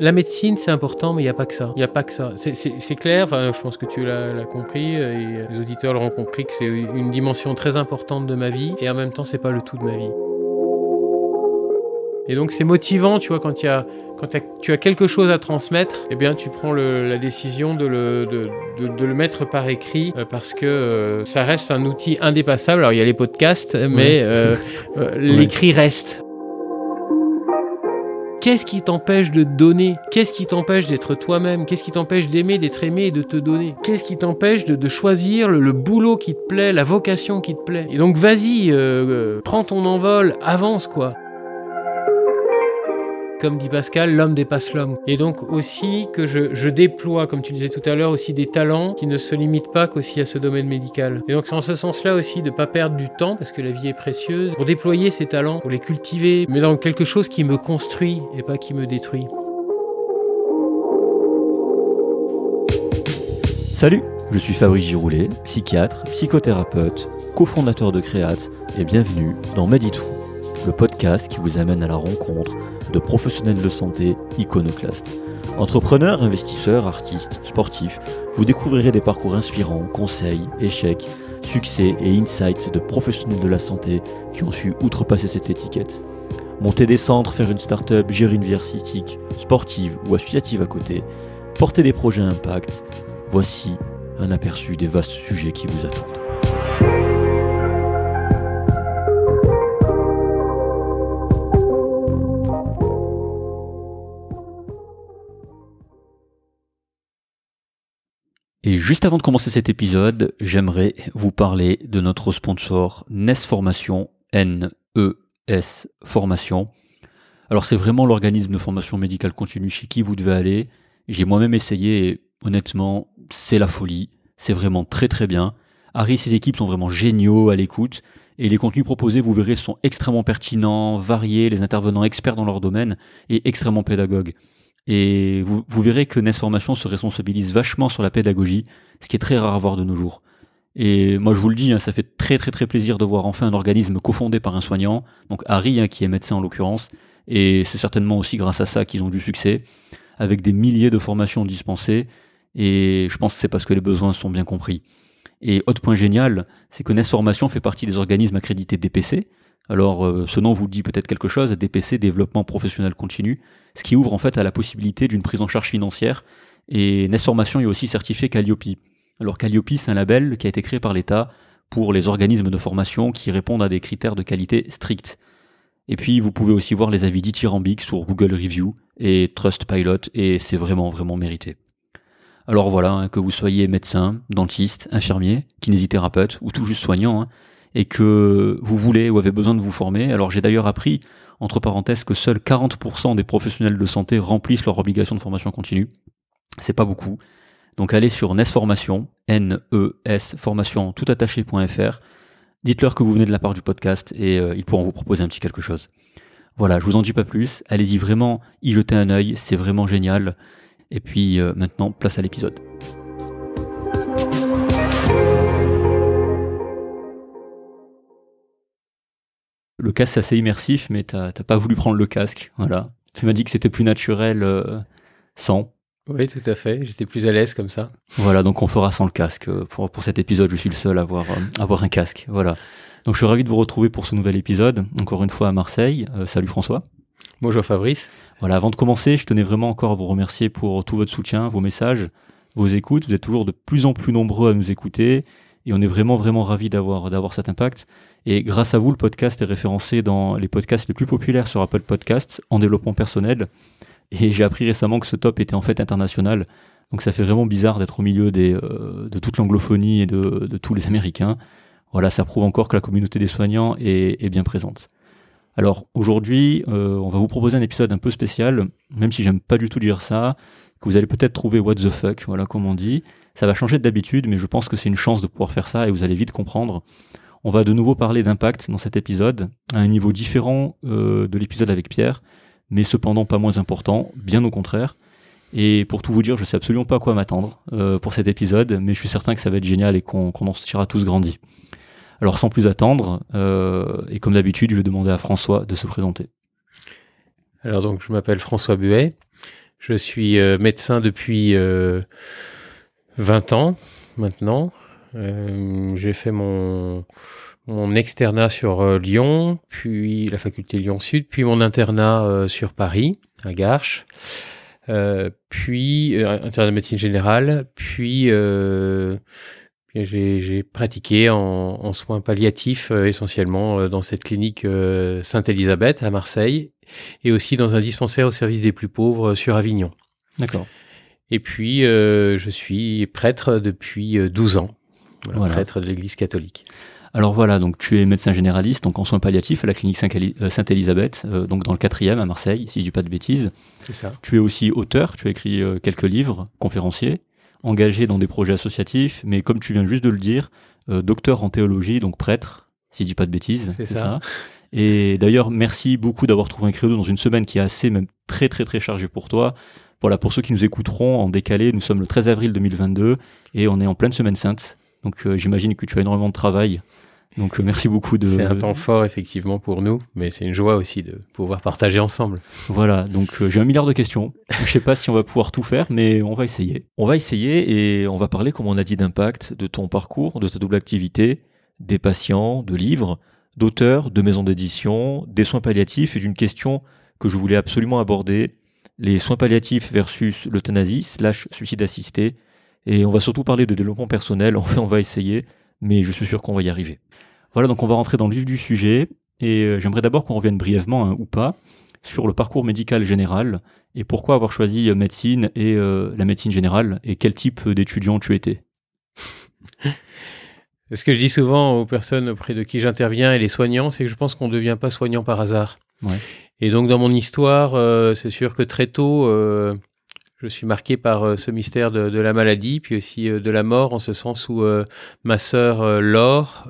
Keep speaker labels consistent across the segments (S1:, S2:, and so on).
S1: La médecine, c'est important, mais il n'y a pas que ça. Il n'y a pas que ça. C'est clair, enfin, je pense que tu l'as compris, et les auditeurs l'auront compris, que c'est une dimension très importante de ma vie, et en même temps, c'est pas le tout de ma vie. Et donc, c'est motivant, tu vois, quand, y a, quand tu as quelque chose à transmettre, eh bien, tu prends la décision de le, de, de, le mettre par écrit, euh, parce que euh, ça reste un outil indépassable. Alors, il y a les podcasts, mais euh, l'écrit reste. Qu'est-ce qui t'empêche de donner? Qu'est-ce qui t'empêche d'être toi-même? Qu'est-ce qui t'empêche d'aimer, d'être aimé et de te donner? Qu'est-ce qui t'empêche de, choisir le, boulot qui te plaît, la vocation qui te plaît? Et donc vas-y, euh, euh, prends ton envol, avance quoi comme dit Pascal, l'homme dépasse l'homme. Et donc aussi que je, déploie, comme tu disais tout à l'heure, aussi des talents qui ne se limitent pas qu'aussi à ce domaine médical. Et donc c'est en ce sens-là aussi de ne pas perdre du temps, parce que la vie est précieuse, pour déployer ces talents, pour les cultiver, mais dans quelque chose qui me construit et pas qui me détruit.
S2: Salut, je suis Fabrice Giroulet, psychiatre, psychothérapeute, cofondateur de Créate, et bienvenue dans Medit le podcast qui vous amène à la rencontre de professionnels de santé iconoclastes. Entrepreneurs, investisseurs, artistes, sportifs, vous découvrirez des parcours inspirants, conseils, échecs, succès et insights de professionnels de la santé qui ont su outrepasser cette étiquette. Monter des centres, faire une start-up, gérer une vie artistique, sportive ou associative à côté, porter des projets impact, voici un aperçu des vastes sujets qui vous attendent. Et juste avant de commencer cet épisode, j'aimerais vous parler de notre sponsor NES Formation, N-E-S Formation. Alors c'est vraiment l'organisme de formation médicale continue chez qui vous devez aller. J'ai moi-même essayé et honnêtement, c'est la folie. C'est vraiment très très bien. Harry et ses équipes sont vraiment géniaux à l'écoute. Et les contenus proposés, vous verrez, sont extrêmement pertinents, variés, les intervenants experts dans leur domaine et extrêmement pédagogues. Et vous, verrez que NES Formation se responsabilise vachement sur la pédagogie, ce qui est très rare à voir de nos jours. Et moi, je vous le dis, hein, ça fait très très très plaisir de voir enfin un organisme cofondé par un soignant, donc Harry, hein, qui est médecin en l'occurrence, et c'est certainement aussi grâce à ça qu'ils ont du succès, avec des milliers de formations dispensées, et je pense que c'est parce que les besoins sont bien compris. Et autre point génial, c'est que NES Formation fait partie des organismes accrédités DPC, alors, euh, ce nom vous dit peut-être quelque chose, DPC, développement professionnel continu, ce qui ouvre en fait à la possibilité d'une prise en charge financière. Et NES Formation est aussi certifié Calliope. Alors Calliope, c'est un label qui a été créé par l'État pour les organismes de formation qui répondent à des critères de qualité stricts. Et puis, vous pouvez aussi voir les avis dithyrambiques sur Google Review et Trustpilot, et c'est vraiment, vraiment mérité. Alors voilà, hein, que vous soyez médecin, dentiste, infirmier, kinésithérapeute ou tout juste soignant, hein, et que vous voulez ou avez besoin de vous former. Alors j'ai d'ailleurs appris, entre parenthèses, que seuls 40% des professionnels de santé remplissent leur obligation de formation continue. C'est pas beaucoup. Donc allez sur NES Formation, N-E-S Formation toutattaché.fr. Dites-leur que vous venez de la part du podcast et euh, ils pourront vous proposer un petit quelque chose. Voilà, je vous en dis pas plus. Allez-y vraiment y jeter un œil, c'est vraiment génial. Et puis euh, maintenant, place à l'épisode. Le casque c'est assez immersif, mais t'as pas voulu prendre le casque. Voilà. Tu m'as dit que c'était plus naturel euh, sans.
S1: Oui, tout à fait. J'étais plus à l'aise comme ça.
S2: Voilà, donc on fera sans le casque. Pour, pour cet épisode, je suis le seul à avoir, euh, avoir un casque. Voilà. Donc je suis ravi de vous retrouver pour ce nouvel épisode, encore une fois à Marseille. Euh, salut François.
S1: Bonjour Fabrice.
S2: Voilà, avant de commencer, je tenais vraiment encore à vous remercier pour tout votre soutien, vos messages, vos écoutes. Vous êtes toujours de plus en plus nombreux à nous écouter et on est vraiment, vraiment ravis d'avoir, d'avoir cet impact. Et grâce à vous, le podcast est référencé dans les podcasts les plus populaires sur Apple Podcasts en développement personnel. Et j'ai appris récemment que ce top était en fait international. Donc ça fait vraiment bizarre d'être au milieu euh, de toute l'anglophonie et de, tous les Américains. Voilà, ça prouve encore que la communauté des soignants est, est bien présente. Alors aujourd'hui, euh, on va vous proposer un épisode un peu spécial, même si j'aime pas du tout dire ça, que vous allez peut-être trouver what the fuck, voilà comme on dit. Ça va changer d'habitude, mais je pense que c'est une chance de pouvoir faire ça et vous allez vite comprendre. On va de nouveau parler d'impact dans cet épisode, à un niveau différent euh, de l'épisode avec Pierre, mais cependant pas moins important, bien au contraire. Et pour tout vous dire, je sais absolument pas à quoi m'attendre euh, pour cet épisode, mais je suis certain que ça va être génial et qu'on en sortira tous grandis. Alors sans plus attendre, euh, et comme d'habitude, je vais demander à François de se présenter.
S1: Alors donc je m'appelle François Buet, Je suis médecin depuis 20 ans maintenant. J'ai fait mon, mon externat sur Lyon, puis la faculté Lyon Sud, puis mon internat sur Paris, à Garches. Euh, puis euh, internat de médecine générale, puis euh, j'ai pratiqué en, soins palliatifs essentiellement dans cette clinique Sainte-Élisabeth à Marseille et aussi dans un dispensaire au service des plus pauvres sur Avignon.
S2: D'accord.
S1: Et puis je suis prêtre depuis 12 ans, prêtre de l'Église catholique.
S2: Alors voilà, donc tu es médecin généraliste, donc en soins palliatifs à la clinique euh, Sainte-Élisabeth, euh, donc dans le quatrième à Marseille, si je dis pas de bêtises.
S1: C'est ça.
S2: Tu es aussi auteur, tu as écrit euh, quelques livres, conférencier, engagé dans des projets associatifs, mais comme tu viens juste de le dire, docteur en théologie, donc prêtre, si je dis pas de bêtises.
S1: C'est ça.
S2: Et d'ailleurs, merci beaucoup d'avoir trouvé un créneau dans une semaine qui est assez, même très très très chargée pour toi. Voilà, pour ceux qui nous écouteront en décalé, nous sommes le 13 avril 2022 et on est en pleine semaine sainte. Donc euh, j'imagine que tu as énormément de travail. Donc euh, merci beaucoup de.
S1: C'est un temps fort effectivement pour nous, mais c'est une joie aussi de pouvoir partager ensemble.
S2: Voilà, donc euh, j'ai un milliard de questions. Je sais pas si on va pouvoir tout faire, mais on va essayer. On va essayer et on va parler, comme on a dit, d'impact, de ton parcours, de ta double activité, des patients, de livres, d'auteurs, de maisons d'édition, des soins palliatifs et d'une question que je voulais absolument aborder les soins palliatifs versus l'euthanasie slash suicide assisté et on va surtout parler de développement personnel, enfin on va essayer, mais je suis sûr qu'on va y arriver. Voilà, donc on va rentrer dans le vif du sujet, et euh, j'aimerais d'abord qu'on revienne brièvement, hein, ou pas, sur le parcours médical général, et pourquoi avoir choisi euh, médecine et euh, la médecine générale, et quel type d'étudiant tu étais?
S1: Ce que je dis souvent aux personnes auprès de qui j'interviens et les soignants, c'est que je pense qu'on ne devient pas soignant par hasard. Et donc dans mon histoire, c'est sûr que très tôt, je suis marqué par euh, ce mystère de, la maladie, puis aussi euh, de la mort, en ce sens où euh, ma sœur Laure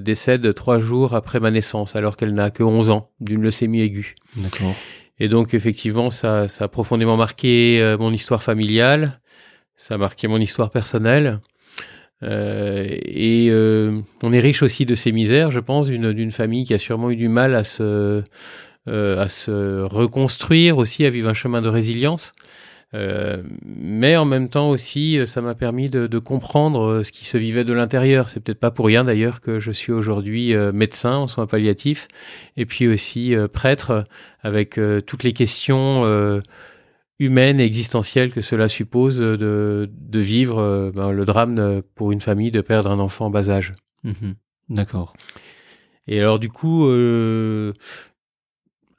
S1: décède trois jours après ma naissance, alors qu'elle n'a que 11 ans, d'une leucémie aiguë.
S2: D'accord.
S1: Et donc, effectivement, ça, ça a profondément marqué mon histoire familiale, ça a marqué mon histoire personnelle. et on est riche aussi de ces misères, je pense, d'une famille qui a sûrement eu du mal à se, à se reconstruire, aussi à vivre un chemin de résilience. Euh, mais en même temps aussi, euh, ça m'a permis de, comprendre euh, ce qui se vivait de l'intérieur. C'est peut-être pas pour rien d'ailleurs que je suis aujourd'hui médecin en soins palliatifs et puis aussi prêtre avec toutes les questions humaines et existentielles que cela suppose de, vivre ben, le drame pour une famille de perdre un enfant en bas âge.
S2: Mhm. D'accord.
S1: Et alors du coup,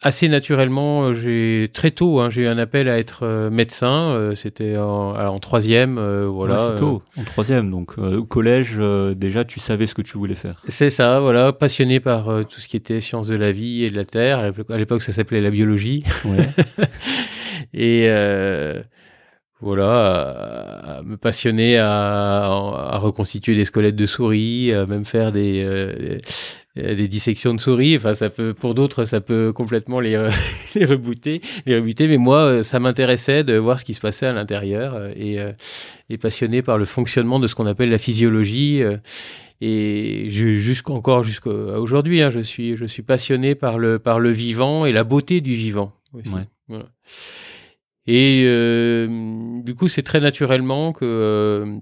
S1: assez naturellement, euh, j'ai très tôt, hein, j'ai eu un appel à être euh, médecin. Euh, c'était en, troisième, voilà.
S2: c'est tôt, en troisième. Donc au collège, déjà, tu savais ce que tu voulais faire.
S1: C'est ça, voilà, passionné par tout ce qui était sciences de la vie et de la terre. À l'époque, ça s'appelait la biologie. Ouais. et voilà, à, me passionner à, à, reconstituer des squelettes de souris, à même faire des, des dissections de souris. Enfin, ça peut, pour d'autres, ça peut complètement les, les rebooter, les rebuter. Mais moi, euh, ça m'intéressait de voir ce qui se passait à l'intérieur euh, et, euh, et passionné par le fonctionnement de ce qu'on appelle la physiologie. Et jusqu'encore jusqu'à aujourd'hui, hein, je suis je suis passionné par le par le vivant et la beauté du vivant. Aussi. Et du coup, c'est très naturellement que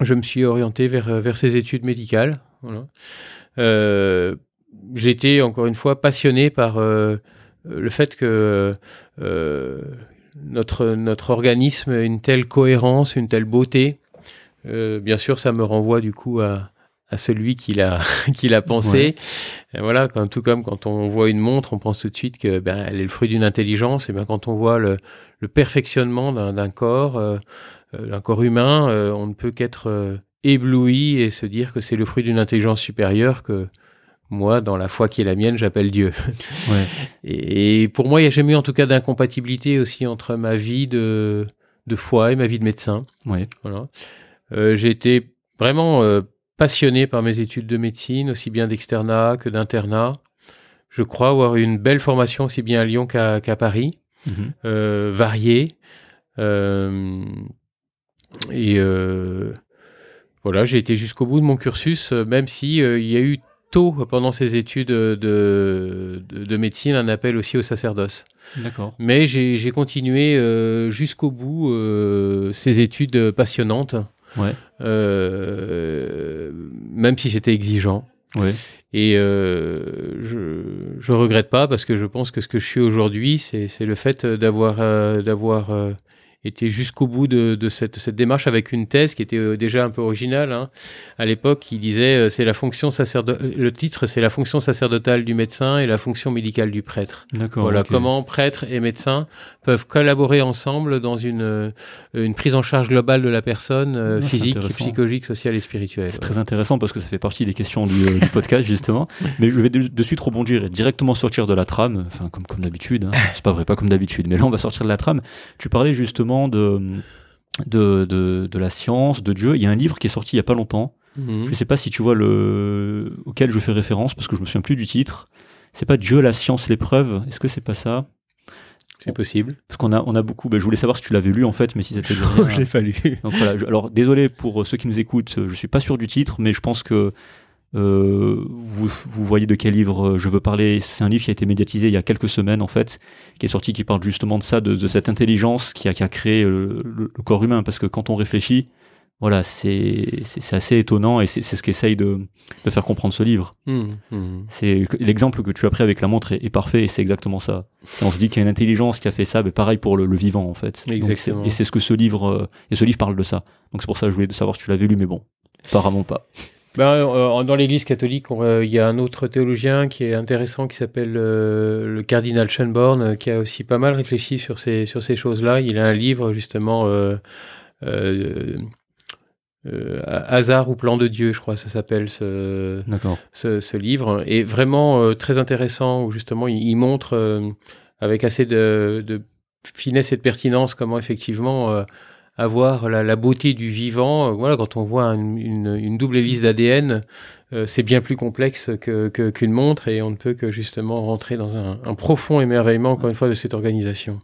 S1: je me suis orienté vers vers ces études médicales. Voilà. Euh, j'étais encore une fois passionné par euh, le fait que euh, notre, notre organisme ait une telle cohérence, une telle beauté. bien sûr, ça me renvoie du coup à, à celui qui l'a qui l'a pensé. Et voilà, quand, tout comme quand on voit une montre, on pense tout de suite que ben elle est le fruit d'une intelligence. Et bien quand on voit le, le perfectionnement d'un corps, d'un corps humain, on ne peut qu'être ébloui et se dire que c'est le fruit d'une intelligence supérieure que moi, dans la foi qui est la mienne, j'appelle Dieu. Et, pour moi, il n'y a jamais eu en tout cas d'incompatibilité aussi entre ma vie de, de foi et ma vie de médecin. Voilà. Euh, j'ai été vraiment euh, passionné par mes études de médecine, aussi bien d'externat que d'internat. Je crois avoir eu une belle formation aussi bien à Lyon qu'à Paris, mhm. euh, variée. et voilà, j'ai été jusqu'au bout de mon cursus, euh, même si euh, il y a eu tôt, pendant ses études de, de, de médecine, un appel aussi au sacerdoce.
S2: D'accord.
S1: Mais j'ai continué euh, jusqu'au bout euh, ces études passionnantes,
S2: Ouais.
S1: euh, même si c'était exigeant.
S2: Ouais.
S1: Et euh, je, je regrette pas parce que je pense que ce que je suis aujourd'hui, c'est c'est le fait d'avoir euh, d'avoir euh, été jusqu'au bout de, de cette, cette démarche avec une thèse qui était euh, déjà un peu originale. Hein. À l'époque, il disait euh, c'est la fonction sacerdo- le titre c'est la fonction sacerdotale du médecin et la fonction médicale du prêtre.
S2: D'accord.
S1: Voilà comment prêtre et médecin peuvent collaborer ensemble dans une euh, une prise en charge globale de la personne euh,
S2: Ah,
S1: physique, psychologique, sociale et spirituelle.
S2: C'est très intéressant parce que ça fait partie des questions du, euh, du podcast justement. Mais je vais de, de suite rebondir et directement sortir de la trame, enfin comme, comme d'habitude. Hein. C'est pas vrai, pas comme d'habitude, mais là on va sortir de la trame. Tu parlais justement de, de, de, de la science, de Dieu. Il y a un livre qui est sorti il y a pas longtemps.
S1: Mhm.
S2: Je sais pas si tu vois le auquel je fais référence parce que je me souviens plus du titre. C'est pas Dieu, la science, l'épreuve. Est-ce que c'est pas ça?
S1: C'est possible.
S2: Parce qu'on a, on a beaucoup. ben, je voulais savoir si tu l'avais lu en fait, mais si c'était. de rien.
S1: Je l'ai pas lu.
S2: Donc voilà, je- alors désolé pour euh, ceux qui nous écoutent, euh, je suis pas sûr du titre, mais je pense que euh, vous, vous voyez de quel livre je veux parler. C'est un livre qui a été médiatisé il y a quelques semaines en fait, qui est sorti, qui parle justement de ça, de, de cette intelligence qui a, qui a créé le, le corps humain. Parce que quand on réfléchit, voilà, c'est assez étonnant et c'est ce qu'essaye de, de faire comprendre ce livre.
S1: Mhm. Mhm.
S2: C'est l'exemple que tu as pris avec la montre est, est parfait et c'est exactement ça. On se dit qu'il y a une intelligence qui a fait ça, mais pareil pour le, le vivant en fait.
S1: Exactement.
S2: et c'est ce que ce livre euh, et ce livre parle de ça. Donc c'est pour ça que je voulais savoir si tu l'avais lu, mais bon, apparemment pas.
S1: Ben, euh, dans l'Église catholique, euh, il y a un autre théologien qui est intéressant qui s'appelle euh, le cardinal Schönborn, qui a aussi pas mal réfléchi sur ces, sur ces choses-là. Il a un livre justement, euh, Hasard ou plan de Dieu, je crois, ça s'appelle ce,
S2: D'accord.
S1: ce, ce livre, est vraiment euh, très intéressant où justement il, il montre euh, avec assez de, de finesse et de pertinence comment effectivement euh, avoir la, la beauté du vivant. Voilà, quand on voit une, une, une double hélice d'ADN, c'est bien plus complexe que- qu'une montre et on ne peut que justement rentrer dans un, un profond émerveillement encore une fois de cette organisation.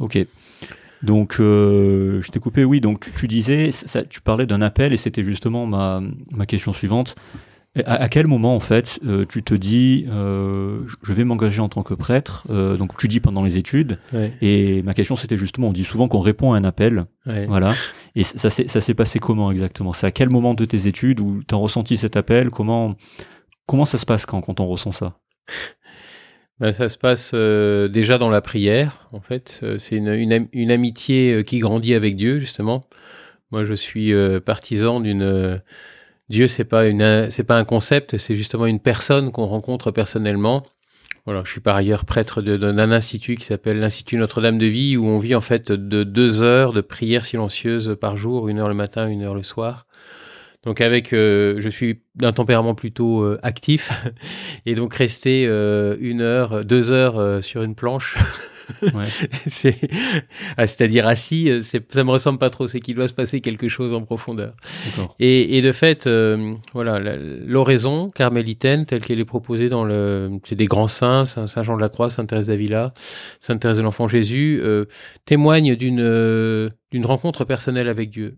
S2: Ok. Donc euh, je t'ai coupé. Oui. Donc tu, tu disais, ça, tu parlais d'un appel et c'était justement ma ma question suivante. À, à quel moment en fait euh, tu te dis euh, je vais m'engager en tant que prêtre Donc tu dis pendant les études.
S1: Ouais,
S2: Et ma question c'était justement, on dit souvent qu'on répond à un appel.
S1: ouais.
S2: Voilà. Et ça, s'est- ça s'est passé comment exactement? C'est à quel moment de tes études où tu as ressenti cet appel? Comment comment ça se passe quand, quand on ressent ça?
S1: Ben, ça se passe euh, déjà dans la prière, en fait. Euh, c'est une, une, une amitié euh, qui grandit avec Dieu, justement. Moi, je suis euh, partisan d'une. euh, Dieu, c'est pas une, c'est pas un concept, c'est justement une personne qu'on rencontre personnellement. Voilà, je suis par ailleurs prêtre d'un institut qui s'appelle l'Institut Notre-Dame de Vie, où on vit en fait de deux heures de prière silencieuse par jour, une heure le matin, une heure le soir. Donc avec, euh, je suis d'un tempérament plutôt euh, actif, et donc rester euh, une heure, deux heures euh, sur une planche,
S2: Ouais.
S1: c'est, ah, c'est-à-dire assis, c'est, ça me ressemble pas trop. C'est qu'il doit se passer quelque chose en profondeur. Et, et de fait, euh, voilà, l'oraison carmélitaine telle qu'elle est proposée dans le, c'est des grands saints, Saint, Saint Jean de la Croix, Sainte Thérèse d'Avila, Sainte Thérèse de l'Enfant Jésus, euh, témoigne d'une euh, d'une rencontre personnelle avec Dieu.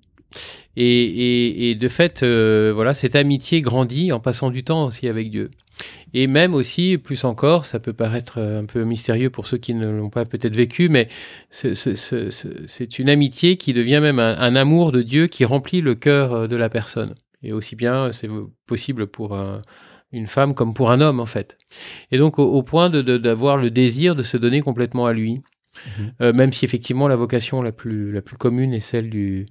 S1: Et, et, et de fait, euh, voilà, cette amitié grandit en passant du temps aussi avec Dieu. Et même aussi, plus encore, ça peut paraître un peu mystérieux pour ceux qui ne l'ont pas peut-être vécu, mais c'est- une amitié qui devient même un, un amour de Dieu qui remplit le cœur euh, de la personne. Et aussi bien, c'est possible pour un- une femme comme pour un homme, en fait. Et donc, au, au point de- de- d'avoir le désir de se donner complètement à lui,
S2: Mhm.
S1: Euh, même si effectivement la vocation la plus, la plus commune est celle du,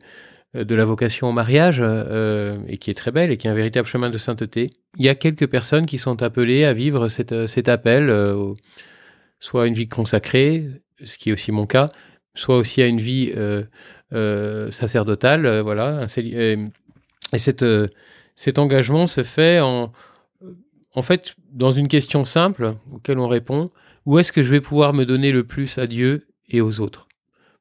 S1: de la vocation au mariage, euh, et qui est très belle et qui est un véritable chemin de sainteté. Il y a quelques personnes qui sont appelées à vivre cet, euh, cet appel, euh, soit une vie consacrée, ce qui est aussi mon cas, soit aussi à une vie euh, euh, sacerdotale, euh, voilà. euh, et euh, cet engagement se fait en, en fait dans une question simple auquel on répond où est-ce que je vais pouvoir me donner le plus à Dieu et aux autres?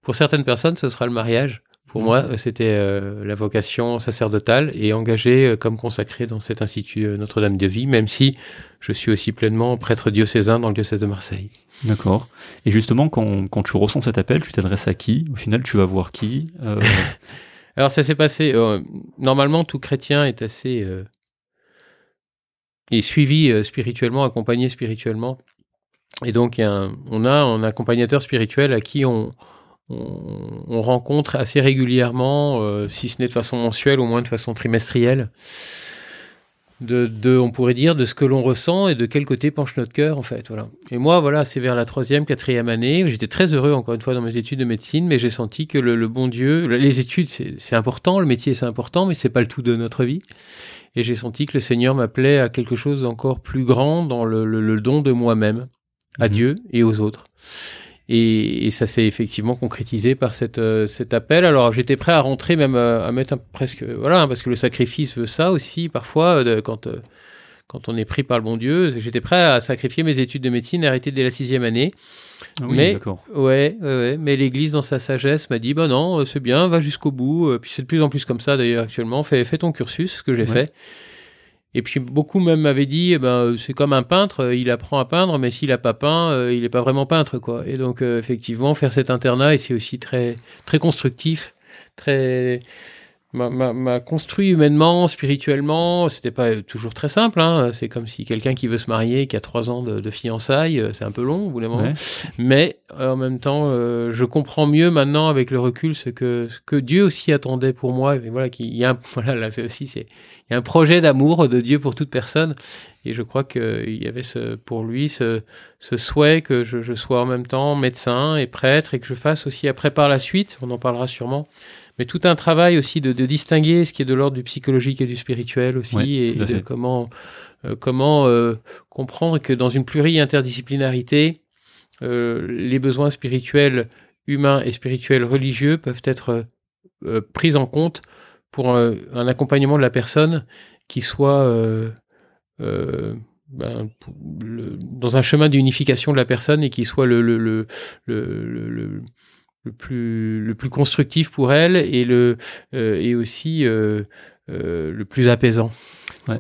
S1: Pour certaines personnes, ce sera le mariage. Pour moi, c'était euh, la vocation sacerdotale et engagée euh, comme consacré dans cet institut euh, Notre-Dame de Vie, même si je suis aussi pleinement prêtre diocésain dans le diocèse de Marseille.
S2: D'accord. Et justement, quand, quand tu ressens cet appel, tu t'adresses à qui? Au final, tu vas voir qui? Euh,
S1: Alors ça s'est passé. normalement, tout chrétien est assez et suivi spirituellement, accompagné spirituellement. Et donc, on a un accompagnateur spirituel à qui on, on, rencontre assez régulièrement, si ce n'est de façon mensuelle, au moins de façon trimestrielle de, on pourrait dire, de ce que l'on ressent et de quel côté penche notre cœur, en fait. Voilà. Et moi, voilà, c'est vers la troisième, quatrième année. J'étais très heureux, encore une fois, dans mes études de médecine, mais j'ai senti que le, bon Dieu, les études, c'est important, le métier, c'est important, mais c'est pas le tout de notre vie. Et j'ai senti que le Seigneur m'appelait à quelque chose d'encore plus grand dans le, don de moi-même, à mhm. Dieu et aux autres. Et, ça s'est effectivement concrétisé par cette, euh, cet appel. Alors j'étais prêt à rentrer, même euh, à, mettre presque. Voilà, hein, parce que le sacrifice veut ça aussi, parfois, de, quand, euh, quand on est pris par le bon Dieu. J'étais prêt à sacrifier mes études de médecine arrêter dès la sixième année.
S2: Ah oui,
S1: mais, ouais, ouais, mais l'Église, dans sa sagesse, m'a dit bah non, c'est bien, va jusqu'au bout. Puis c'est de plus en plus comme ça d'ailleurs actuellement. Fais, fais ton cursus, ce que j'ai fait. Et puis beaucoup même m'avaient dit, eh ben, c'est comme un peintre, il apprend à peindre, mais s'il n'a pas peint, euh, il n'est pas vraiment peintre. quoi. Et donc euh, effectivement, faire cet internat, c'est aussi très, très constructif, très m'a construit humainement, spirituellement. C'était pas toujours très simple. Hein. C'est comme si quelqu'un qui veut se marier, qui a trois ans de, fiançailles, euh, c'est un peu long au bout d'un moment. Mais en même temps, je comprends mieux maintenant avec le recul ce que, ce que Dieu aussi attendait pour moi. Et voilà, qu'il y a voilà, là aussi, c'est a un projet d'amour de Dieu pour toute personne. Et je crois qu'il y avait ce, pour lui ce, ce souhait que je, je, sois en même temps médecin et prêtre et que je fasse aussi après par la suite, on en parlera sûrement, mais tout un travail aussi de, de distinguer ce qui est de l'ordre du psychologique et du spirituel aussi et, de comment, euh, comment euh, comprendre que dans une pluri-interdisciplinarité, euh, les besoins spirituels humains et spirituels religieux peuvent être pris en compte pour un, accompagnement de la personne qui soit euh, euh, ben, dans un chemin d'unification de la personne et qui soit le, le, le, le, le plus, le plus constructif pour elle et, le, euh, et aussi le plus apaisant.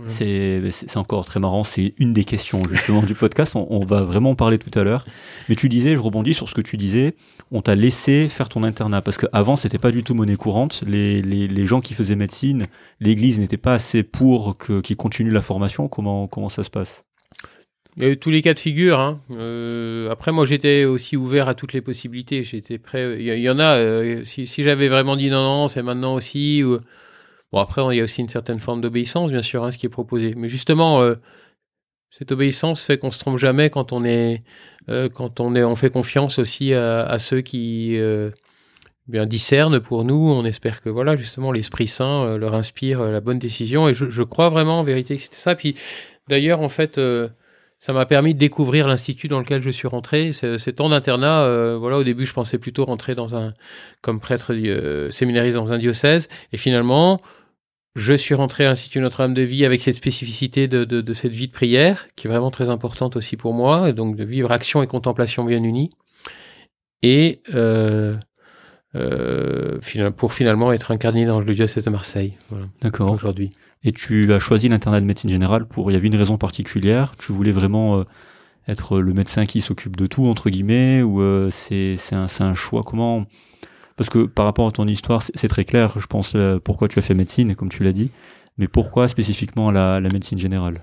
S2: c'est encore très marrant. C'est une des questions justement du podcast. On, va vraiment en parler tout à l'heure. Mais tu disais, je rebondis sur ce que tu disais, on t'a laissé faire ton internat parce qu'avant c'était pas du tout monnaie courante. Les, les, les gens qui faisaient médecine, l'Église n'était pas assez pour qu'ils continuent la formation. Comment comment ça se passe?
S1: Il y a eu tous les cas de figure. Hein. Euh, après, moi, j'étais aussi ouvert à toutes les possibilités. J'étais prêt. Il y, en a. Euh, si, si j'avais vraiment dit non, non, c'est maintenant aussi. Ou, Bon, après, il y a aussi une certaine forme d'obéissance, bien sûr, hein, ce qui est proposé. Mais justement, euh, cette obéissance fait qu'on se trompe jamais quand on est, euh, quand on est, on fait confiance aussi à, ceux qui euh, bien discernent pour nous. On espère que voilà, justement, l'Esprit Saint leur inspire la bonne décision. Et je, crois vraiment, en vérité, que c'était ça. Puis, d'ailleurs, en fait ça m'a permis de découvrir l'institut dans lequel je suis rentré. Ces temps d'internat, voilà, au début, je pensais plutôt rentrer dans un, comme prêtre séminariste dans un diocèse, et finalement, je suis rentré à l'Institut Notre-Dame de Vie avec cette spécificité de, de, cette vie de prière, qui est vraiment très importante aussi pour moi, et donc de vivre action et contemplation bien unies, et euh, euh, pour finalement être incarné dans le diocèse de Marseille.
S2: D'accord.
S1: Aujourd'hui.
S2: Et tu as choisi l'internat de médecine générale pour, il y avait une raison particulière, tu voulais vraiment euh, être le médecin qui s'occupe de tout, entre guillemets, ou c'est un, un choix? Comment parce que par rapport à ton histoire, c'est très clair, je pense, euh, pourquoi tu as fait médecine, comme tu l'as dit, mais pourquoi spécifiquement la, médecine générale?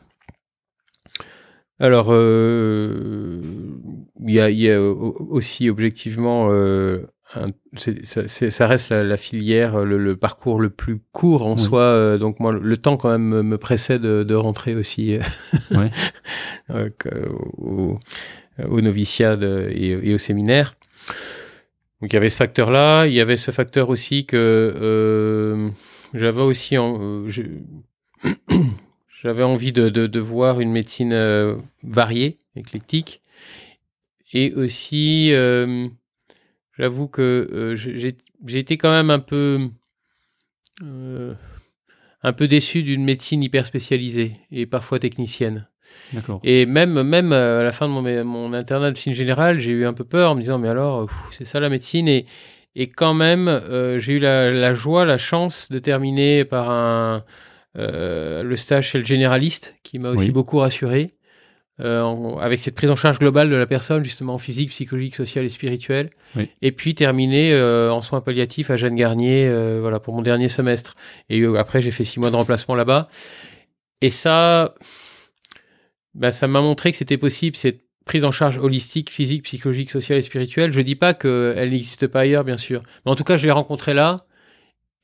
S1: Alors, euh, il y, a, aussi objectivement, euh, ça, reste la, filière, le, parcours le plus court en soi. donc moi, le temps quand même me pressait de, rentrer aussi au, noviciat et, au séminaire. Donc il y avait ce facteur-là, il y avait ce facteur aussi que euh, j'avais aussi euh, j'avais envie de, de, voir une médecine euh, variée, éclectique, et aussi j'avoue que euh, j'ai été quand même un peu un peu déçu d'une médecine hyper spécialisée et parfois technicienne. Et même, même euh, à la fin de mon, mon internat de médecine générale, j'ai eu un peu peur en me disant, mais alors, c'est ça la médecine? Et, et quand même, euh, j'ai eu la, la, joie, la chance de terminer par un, euh, le stage chez le généraliste, qui m'a aussi beaucoup rassuré, avec cette prise en charge globale de la personne, justement physique, psychologique, sociale et spirituelle. Et puis terminer en soins palliatifs à Jeanne Garnier, voilà, pour mon dernier semestre. Et après, j'ai fait six mois de remplacement là-bas. Et ça, bah, ça m'a montré que c'était possible cette prise en charge holistique, physique, psychologique, sociale et spirituelle. Je dis pas qu'elle n'existe pas ailleurs, bien sûr, mais en tout cas, je l'ai rencontrée là.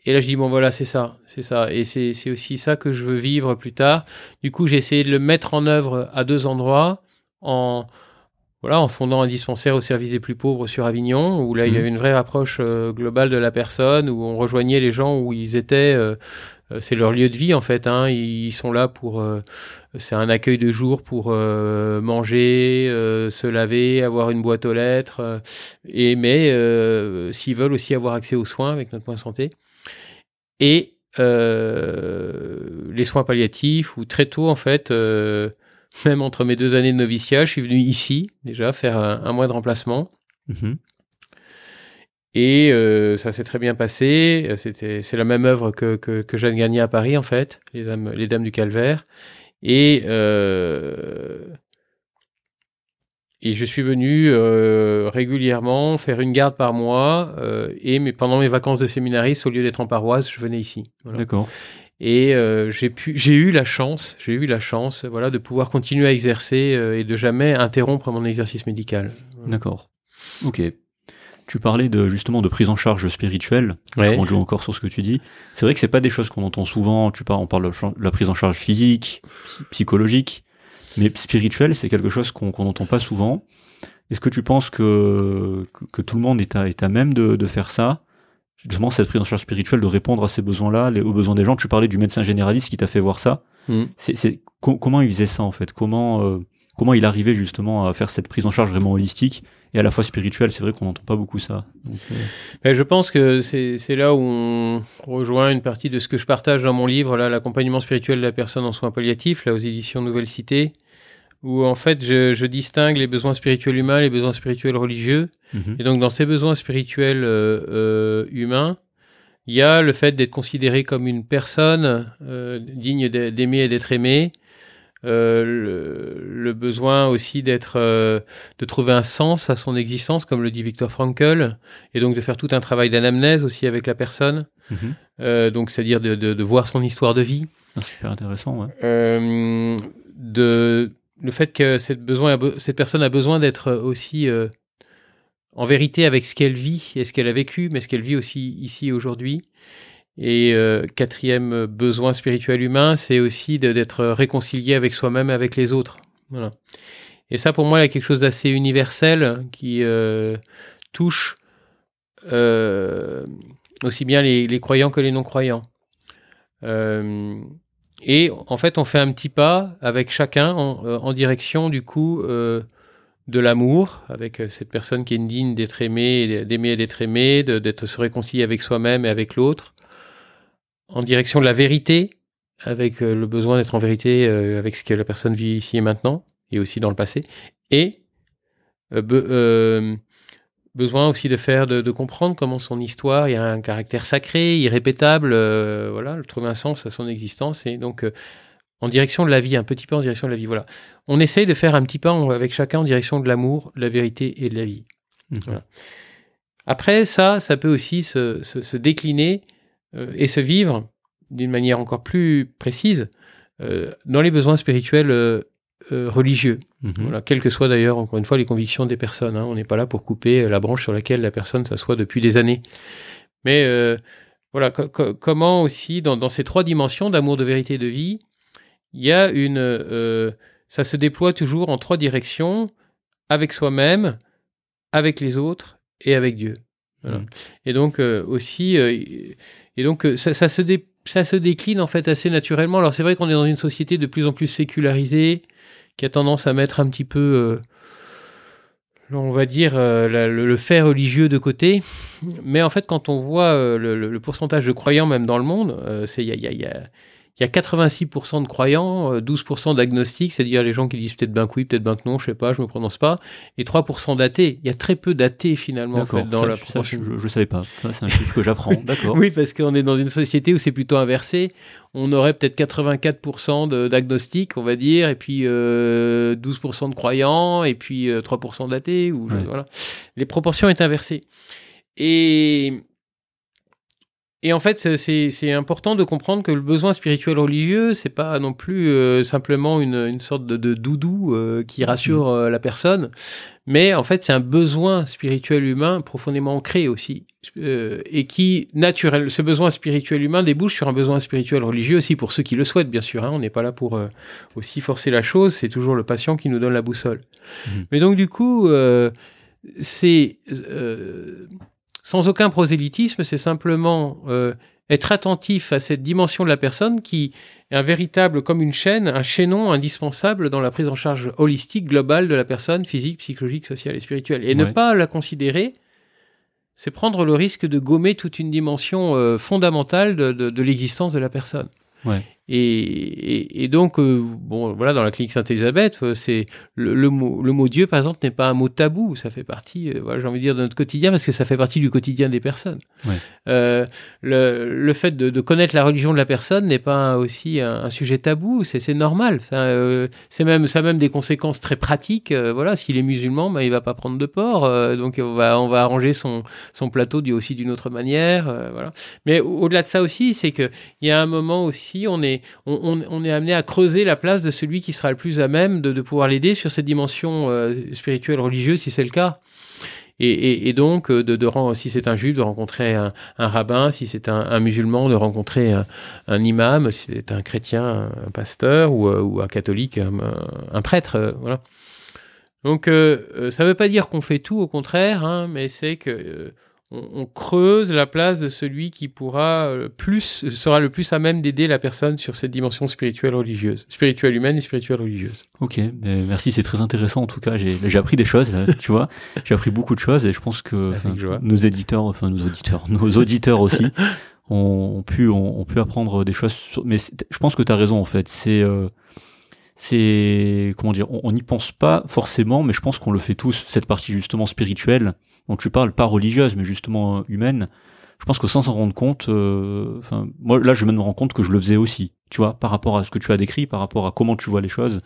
S1: Et là, je dis, bon, voilà, c'est ça, c'est ça. Et c'est aussi ça que je veux vivre plus tard. Du coup, j'ai essayé de le mettre en œuvre à deux endroits, en, voilà, en fondant un dispensaire au service des plus pauvres sur Avignon, où là, il y mmh. avait une vraie approche euh, globale de la personne, où on rejoignait les gens où ils étaient. Euh, euh, c'est leur lieu de vie, en fait. Hein. Ils sont là pour. c'est un accueil de jour pour manger, se laver, avoir une boîte aux lettres. et, mais s'ils veulent aussi avoir accès aux soins avec notre point santé et euh, les soins palliatifs, où très tôt, en fait, euh, même entre mes deux années de noviciat, je suis venu ici, déjà, faire un, mois de remplacement. Mhm. Et euh, ça s'est très bien passé. C'était, c'est la même œuvre que, que, que Jeanne Gagné à Paris, en fait, les Dames, les Dames du Calvaire. Et et je suis venu euh, régulièrement faire une garde par mois. Euh, et mais pendant mes vacances de séminariste, au lieu d'être en paroisse, je venais ici.
S2: D'accord.
S1: Et euh, j'ai pu, j'ai eu la chance, j'ai eu la chance, voilà, de pouvoir continuer à exercer et de jamais interrompre mon exercice médical.
S2: D'accord. Ok. Tu parlais de justement de prise en charge spirituelle. Ouais. On joue encore sur ce que tu dis. C'est vrai que c'est pas des choses qu'on entend souvent. Tu parles, on parle de la prise en charge physique, psychologique. Mais spirituel, c'est quelque chose qu'on n'entend pas souvent. Est-ce que tu penses que, que, tout le monde est à, est à même de, de faire ça? Justement, cette prise en charge spirituelle, de répondre à ces besoins-là, aux besoins des gens. Tu parlais du médecin généraliste qui t'a fait voir ça. Mm. C'est, comment il faisait ça en fait? Comment euh, comment il arrivait justement à faire cette prise en charge vraiment holistique? Et à la fois spirituelle C'est vrai qu'on n'entend pas beaucoup ça.
S1: Euh. Ben, je pense que c'est, là où on rejoint une partie de ce que je partage dans mon livre, là, l'accompagnement spirituel de la personne en soins palliatifs, là aux éditions Nouvelle Cité où en fait je, je, distingue les besoins spirituels humains et les besoins spirituels religieux. Mhm. Et donc dans ces besoins spirituels euh, euh, humains, il y a le fait d'être considéré comme une personne euh, digne d'aimer et d'être aimé. Euh, le, le, besoin aussi d'être, euh, de trouver un sens à son existence, comme le dit Victor Frankl, et donc de faire tout un travail d'anamnèse aussi avec la personne. Mhm. Euh, donc c'est-à-dire de, de, de, voir son histoire de vie.
S2: Ah, super intéressant. Ouais.
S1: de le fait que cette, besoin, cette personne a besoin d'être aussi en vérité avec ce qu'elle vit et ce qu'elle a vécu, mais ce qu'elle vit aussi ici aujourd'hui. Et euh, quatrième besoin spirituel humain, c'est aussi d'être réconcilié avec soi-même avec les autres. Et ça, pour moi, il y a quelque chose d'assez universel qui euh, touche aussi bien les, croyants que les non-croyants. Et en fait, on fait un petit pas avec chacun en, euh, direction du coup euh, de l'amour, avec euh, cette personne qui est digne d'être aimée, d'aimer et d'être aimé, d'être se réconcilier avec soi-même et avec l'autre, en direction de la vérité, avec le besoin d'être en vérité avec ce que la personne vit ici et maintenant, et aussi dans le passé, et besoin aussi de faire, de, comprendre comment son histoire, il y a un caractère sacré, irrépétable, euh, voilà, trouver un sens à son existence et donc euh, en direction de la vie, un petit peu en direction de la vie, voilà. On essaye de faire un petit pas avec chacun en direction de l'amour, de la vérité et de la vie. Mhm. Après ça, ça peut aussi se, décliner euh, et se vivre d'une manière encore plus précise dans les besoins spirituels euh, religieux. Mhm. Voilà, quelles que soient d'ailleurs, encore une fois, les convictions des personnes. Hein. On n'est pas là pour couper la branche sur laquelle la personne s'assoit depuis des années. Mais euh, voilà, comment aussi, dans, ces trois dimensions d'amour, de vérité et de vie, il y a une. Euh, ça se déploie toujours en trois directions, avec soi-même, avec les autres et avec Dieu. Mhm. Et donc aussi, et donc ça, ça, se ça se décline en fait assez naturellement. Alors c'est vrai qu'on est dans une société de plus en plus sécularisée, qui a tendance à mettre un petit peu, euh, on va dire, euh, le, fait religieux de côté. Mais en fait, quand on voit euh, le, pourcentage de croyants même dans le monde, c'est il y a il y a 86% de croyants, 12% euh, d'agnostiques, c'est-à-dire les gens qui disent peut-être ben que oui, peut-être ben que non, je sais pas, je me prononce pas, et 3% d'athées. Il y a très peu d'athées finalement en fait, dans la
S2: proportion. Je, je, savais pas. c'est un chiffre que j'apprends. D'accord.
S1: oui, parce qu'on est dans une société où c'est plutôt inversé. On aurait peut-être 84% d'agnostiques, on va dire, et puis euh, 12% de croyants, et puis 3% euh, d'athées. Ou voilà. Les proportions est inversées. Et et en fait, c'est important de comprendre que le besoin spirituel religieux, c'est pas non plus euh, simplement une, une, sorte de, de doudou euh, qui rassure euh, la personne, mais en fait, c'est un besoin spirituel humain profondément ancré aussi, et qui naturel. Ce besoin spirituel humain débouche sur un besoin spirituel religieux aussi pour ceux qui le souhaitent, bien sûr. Hein. on n'est pas là pour aussi forcer la chose. C'est toujours le patient qui nous donne la boussole. Mmh. Mais donc du coup, c'est sans aucun prosélytisme, c'est simplement euh, être attentif à cette dimension de la personne qui est un véritable, comme une chaîne, un chaînon indispensable dans la prise en charge holistique, globale de la personne, physique, psychologique, sociale et spirituelle. Et ne pas la considérer, c'est prendre le risque de gommer toute une dimension euh, fondamentale de, de l'existence de la personne.
S2: Ouais.
S1: Et, et, donc, euh, bon, voilà, dans la clinique Sainte-Élisabeth, euh, c'est le, le, mot, le mot Dieu, par exemple, n'est pas un mot tabou. Ça fait partie, euh, voilà, j'ai envie de dire, de notre quotidien parce que ça fait partie du quotidien des personnes.
S2: Ouais.
S1: Euh, le, le, fait de, de, connaître la religion de la personne n'est pas aussi un, un sujet tabou. C'est normal. Enfin, c'est même, ça a même des conséquences très pratiques. voilà, s'il est musulman, ben, il va pas prendre de porc. donc, on va, on va arranger son, son plateau aussi d'une autre manière. voilà. Mais au-delà de ça aussi, c'est que il y a un moment aussi, on est on, est amené à creuser la place de celui qui sera le plus à même de, pouvoir l'aider sur cette dimension euh, spirituelle, religieuse, si c'est le cas. Et, donc, euh, de, de, si c'est un juif, de rencontrer un, rabbin, si c'est un, musulman, de rencontrer un, imam, si c'est un chrétien, un pasteur, ou, euh, un catholique, un, prêtre. Donc, ça ne veut pas dire qu'on fait tout, au contraire, hein, mais c'est que on, creuse la place de celui qui pourra euh, plus sera le plus à même d'aider la personne sur cette dimension spirituelle religieuse, spirituelle humaine et spirituelle religieuse.
S2: Ok, merci, c'est très intéressant en tout cas. J'ai appris des choses là, tu vois. J'ai appris beaucoup de choses et je pense que nos éditeurs, enfin nos auditeurs, nos auditeurs aussi ont, pu ont, pu apprendre des choses. mais je pense que tu as raison en fait. C'est euh, c'est comment dire, on n'y pense pas forcément, mais je pense qu'on le fait tous cette partie justement spirituelle dont tu parles, pas religieuse, mais justement euh, humaine, je pense que sans s'en rendre compte, euh, enfin, moi là, je me rends compte que je le faisais aussi, tu vois, par rapport à ce que tu as décrit, par rapport à comment tu vois les choses.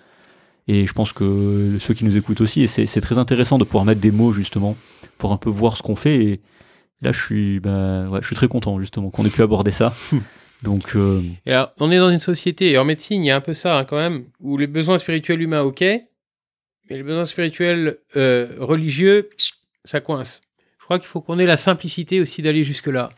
S2: Et je pense que ceux qui nous écoutent aussi, et c'est très intéressant de pouvoir mettre des mots justement pour un peu voir ce qu'on fait. Et là, je suis, bah, ouais, je suis très content justement qu'on ait pu aborder ça. Donc, euh...
S1: et alors, on est dans une société, et en médecine, il y a un peu ça hein, quand même, où les besoins spirituels humains, ok, mais les besoins spirituels euh, religieux, ça coince. Je crois qu'il faut qu'on ait la simplicité aussi d'aller jusque-là.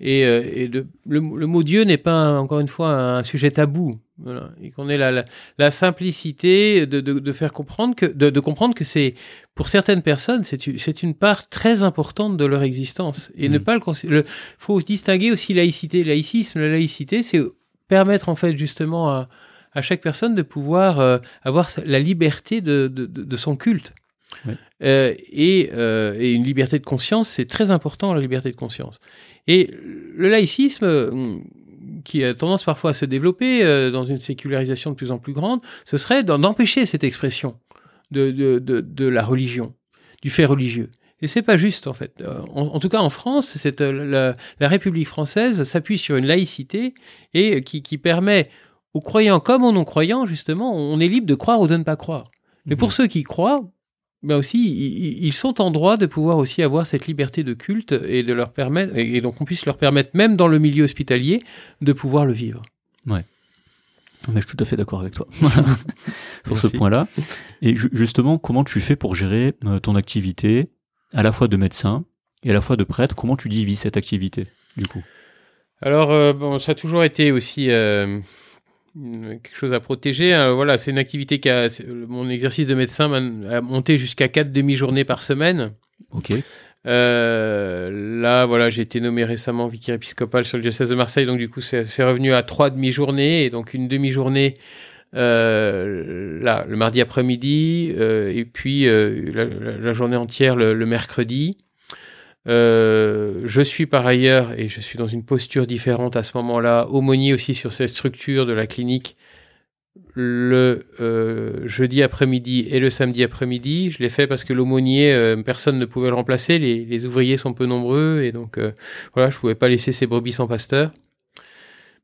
S1: Et, euh, et de, le, mot Dieu n'est pas, encore une fois, un sujet tabou. Voilà. Et qu'on ait la, la, simplicité de, de, de, faire comprendre que, de, comprendre que c'est, pour certaines personnes, c'est une part très importante de leur existence. Et ne mm. pas le, Il faut distinguer aussi laïcité et laïcisme. La laïcité, c'est permettre, en fait, justement, à, à chaque personne de pouvoir euh, avoir la liberté de, de, de son culte. Euh, et, euh, et, une liberté de conscience, c'est très important, la liberté de conscience. Et le laïcisme, hum, qui a tendance parfois à se développer euh, dans une sécularisation de plus en plus grande, ce serait d'empêcher cette expression de, de, de, de, la religion, du fait religieux. Et c'est pas juste en fait. En, en, tout cas en France, la, la République française s'appuie sur une laïcité et qui, qui permet aux croyants comme aux non-croyants justement, on est libre de croire ou de ne pas croire. Mais pour mmh. ceux qui croient, mais aussi, ils sont en droit de pouvoir aussi avoir cette liberté de culte et de leur permettre, et donc on puisse leur permettre, même dans le milieu hospitalier, de pouvoir le vivre.
S2: Ouais. je suis tout à fait d'accord avec toi sur ce point-là. Et justement, comment tu fais pour gérer euh, ton activité à la fois de médecin et à la fois de prêtre? Comment tu divises cette activité, du coup?
S1: Alors, euh, bon, ça a toujours été aussi euh, quelque chose à protéger. Hein. voilà, c'est une activité qui a, mon exercice de médecin a monté jusqu'à quatre demi-journées par semaine.
S2: Ok.
S1: Euh, là, voilà, j'ai été nommé récemment vicaire épiscopal sur le diocèse de Marseille, donc du coup, c'est revenu à trois demi-journées, et donc une demi-journée euh, là, le mardi après-midi, euh, et puis euh, la, la, journée entière le, le mercredi. Euh, je suis par ailleurs, et je suis dans une posture différente à ce moment-là, aumônier aussi sur cette structure de la clinique le euh, jeudi après-midi et le samedi après-midi. Je l'ai fait parce que l'aumônier, euh, personne ne pouvait le remplacer. Les, les, ouvriers sont peu nombreux et donc euh, voilà, je pouvais pas laisser ces brebis sans pasteur.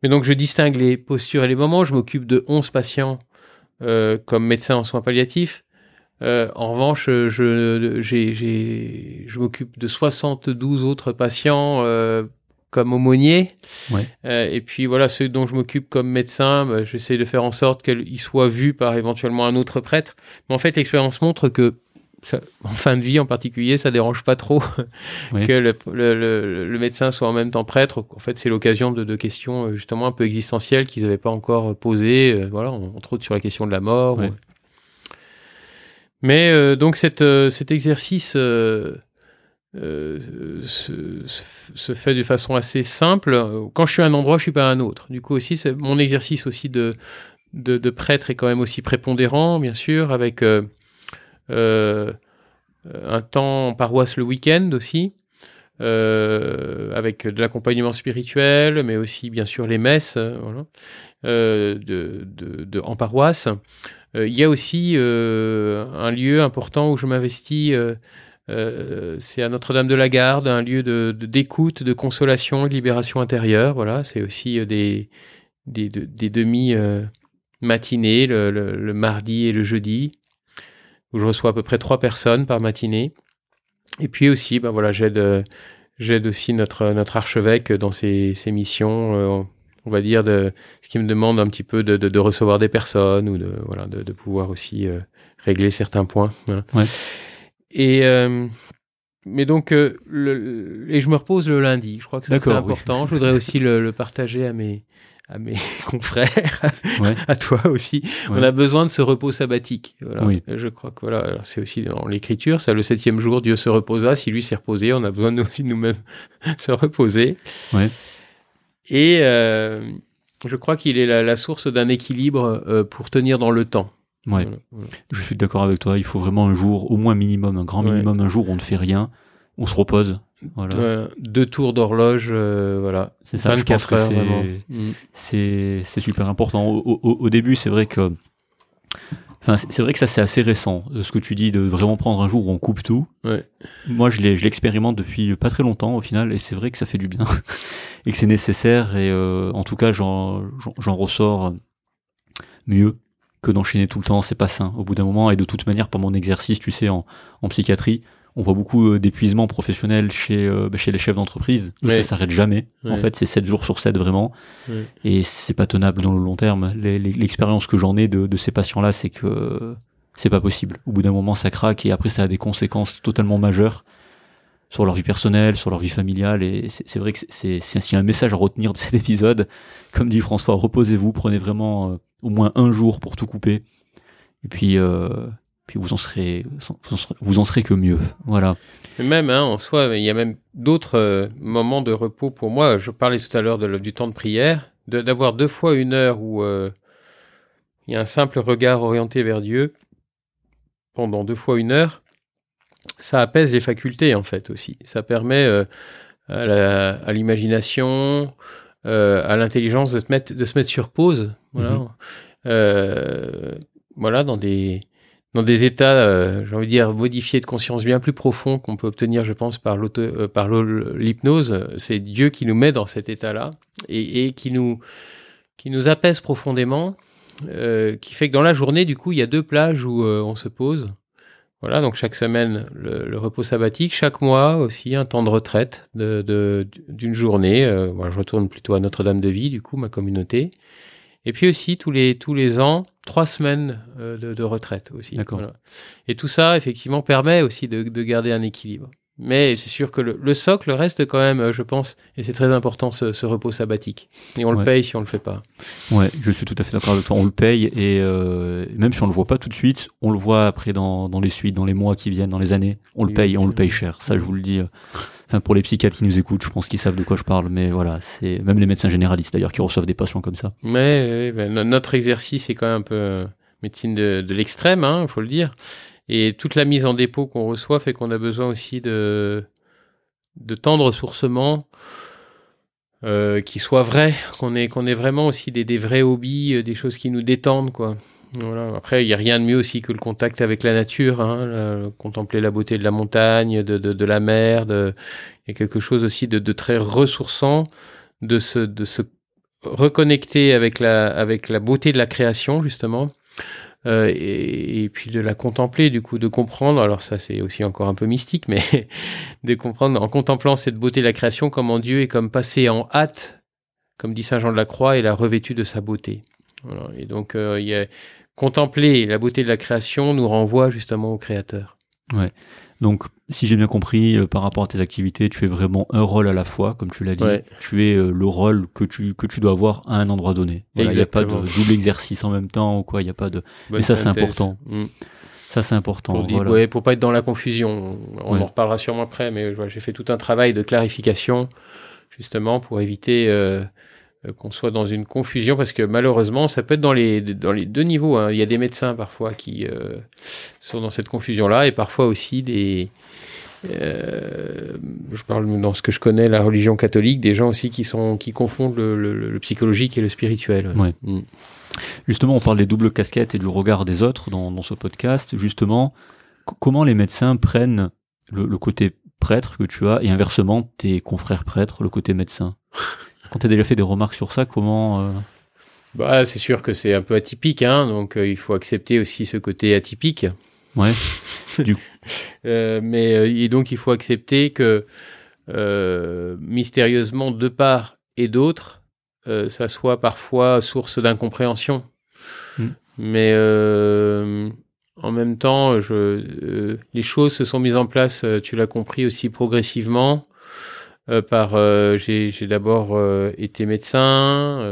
S1: Mais donc je distingue les postures et les moments. Je m'occupe de 11 patients comme médecin en soins palliatifs. Euh, en revanche, je, j'ai, j'ai, je m'occupe de 72 autres patients euh, comme aumônier.
S2: Ouais.
S1: Euh, et puis voilà, ceux dont je m'occupe comme médecin, bah, j'essaie de faire en sorte qu'ils soient vus par éventuellement un autre prêtre. Mais en fait, l'expérience montre que ça, en fin de vie en particulier, ça dérange pas trop
S2: Oui.
S1: que le, le- le- le médecin soit en même temps prêtre. En fait, c'est l'occasion de, de questions euh, justement un peu existentielles qu'ils n'avaient pas encore posées, euh, voilà, entre autres sur la question de la mort. Ou- Mais euh, donc euh, cet exercice euh, se, fait de façon assez simple. Quand je suis à un endroit, je suis pas à un autre. Du coup aussi, mon exercice aussi de, prêtre est quand même aussi prépondérant, bien sûr, avec un temps en paroisse le week-end aussi, avec de l'accompagnement spirituel, mais aussi bien sûr les messes, de- en paroisse. Euh, Il y a aussi euh, un lieu important où je m'investis. euh, c'est à Notre-Dame de la Garde, un lieu de de- d'écoute, de, consolation et de libération intérieure. Voilà, c'est aussi des, des, de- des demi euh, matinées le, mardi et le jeudi, où je reçois à peu près trois personnes par matinée. Et puis aussi, ben voilà, j'aide j'aide aussi notre notre archevêque dans ses, ses missions. On va dire de ce qui me demande un petit peu de, de, de recevoir des personnes ou de voilà de, de pouvoir aussi euh, régler certains points. voilà.
S2: Ouais.
S1: Et euh, mais donc euh, le, et je me repose le lundi. Je crois que c'est
S2: oui.
S1: important. Je voudrais aussi le, le partager à mes à mes confrères,
S2: Ouais.
S1: à toi aussi. On a besoin de ce repos sabbatique. Voilà.
S2: Oui.
S1: Je crois que voilà, c'est aussi dans l'Écriture, ça le septième jour, Dieu se reposa. Si lui s'est reposé, on a besoin nous aussi de nous-mêmes se reposer.
S2: Ouais.
S1: Et euh, je crois qu'il est la, la source d'un équilibre euh, pour tenir dans le temps.
S2: Ouais.
S1: Voilà, voilà.
S2: Je suis d'accord avec toi. Il faut vraiment un jour, au moins minimum, un grand
S1: Ouais.
S2: minimum, un jour où on ne fait rien, on se repose. Voilà.
S1: Voilà. Deux tours d'horloge, euh, voilà.
S2: C'est ça. Je pense
S1: 24
S2: que c'est-.
S1: Mm.
S2: c'est c'est super important. Au, au- au début, c'est vrai que, enfin, c'est vrai que ça c'est assez récent. euh, Ce que tu dis de vraiment prendre un jour où on coupe tout.
S1: Ouais.
S2: Moi, je l'expérimente depuis pas très longtemps au final, et c'est vrai que ça fait du bien et que c'est nécessaire. Et euh, en tout cas, j'en ressors mieux que d'enchaîner tout le temps. C'est pas sain au bout d'un moment. Et de toute manière, par mon exercice, tu sais, en, en psychiatrie. On voit beaucoup euh, d'épuisement professionnel chez, euh, bah, chez les chefs d'entreprise.
S1: Ouais.
S2: Ça s'arrête jamais. En fait, c'est 7 jours sur 7 vraiment.
S1: Ouais.
S2: Et c'est pas tenable dans le long terme. L'expérience que j'en ai de, de ces patients-là, c'est que c'est pas possible. Au bout d'un moment, ça craque et après, ça a des conséquences totalement majeures sur leur vie personnelle, sur leur vie familiale. Et c'est vrai que c'est- ainsi un message à retenir de cet épisode. Comme dit François, reposez-vous, prenez vraiment euh, au moins un jour pour tout couper. Et puis, euh, puis vous en serez, vous en serez, que mieux. Voilà.
S1: Même, hein, en soi, il y a même d'autres euh, moments de repos pour moi. Je parlais tout à l'heure de du temps de prière, de- d'avoir deux fois une heure où euh, il y a un simple regard orienté vers Dieu pendant deux fois une heure. Ça apaise les facultés, en fait, aussi. Ça permet euh, à l'imagination, à l'intelligence de, de se mettre sur pause. Voilà.
S2: Mhm.
S1: Euh, voilà, dans des, dans des états, euh, j'ai envie de dire, modifiés de conscience bien plus profonds qu'on peut obtenir, je pense, par euh, l'hypnose. C'est Dieu qui nous met dans cet état-là et, qui nous, qui nous apaise profondément, euh, qui fait que dans la journée, du coup, il y a deux plages où on se pose. Voilà, donc chaque semaine, le, repos sabbatique, chaque mois aussi, un temps de retraite de- de- d'une journée. Voilà, je retourne plutôt à Notre-Dame de Vie, du coup, ma communauté. Et puis aussi, tous les, tous les ans, trois semaines euh, de, de retraite aussi. Voilà. Et tout ça, effectivement, permet aussi de, de garder un équilibre. Mais c'est sûr que le, le socle reste quand même, euh, je pense, et c'est très important, ce, ce repos sabbatique. Et on
S2: Ouais.
S1: le paye si on le fait pas.
S2: Ouais, je suis tout à fait d'accord avec toi. On le paye et euh, même si on le voit pas tout de suite, on le voit après dans, dans les suites, dans les mois qui viennent, dans les années. On le paye et on le paye cher. Ça, je vous le dis. euh, Enfin, pour les psychiatres qui nous écoutent, je pense qu'ils savent de quoi je parle. Mais voilà, c'est même les médecins généralistes d'ailleurs qui reçoivent des patients comme ça.
S1: Mais euh, ben, no- notre exercice est quand même un peu médecine de, de l'extrême, il faut le dire. Et toute la mise en dépôt qu'on reçoit fait qu'on a besoin aussi de, de temps de ressourcement euh, qui soit vrai, qu'on ait, qu'on ait vraiment aussi des, des vrais hobbies, euh, des choses qui nous détendent, quoi. Voilà. Après, il n'y a rien de mieux aussi que le contact avec la nature, hein, contempler la beauté de la montagne, de, de, la mer. Il y a quelque chose aussi de, de très ressourçant, de se, de se reconnecter avec la, avec la beauté de la création, justement. Euh, et, et, puis de la contempler, du coup, de comprendre. Alors ça, c'est aussi encore un peu mystique, mais de comprendre en contemplant cette beauté de la création, comment Dieu est comme passé en hâte, comme dit Saint Jean de la Croix, et l'a revêtu de sa beauté. Voilà. Et donc, euh, y a, contempler la beauté de la création nous renvoie justement au Créateur.
S2: Ouais. Donc, si j'ai bien compris, euh, par rapport à tes activités, tu fais vraiment un rôle à la fois, comme tu l'as dit.
S1: Ouais.
S2: Tu es euh, le rôle que tu, que tu dois avoir à un endroit donné. Voilà, Il n'y a pas de double exercice en même temps ou quoi. Il n'y a pas de.
S1: Bonne
S2: ça, c'est important.
S1: Mm.
S2: Ça, c'est important.
S1: Pour, dire-
S2: voilà.
S1: ouais, pour pas être dans la confusion. On
S2: Ouais.
S1: en reparlera sûrement après, mais j'ai fait tout un travail de clarification, justement, pour éviter euh, qu'on soit dans une confusion, parce que malheureusement, ça peut être dans les, dans les deux niveaux. hein. Il y a des médecins parfois qui euh, sont dans cette confusion-là, et parfois aussi des. euh, je parle dans ce que je connais, la religion catholique, des gens aussi qui sont qui confondent le, le- le psychologique et le spirituel.
S2: Ouais.
S1: Mm.
S2: Justement, on parle des doubles casquettes et du regard des autres dans, dans ce podcast. Justement, comment les médecins prennent le, le côté prêtre que tu as et inversement tes confrères prêtres, le côté médecin? Quand tu as déjà fait des remarques sur ça, comment. euh,
S1: Bah, c'est sûr que c'est un peu atypique, hein, donc euh, il faut accepter aussi ce côté atypique.
S2: Ouais.
S1: Euh, mais euh, et donc il faut accepter que mystérieusement de part et d'autre, ça soit parfois source d'incompréhension.
S2: Mm.
S1: Mais en même temps, je, les choses se sont mises en place, tu l'as compris aussi progressivement. Euh, par, euh, j'ai d'abord euh, été médecin,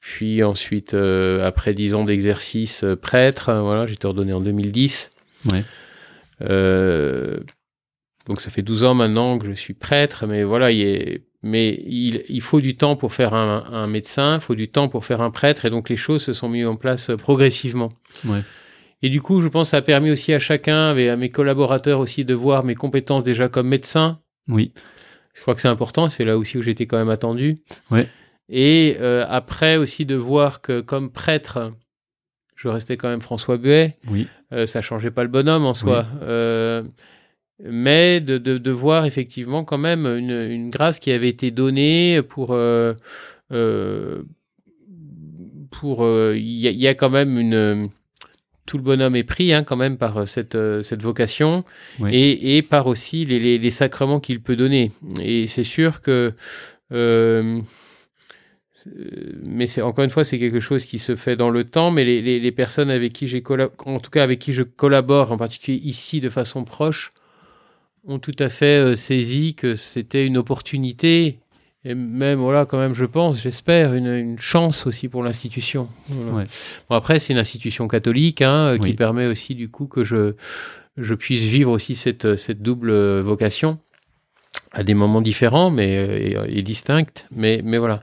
S1: puis ensuite, après dix ans d'exercice, prêtre. Voilà, j'ai été ordonné en 2010.
S2: Ouais.
S1: Euh, donc ça fait 12 ans maintenant que je suis prêtre, mais voilà, il est, mais il, il faut du temps pour faire un, un médecin, il faut du temps pour faire un prêtre, et donc les choses se sont mises en place progressivement.
S2: Ouais.
S1: Et du coup, je pense que ça a permis aussi à chacun, et à mes collaborateurs aussi, de voir mes compétences déjà comme médecin.
S2: Oui.
S1: Je crois que c'est important, c'est là aussi où j'étais quand même attendu.
S2: Ouais.
S1: Et euh, après aussi de voir que comme prêtre, je restais quand même François Buet,
S2: Oui.
S1: euh, ça changeait pas le bonhomme en soi. Euh, mais de, de, de voir effectivement quand même une, une grâce qui avait été donnée pour... euh, pour il y, a- il y a quand même une... Tout le bonhomme est pris hein, quand même par cette, euh, cette vocation
S2: Oui.
S1: et, et par aussi les, les, les sacrements qu'il peut donner. Et c'est sûr que... euh, euh, mais c'est encore une fois c'est quelque chose qui se fait dans le temps mais les, les, personnes avec qui j'ai en tout cas avec qui je collabore en particulier ici de façon proche ont tout à fait euh, saisi que c'était une opportunité et même voilà quand même je pense j'espère une, une chance aussi pour l'institution Voilà.
S2: Ouais.
S1: bon après c'est une institution catholique hein, euh, qui
S2: Oui.
S1: permet aussi du coup que je je puisse vivre aussi cette cette double euh, vocation à des moments différents mais euh, et, et distincts mais mais voilà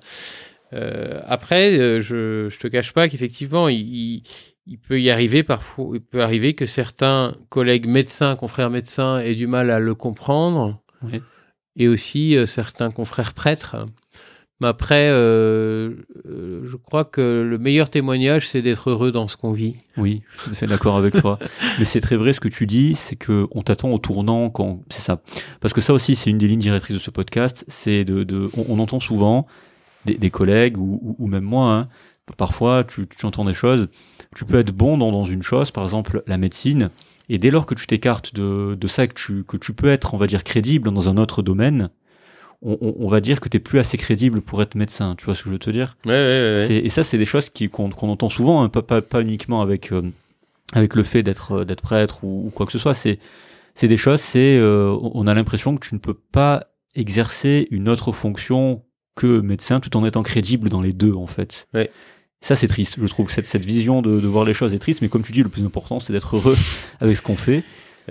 S1: euh, après, je ne te cache pas qu'effectivement, il, il, il peut y arriver parfois, il peut arriver que certains collègues médecins, confrères médecins, aient du mal à le comprendre,
S2: Oui.
S1: Et aussi euh, certains confrères prêtres. Mais après, euh, euh, je crois que le meilleur témoignage, c'est d'être heureux dans ce qu'on vit.
S2: Oui, je suis tout à fait d'accord avec toi. Mais c'est très vrai ce que tu dis, c'est que on t'attend au tournant quand c'est ça. Parce que ça aussi, c'est une des lignes directrices de ce podcast. C'est de, de on, on entend souvent des, des collègues ou, ou, ou même moi. hein, parfois, tu, tu entends des choses. Tu peux être bon dans, dans une chose, par exemple la médecine, et dès lors que tu t'écartes de, de ça, que tu, que tu peux être, on va dire, crédible dans un autre domaine, on, on, on va dire que tu es plus assez crédible pour être médecin. Tu vois ce que je veux te dire?
S1: Ouais, ouais, ouais.
S2: Et ça, c'est des choses qu'on entend souvent, hein, pas, pas, pas uniquement avec, euh, avec le fait d'être euh, prêtre ou, ou quoi que ce soit. C'est c'est des choses, c'est euh, on a l'impression que tu ne peux pas exercer une autre fonction que médecin tout en étant crédible dans les deux, en fait.
S1: Ouais.
S2: Ça, c'est triste. Je trouve cette, cette vision de, de voir les choses est triste, mais comme tu dis, le plus important, c'est d'être heureux avec ce qu'on fait.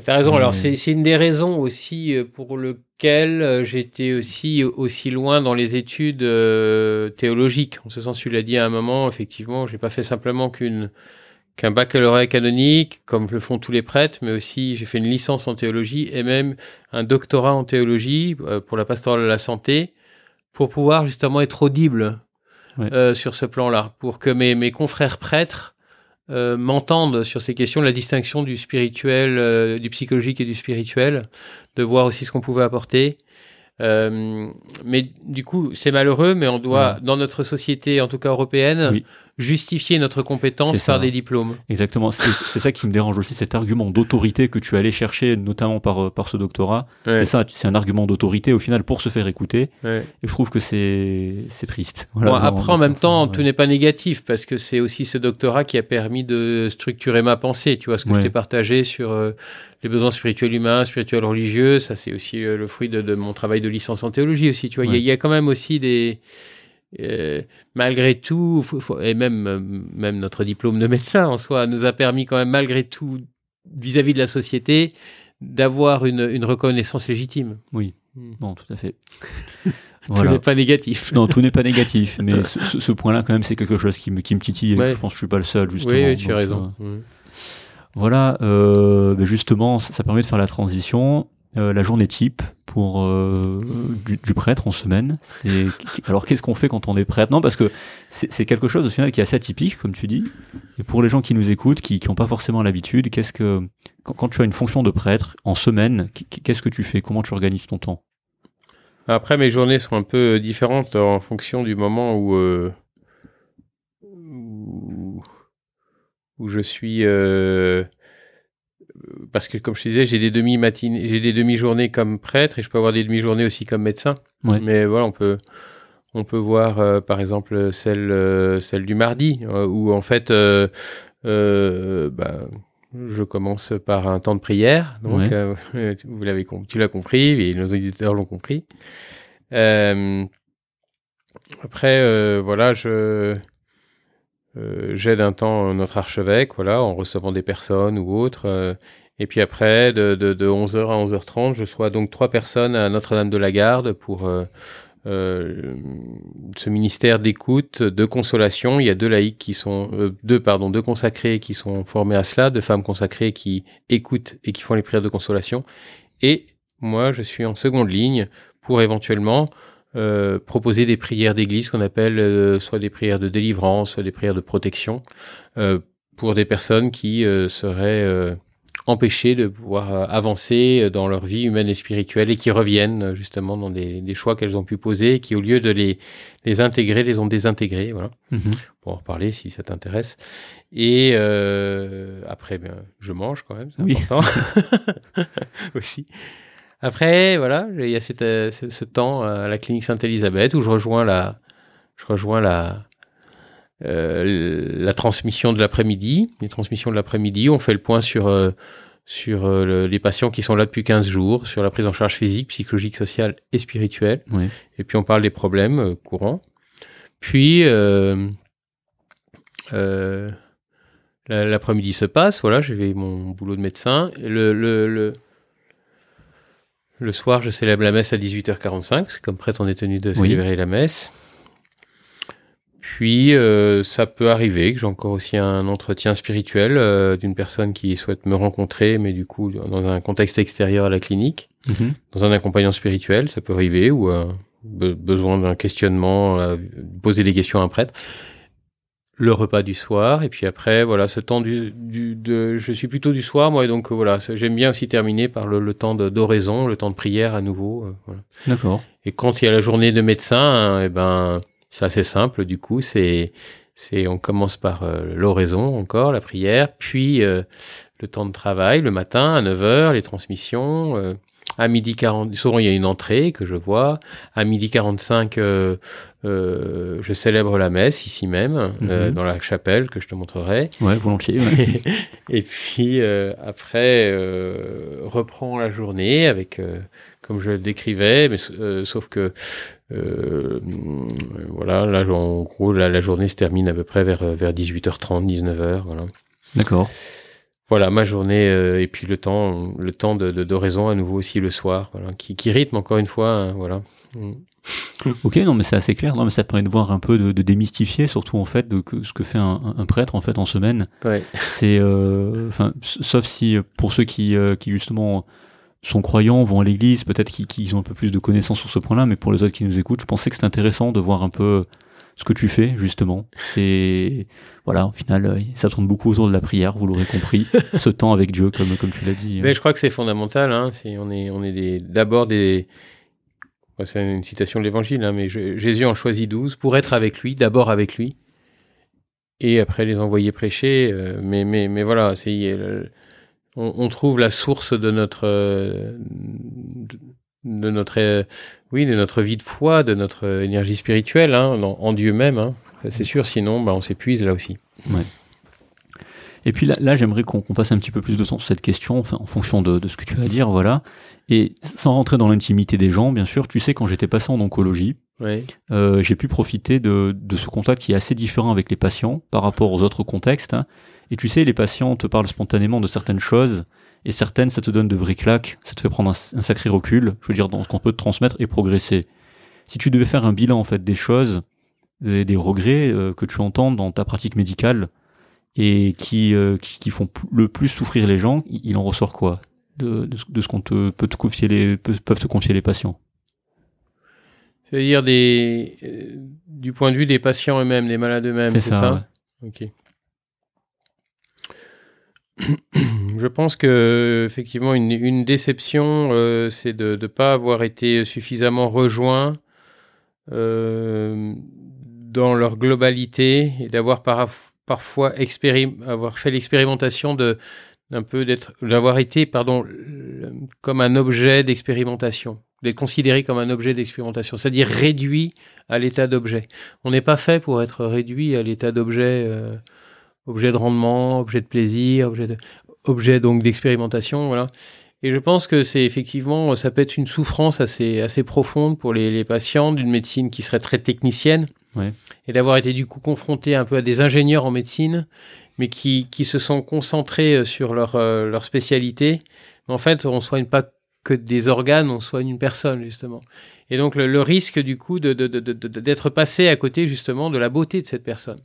S1: T'as raison. Alors,
S2: Mais-
S1: c'est une des raisons aussi euh, pour lequel euh, j'étais aussi aussi loin dans les études euh, théologiques. En ce sens, tu l'as dit à un moment, effectivement, j'ai pas fait simplement qu'une qu'un baccalauréat canonique, comme le font tous les prêtres, mais aussi j'ai fait une licence en théologie et même un doctorat en théologie euh, pour la pastorale de la santé, pour pouvoir justement être audible Euh, sur ce plan-là, pour que mes, mes confrères prêtres euh, m'entendent sur ces questions la distinction du spirituel, euh, du psychologique et du spirituel, de voir aussi ce qu'on pouvait apporter. Mais du coup, c'est malheureux, mais on doit, dans notre société, en tout cas européenne,
S2: Oui.
S1: Justifier notre compétence par des diplômes.
S2: Exactement. C'est ça qui me dérange aussi, cet argument d'autorité que tu allais chercher, notamment par, euh, par ce doctorat.
S1: Ouais,
S2: C'est ça, c'est un argument d'autorité au final pour se faire écouter.
S1: ouais.
S2: Et je trouve que c'est triste. Voilà,
S1: Bon,
S2: dans-
S1: après, en même temps, tout n'est pas négatif parce que c'est aussi ce doctorat qui a permis de structurer ma pensée. Tu vois, ce que je t'ai partagé sur euh, les besoins spirituels humains, spirituels religieux, ça c'est aussi euh, le fruit de, de mon travail de licence en théologie aussi. Tu vois, y il y, a quand même aussi des. Euh, malgré tout, faut- faut- et même, euh, même notre diplôme de médecin en soi nous a permis quand même, malgré tout, vis-à-vis de la société, d'avoir une, une reconnaissance légitime.
S2: Oui.
S1: Hmm.
S2: Bon, tout à fait.
S1: Tout n'est pas négatif.
S2: Non, tout n'est pas négatif, mais ce, ce- ce point-là, quand même, c'est quelque chose qui me, qui me titille. et. Je pense que je suis pas le seul, justement.
S1: oui, oui, tu as raison.
S2: euh,
S1: Hmm.
S2: Voilà, euh, ben justement, ça, ça permet de faire la transition. Euh, la journée type pour euh, du, du prêtre en semaine. C'est alors qu'est-ce qu'on fait quand on est prêtre? Non, parce que c'est quelque chose au final qui est assez atypique, comme tu dis. Et pour les gens qui nous écoutent, qui n'ont pas forcément l'habitude, qu'est-ce que quand, quand tu as une fonction de prêtre en semaine, qu'est-ce que tu fais? Comment tu organises ton temps?
S1: Après, mes journées sont un peu différentes en fonction du moment où, euh, où, où je suis. Parce que, comme je te disais, j'ai des demi-matinées, j'ai des demi-journées comme prêtre et je peux avoir des demi-journées aussi comme médecin.
S2: Ouais.
S1: Mais voilà, on peut, on peut voir, euh, par exemple, celle, euh, celle du mardi, euh, où en fait, bah, je commence par un temps de prière. Donc,
S2: Ouais.
S1: vous l'avez, tu l'as compris, et nos auditeurs l'ont compris. Après, voilà, je j'aide un temps notre archevêque, voilà, en recevant des personnes ou autres. euh, et puis après, de, de, de 11h à 11h30, je sois donc trois personnes à Notre-Dame de la Garde pour euh, euh, ce ministère d'écoute, de consolation. Il y a deux laïcs qui sont, euh, deux pardon, deux consacrés qui sont formés à cela, deux femmes consacrées qui écoutent et qui font les prières de consolation. Et moi, je suis en seconde ligne pour éventuellement euh, proposer des prières d'église qu'on appelle euh, soit des prières de délivrance, soit des prières de protection euh, pour des personnes qui euh, seraient euh, empêchées de pouvoir avancer dans leur vie humaine et spirituelle et qui reviennent justement dans des, des choix qu'elles ont pu poser et qui au lieu de les, les intégrer, les ont désintégrés. Voilà. Pour en reparler si ça t'intéresse. Et euh, après, ben, je mange quand même, c'est
S2: Oui.
S1: important aussi. Après, voilà, il y a cette, euh, ce, ce temps à la clinique Sainte-Élisabeth où je rejoins la, je rejoins la, euh, la transmission de l'après-midi, les transmissions de l'après-midi. On fait le point sur, euh, sur euh, le- les patients qui sont là depuis 15 jours, sur la prise en charge physique, psychologique, sociale et spirituelle.
S2: Oui.
S1: Et puis on parle des problèmes euh, courants. Puis euh, euh, la- l'après-midi se passe, voilà, j'ai fait mon boulot de médecin. Et Le, le, le, le soir, je célèbre la messe à 18h45, parce que comme prêtre, on est tenu de
S2: Oui.
S1: célébrer la messe. Puis, euh, ça peut arriver que j'ai encore aussi un entretien spirituel euh, d'une personne qui souhaite me rencontrer, mais du coup, dans un contexte extérieur à la clinique
S2: Mhm.
S1: dans un accompagnant spirituel, ça peut arriver, ou euh, be- besoin d'un questionnement, poser des questions à un prêtre. Le repas du soir, et puis après, voilà, ce temps du, du de, je suis plutôt du soir, moi, et donc euh, voilà, j'aime bien aussi terminer par le, le temps d'oraison, le temps de prière à nouveau. euh, voilà.
S2: D'accord.
S1: Et quand il y a la journée de médecin, hein, eh ben, c'est assez simple, du coup, c'est, c'est, on commence par euh, l'oraison encore, la prière, puis euh, le temps de travail, le matin à 9h, les transmissions. à midi 40, souvent il y a une entrée que je vois. À midi 45, euh, je célèbre la messe ici même, euh,
S2: Mhm.
S1: dans la chapelle que je te montrerai.
S2: Ouais, volontiers. ouais.
S1: Et puis euh, après, euh, reprend la journée avec, euh, comme je le décrivais, mais euh, sauf que voilà, là en gros la, la journée se termine à peu près vers vers 18h30, 19h, voilà.
S2: D'accord.
S1: Voilà ma journée euh, et puis le temps, le temps de, de d'oraison à nouveau aussi le soir, voilà, qui, qui rythme encore une fois, hein, voilà. Mm.
S2: Ok, non, mais c'est assez clair. Non, mais ça permet de voir un peu de, de démystifier, surtout en fait, de ce que fait un, un prêtre en fait en semaine.
S1: Ouais.
S2: C'est, euh, enfin, sauf si euh, pour ceux qui, euh, qui justement sont croyants, vont à l'église, peut-être qu'ils ont un peu plus de connaissances sur ce point-là, mais pour les autres qui nous écoutent, je pensais que c'était intéressant de voir un peu ce que tu fais justement. C'est, voilà, au final, ça tourne beaucoup autour de la prière, vous l'aurez compris, ce temps avec Dieu, comme comme tu l'as dit.
S1: Mais je crois que c'est fondamental. Hein. On est, on est des, d'abord des. Ouais, C'est une citation de l'Évangile, hein, mais je- Jésus en choisit douze pour être avec lui, d'abord avec lui, et après les envoyer prêcher. euh, mais, mais, mais voilà, c'est, on, on trouve la source de notre, euh, de, de notre, euh, oui, de notre vie de foi, de notre énergie spirituelle, hein, en Dieu même. Hein. C'est sûr, sinon, bah, on s'épuise là aussi.
S2: Et puis là, là j'aimerais qu'on passe un petit peu plus de temps sur cette question, enfin, en fonction de, de ce que tu vas dire, voilà. Et sans rentrer dans l'intimité des gens, bien sûr, tu sais, quand j'étais passé en oncologie,
S1: Ouais.
S2: euh, j'ai pu profiter de, de ce contact qui est assez différent avec les patients par rapport aux autres contextes. hein. Et tu sais, les patients te parlent spontanément de certaines choses, et certaines, ça te donne de vraies claques, ça te fait prendre un, un sacré recul, je veux dire, dans ce qu'on peut te transmettre et progresser. Si tu devais faire un bilan, en fait, des choses, des, des regrets euh, que tu entends dans ta pratique médicale, et qui, euh, qui, qui font le plus souffrir les gens, il en ressort quoi? De, de, ce- de ce qu'on te, peut te confier les, peuvent te confier les patients
S1: C'est-à-dire des, euh, du point de vue des patients eux-mêmes, des malades eux-mêmes, c'est ça,
S2: ouais.
S1: Ok. Je pense que effectivement une, une déception, euh, c'est de ne pas avoir été suffisamment rejoint dans leur globalité et d'avoir par- parfois avoir fait l'expérimentation de peu d'être d'avoir été pardon comme un objet d'expérimentation d'être considéré comme un objet d'expérimentation c'est-à-dire réduit à l'état d'objet. On n'est pas fait pour être réduit à l'état d'objet euh, objet de rendement objet de plaisir objet donc d'expérimentation voilà. Et je pense que c'est effectivement ça peut être une souffrance assez profonde pour les patients d'une médecine qui serait très technicienne Et d'avoir été du coup confronté un peu à des ingénieurs en médecine mais qui, qui se sont concentrés euh, sur leur, euh, leur spécialité. Mais en fait, on soigne pas que des organes, on soigne une personne, justement. Et donc, le, le risque, du coup, de, de- de- de- d'être passé à côté, justement, de la beauté de cette personne.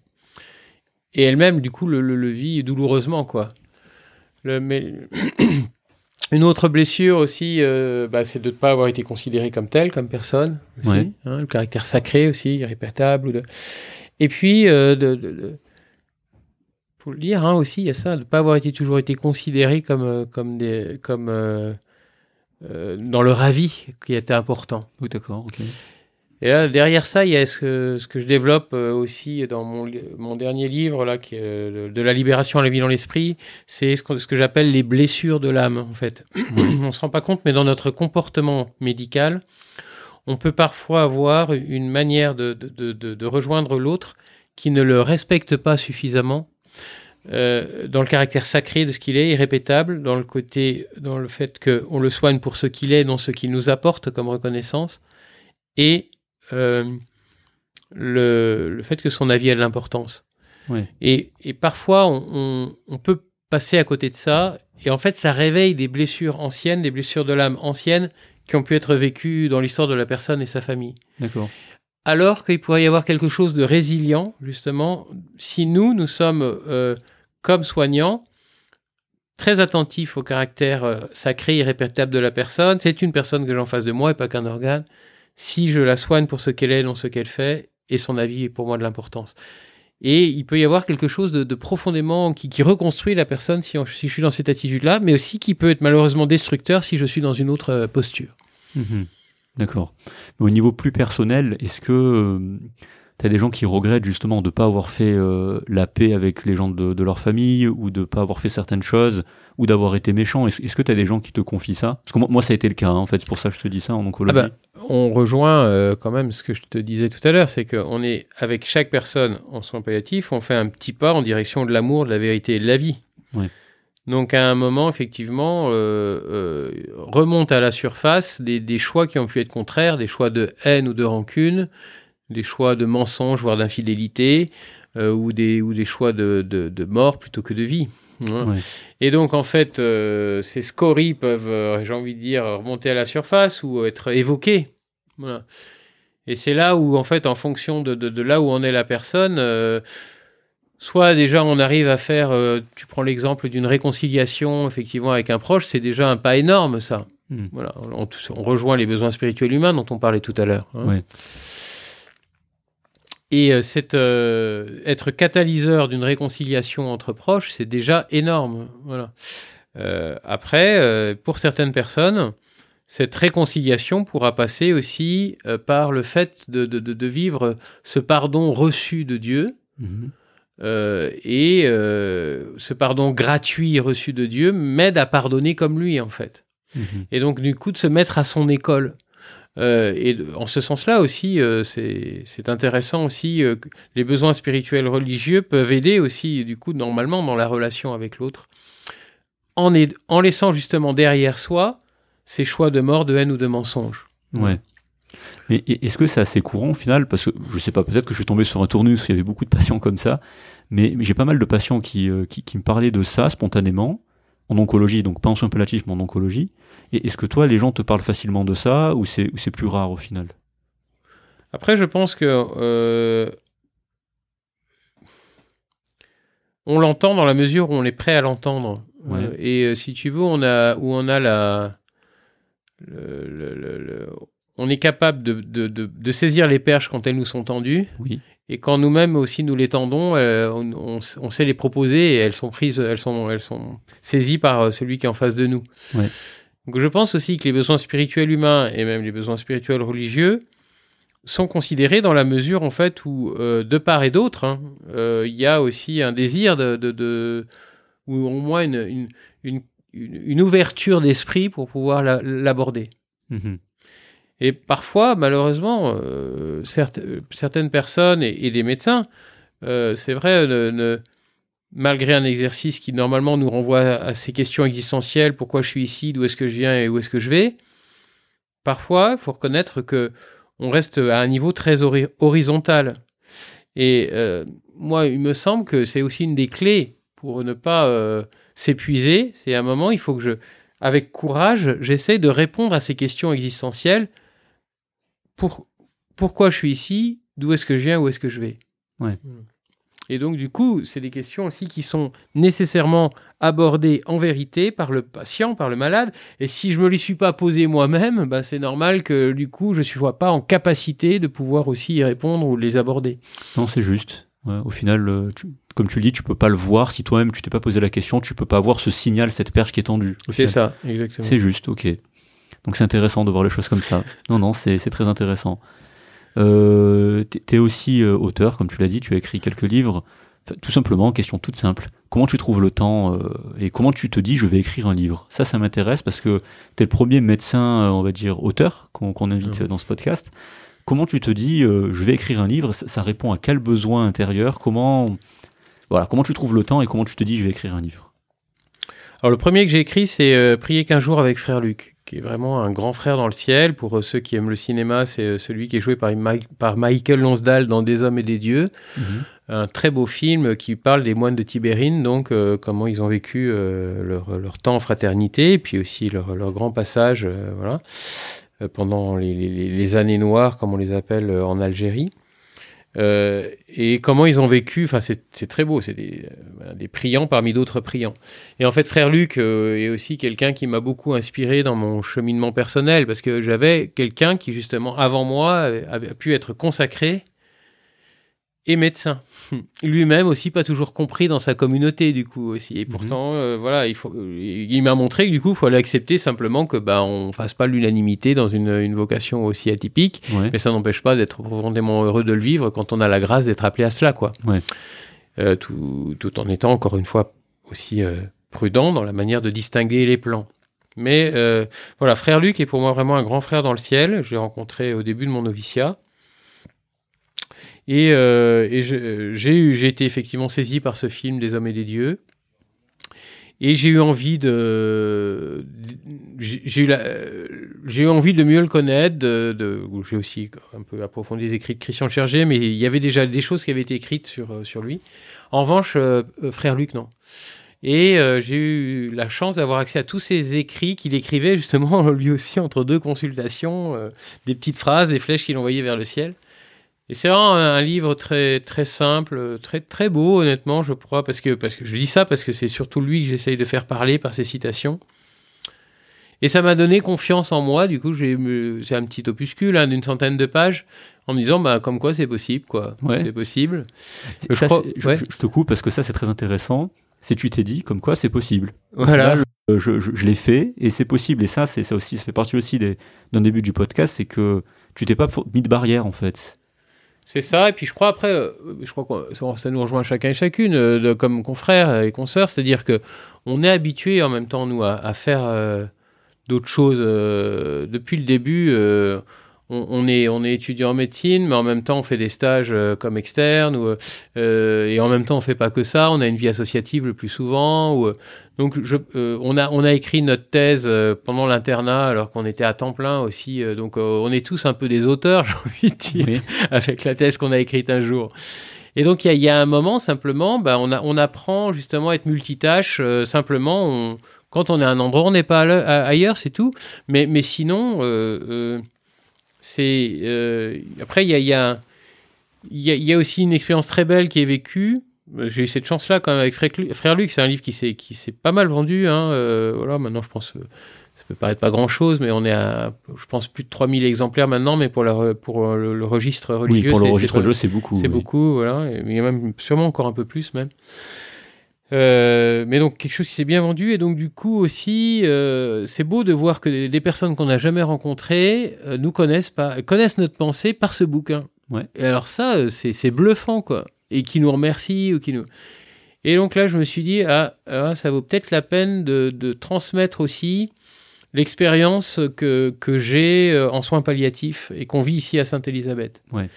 S1: Et elle-même, du coup, le, le, le vit douloureusement, quoi. Mais... Une autre blessure aussi, euh, bah, c'est de ne pas avoir été considéré comme tel, comme personne, aussi,
S2: Ouais.
S1: hein, le caractère sacré aussi, irrépétable. ou de- Et puis, euh, de, de- de- faut le dire hein, aussi, il y a ça, de ne pas avoir été toujours été considéré comme, euh, comme, des, comme euh, dans leur avis qui était important.
S2: Oui, d'accord, ok.
S1: Et là, derrière ça, il y a ce que, ce que je développe euh, aussi dans mon, mon dernier livre, là, qui est euh, de la libération à la vie dans l'esprit, c'est ce, que j'appelle les blessures de l'âme, en fait. on se rend pas compte, mais dans notre comportement médical, on peut parfois avoir une manière de, de- de rejoindre l'autre qui ne le respecte pas suffisamment. Euh, dans le caractère sacré de ce qu'il est, irrépétable, dans le côté, dans le fait qu'on le soigne pour ce qu'il est, non ce qu'il nous apporte comme reconnaissance, et euh, le, le fait que son avis a de l'importance.
S2: Ouais.
S1: Et, et parfois, on, on- on peut passer à côté de ça, et en fait, ça réveille des blessures anciennes, des blessures de l'âme anciennes qui ont pu être vécues dans l'histoire de la personne et sa famille.
S2: D'accord.
S1: Alors qu'il pourrait y avoir quelque chose de résilient, justement, si nous, nous sommes, euh, comme soignants, très attentifs au caractère euh, sacré, irrépétable de la personne. C'est une personne que j'ai en face de moi et pas qu'un organe. Si je la soigne pour ce qu'elle est, non ce qu'elle fait, et son avis est pour moi de l'importance. Et il peut y avoir quelque chose de, profondément qui, reconstruit la personne si, je suis dans cette attitude-là, mais aussi qui peut être malheureusement destructeur si je suis dans une autre euh, posture.
S2: Mhm. D'accord. Au niveau plus personnel, est-ce que tu as des gens qui regrettent justement de ne pas avoir fait euh, la paix avec les gens de, de leur famille ou de ne pas avoir fait certaines choses ou d'avoir été méchant Est-ce est-ce que tu as des gens qui te confient ça? Parce que moi, moi, ça a été le cas, hein, en fait, c'est pour ça que je te dis ça en oncologie.
S1: Ah bah, on rejoint euh, quand même ce que je te disais tout à l'heure, c'est qu'on est avec chaque personne en soins palliatifs, on fait un petit pas en direction de l'amour, de la vérité et de la vie.
S2: Ouais.
S1: Donc à un moment, effectivement, euh, euh, remonte à la surface des, des choix qui ont pu être contraires, des choix de haine ou de rancune, des choix de mensonge, voire d'infidélité, euh, ou, des, ou des choix de, de, de mort plutôt que de vie. hein.
S2: Ouais.
S1: Et donc, en fait, euh, ces scories peuvent, euh, j'ai envie de dire, remonter à la surface ou être évoquées. Voilà. Et c'est là où, en fait, en fonction de, de, de là où en est la personne, euh, soit déjà on arrive à faire, euh, tu prends l'exemple d'une réconciliation, effectivement, avec un proche, c'est déjà un pas énorme, ça.
S2: Mhm.
S1: Voilà, on, on rejoint les besoins spirituels humains dont on parlait tout à l'heure. hein.
S2: Ouais.
S1: Et euh, cette, euh, être catalyseur d'une réconciliation entre proches, c'est déjà énorme. Voilà. Euh, après, euh, pour certaines personnes, cette réconciliation pourra passer aussi par le fait de, de- de- de vivre ce pardon reçu de Dieu,
S2: Mhm.
S1: Et ce pardon gratuit reçu de Dieu m'aide à pardonner comme lui, en fait.
S2: Mhm.
S1: Et donc, du coup, de se mettre à son école. Euh, et en ce sens-là aussi, euh, c'est intéressant aussi. euh, les besoins spirituels religieux peuvent aider aussi, du coup, normalement, dans la relation avec l'autre, en, laissant justement derrière soi ces choix de mort, de haine ou de mensonge.
S2: Ouais. Mais et- est-ce que c'est assez courant au final? Parce que je sais pas, peut-être que je suis tombé sur un tournus il y avait beaucoup de patients comme ça, mais, mais j'ai pas mal de patients qui, qui, qui me parlaient de ça spontanément, en oncologie, donc pas en soins palliatifs, mais en oncologie. Et est-ce que toi, les gens te parlent facilement de ça, ou c'est plus rare au final?
S1: Après, je pense que euh, on l'entend dans la mesure où on est prêt à l'entendre.
S2: Ouais.
S1: Euh, et euh, si tu veux, on a où on a la, le- le- le- le- on est capable de, de- de- de saisir les perches quand elles nous sont tendues,
S2: Oui.
S1: et quand nous-mêmes aussi nous les tendons, euh, on, on s- on sait les proposer et elles sont prises, elles sont, elles sont saisies par celui qui est en face de nous.
S2: Ouais.
S1: Donc je pense aussi que les besoins spirituels humains et même les besoins spirituels religieux sont considérés dans la mesure en fait où euh, de part et d'autre, hein, euh, il y a aussi un désir de, de, de- ou au moins une, une, une, ouverture d'esprit pour pouvoir la- l'aborder.
S2: Mhm.
S1: Et parfois, malheureusement, euh, certes- certaines personnes et, et des médecins, c'est vrai, ne- ne- malgré un exercice qui normalement nous renvoie à ces questions existentielles, pourquoi je suis ici, d'où est-ce que je viens et où est-ce que je vais, parfois, il faut reconnaître que on reste à un niveau très hori- horizontal. Et euh, moi, il me semble que c'est aussi une des clés pour ne pas euh, s'épuiser. C'est à un moment, il faut que je, avec courage, j'essaie de répondre à ces questions existentielles. Pour, pourquoi je suis ici? D'où est-ce que je viens? Où est-ce que je vais?
S2: Ouais.
S1: Et donc, du coup, c'est des questions aussi qui sont nécessairement abordées en vérité par le patient, par le malade. Et si je me les suis pas posées moi-même, bah, c'est normal que du coup, je ne sois pas en capacité de pouvoir aussi y répondre ou les aborder.
S2: Non, c'est juste. Ouais, au final, euh, tu- comme tu le dis, tu peux pas le voir si toi-même tu t'es pas posé la question, tu peux pas avoir ce signal, cette perche qui est tendue.
S1: C'est ça, exactement.
S2: C'est juste, ok. Donc c'est intéressant de voir les choses comme ça. Non, non, c'est très intéressant. Euh, T'es es aussi euh, auteur, comme tu l'as dit, tu as écrit quelques livres. Enfin, Tout simplement, question toute simple. Comment tu trouves le temps euh, et comment tu te dis je vais écrire un livre? Ça, ça m'intéresse parce que tu es le premier médecin, euh, on va dire, auteur qu'on invite dans ce podcast. Comment tu te dis euh, je vais écrire un livre? Ça, ça répond à quel besoin intérieur? Comment voilà, comment tu trouves le temps et comment tu te dis je vais écrire un livre?
S1: Alors le premier que j'ai écrit, c'est Prier qu'un jour avec frère Luc, qui est vraiment un grand frère dans le ciel. Pour euh, ceux qui aiment le cinéma, c'est euh, celui qui est joué par, Michael Lonsdale dans Des hommes et des dieux. Un très beau film qui parle des moines de Tibérine, donc euh, comment ils ont vécu euh, leur, leur temps en fraternité, et puis aussi leur, leur grand passage, euh, voilà, pendant les, les- les années noires, comme on les appelle en Algérie. Euh, et comment ils ont vécu, enfin c'est très beau, c'est des, euh, des priants parmi d'autres priants. Et en fait, frère Luc euh, est aussi quelqu'un qui m'a beaucoup inspiré dans mon cheminement personnel, parce que j'avais quelqu'un qui, justement, avant moi, avait pu être consacré et médecin. Lui-même aussi pas toujours compris dans sa communauté, du coup, aussi. Et pourtant, euh, voilà, il, faut, il m'a montré que, du coup, il fallait accepter simplement que bah, on fasse pas l'unanimité dans une, une vocation aussi atypique.
S2: Ouais.
S1: Mais ça n'empêche pas d'être profondément heureux de le vivre quand on a la grâce d'être appelé à cela, quoi.
S2: Ouais.
S1: Euh, tout, tout en étant, encore une fois, aussi euh, prudent dans la manière de distinguer les plans. Mais voilà, frère Luc est pour moi vraiment un grand frère dans le ciel. Je l'ai rencontré au début de mon noviciat. Et, euh, j'ai été effectivement saisi par ce film des hommes et des dieux. Et j'ai eu envie de, j'ai eu, envie de mieux le connaître. J'ai aussi un peu approfondi les écrits de Christian Chergé, mais il y avait déjà des choses qui avaient été écrites sur, euh, lui. En revanche, euh, frère Luc, non. Et j'ai eu la chance d'avoir accès à tous ces écrits qu'il écrivait justement lui aussi entre deux consultations, des petites phrases, des flèches qu'il envoyait vers le ciel. Et c'est vraiment un, un livre très très simple, très très beau honnêtement, je crois, parce que parce que je dis ça parce que c'est surtout lui que j'essaye de faire parler par ses citations. Et ça m'a donné confiance en moi. Du coup, j'ai c'est un petit opuscule hein, d'une centaine de pages en me disant bah comme quoi c'est possible quoi,
S2: Ouais.
S1: c'est possible. Je
S2: Ça,
S1: crois-
S2: c'est- je,
S1: ouais.
S2: je- je te coupe parce que ça c'est très intéressant. C'est tu t'es dit comme quoi c'est possible.
S1: Voilà.
S2: euh, je, l'ai fait et c'est possible. Et ça, c'est ça aussi, ça fait partie aussi d'un début du podcast, c'est que tu t'es pas mis de barrière en fait.
S1: C'est ça, et puis je crois après, euh, je crois que ça, nous rejoint chacun et chacune, euh, comme confrères et consoeurs, c'est-à-dire que on est habitué en même temps, nous, à, faire euh, d'autres choses. depuis le début, on, on est, on est étudiant en médecine, mais en même temps, on fait des stages euh, comme externe, ou, euh, et en même temps, on fait pas que ça, on a une vie associative le plus souvent. Ou, euh, donc, je, euh, on, a, on a écrit notre thèse pendant l'internat, alors qu'on était à temps plein aussi. donc, on est tous un peu des auteurs, j'ai envie de dire
S2: Oui.
S1: avec la thèse qu'on a écrite un jour. Et donc, il y a- il y, a un moment, simplement, bah, on, a, on apprend justement à être multitâche. simplement, on- quand on est à un endroit, on n'est pas ailleurs, c'est tout. Mais, mais sinon, euh, euh, c'est. euh, après, il y a, y, a, y, a, y a aussi une expérience très belle qui est vécue. J'ai eu cette chance-là quand même avec Frère Lu- Frère Luc. C'est un livre qui s'est qui s'est pas mal vendu. Hein, euh, voilà, maintenant, je pense. euh, ça peut paraître pas grand-chose, mais on est à, je pense, plus de 3000 exemplaires maintenant, mais pour, la, pour le, le registre
S2: Oui,
S1: religieux,
S2: pour le registre jeu, c'est beaucoup.
S1: c'est
S2: oui.
S1: beaucoup, voilà. Et Il y a même sûrement encore un peu plus même. Euh, mais donc quelque chose qui s'est bien vendu et donc du coup aussi euh, c'est beau de voir que des, des personnes qu'on n'a jamais rencontrées euh, nous connaissent pas connaissent notre pensée par ce bouquin.
S2: Ouais.
S1: Et alors ça euh, c'est c'est bluffant quoi et qui nous remercie ou qui nous et donc là je me suis dit ah, ah, ça vaut peut-être la peine de, de transmettre aussi l'expérience que, que j'ai en soins palliatifs et qu'on vit ici à Sainte-Élisabeth.
S2: Ouais.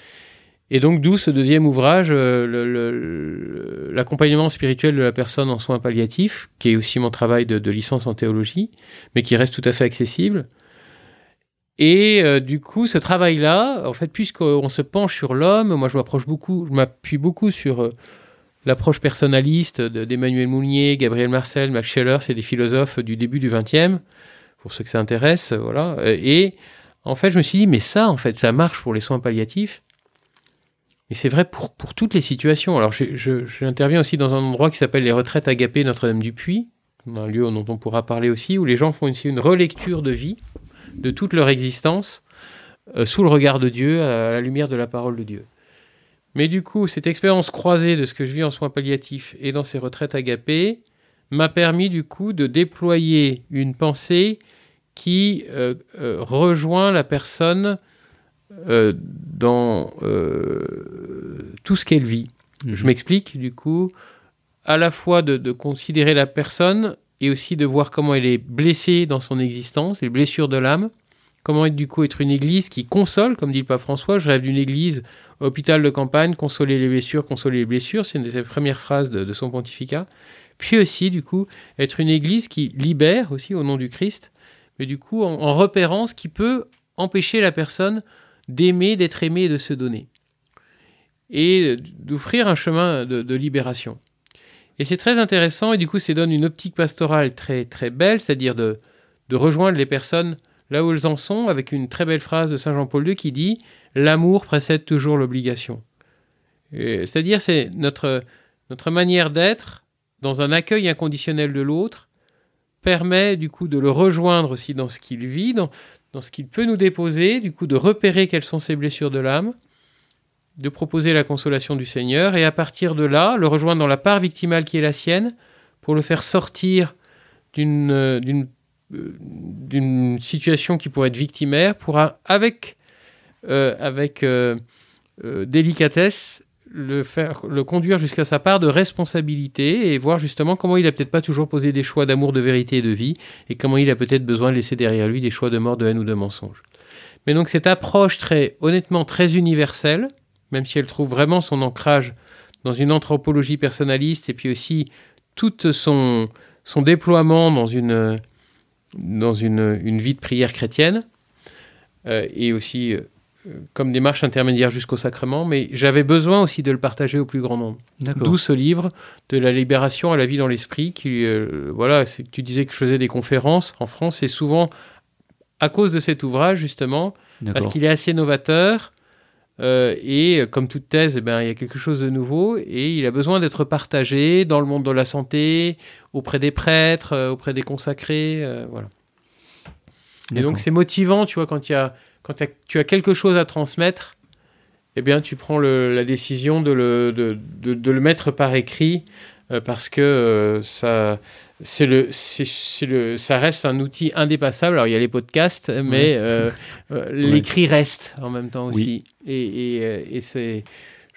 S1: Et donc d'où ce deuxième ouvrage, euh, l'accompagnement spirituel de la personne en soins palliatifs, qui est aussi mon travail de, licence en théologie, mais qui reste tout à fait accessible. Et euh, du coup, ce travail-là, en fait, puisqu'on se penche sur l'homme, moi je m'approche beaucoup, je m'appuie beaucoup sur euh, l'approche personnaliste de- d'Emmanuel Mounier, Gabriel Marcel, Max Scheller, c'est des philosophes du début du XXe, pour ceux que ça intéresse, voilà. Et en fait, je me suis dit, mais ça, en fait, ça marche pour les soins palliatifs. Et c'est vrai pour, toutes les situations. Alors, j'interviens aussi dans un endroit qui s'appelle les retraites agapées Notre-Dame-du-Puy, un lieu dont on pourra parler aussi, où les gens font aussi une relecture de vie, de toute leur existence, euh, sous le regard de Dieu, à la lumière de la parole de Dieu. Mais du coup, cette expérience croisée de ce que je vis en soins palliatifs et dans ces retraites agapées m'a permis du coup de déployer une pensée qui euh, euh, rejoint la personne euh, dans euh, tout ce qu'elle vit. Je
S2: Mhm.
S1: m'explique, du coup, à la fois de, de considérer la personne et aussi de voir comment elle est blessée dans son existence, les blessures de l'âme, comment être, du coup être une église qui console, comme dit le pape François, je rêve d'une église hôpital de campagne, consoler les blessures, consoler les blessures, c'est une de ses premières phrases de, de son pontificat. Puis aussi, du coup, être une église qui libère aussi au nom du Christ, mais du coup en, en repérant ce qui peut empêcher la personne d'aimer, d'être aimée et de se donner. Et d'offrir un chemin de, libération. Et c'est très intéressant, et du coup, ça donne une optique pastorale très, très belle, c'est-à-dire de, de rejoindre les personnes là où elles en sont, avec une très belle phrase de Saint Jean-Paul II qui dit L'amour précède toujours l'obligation. C'est-à-dire, c'est notre, notre manière d'être dans un accueil inconditionnel de l'autre permet du coup de le rejoindre aussi dans ce qu'il vit, dans, dans ce qu'il peut nous déposer, du coup de repérer quelles sont ses blessures de l'âme, de proposer la consolation du Seigneur, et à partir de là, le rejoindre dans la part victimale qui est la sienne, pour le faire sortir d'une euh, euh, situation qui pourrait être victimaire, pour un- avec euh, avec délicatesse le faire le conduire jusqu'à sa part de responsabilité et voir justement comment il a peut-être pas toujours posé des choix d'amour, de vérité et de vie, et comment il a peut-être besoin de laisser derrière lui des choix de mort, de haine ou de mensonge. Mais donc cette approche très honnêtement très universelle, même si elle trouve vraiment son ancrage dans une anthropologie personnaliste et puis aussi tout son, son déploiement dans une, dans une, une vie de prière chrétienne, euh, et aussi comme démarche intermédiaire jusqu'au sacrement, mais j'avais besoin aussi de le partager au plus grand nombre. D'où ce livre de la libération à la vie dans l'esprit, qui, euh, voilà, tu disais que je faisais des conférences en France, et souvent à cause de cet ouvrage, justement, parce qu'il est assez novateur. euh, et comme toute thèse, eh ben, il y a quelque chose de nouveau et il a besoin d'être partagé dans le monde de la santé, auprès des prêtres, euh, auprès des consacrés. euh, voilà. Et donc c'est motivant, tu vois, quand, il y a, quand tu as quelque chose à transmettre, eh bien tu prends le- la décision de le, de, de- de le mettre par écrit euh, parce que euh, ça, c'est le, c'est, le, ça reste un outil indépassable. Alors il y a les podcasts, mais euh, euh, l'écrit reste en même temps aussi. Et, et, et c'est,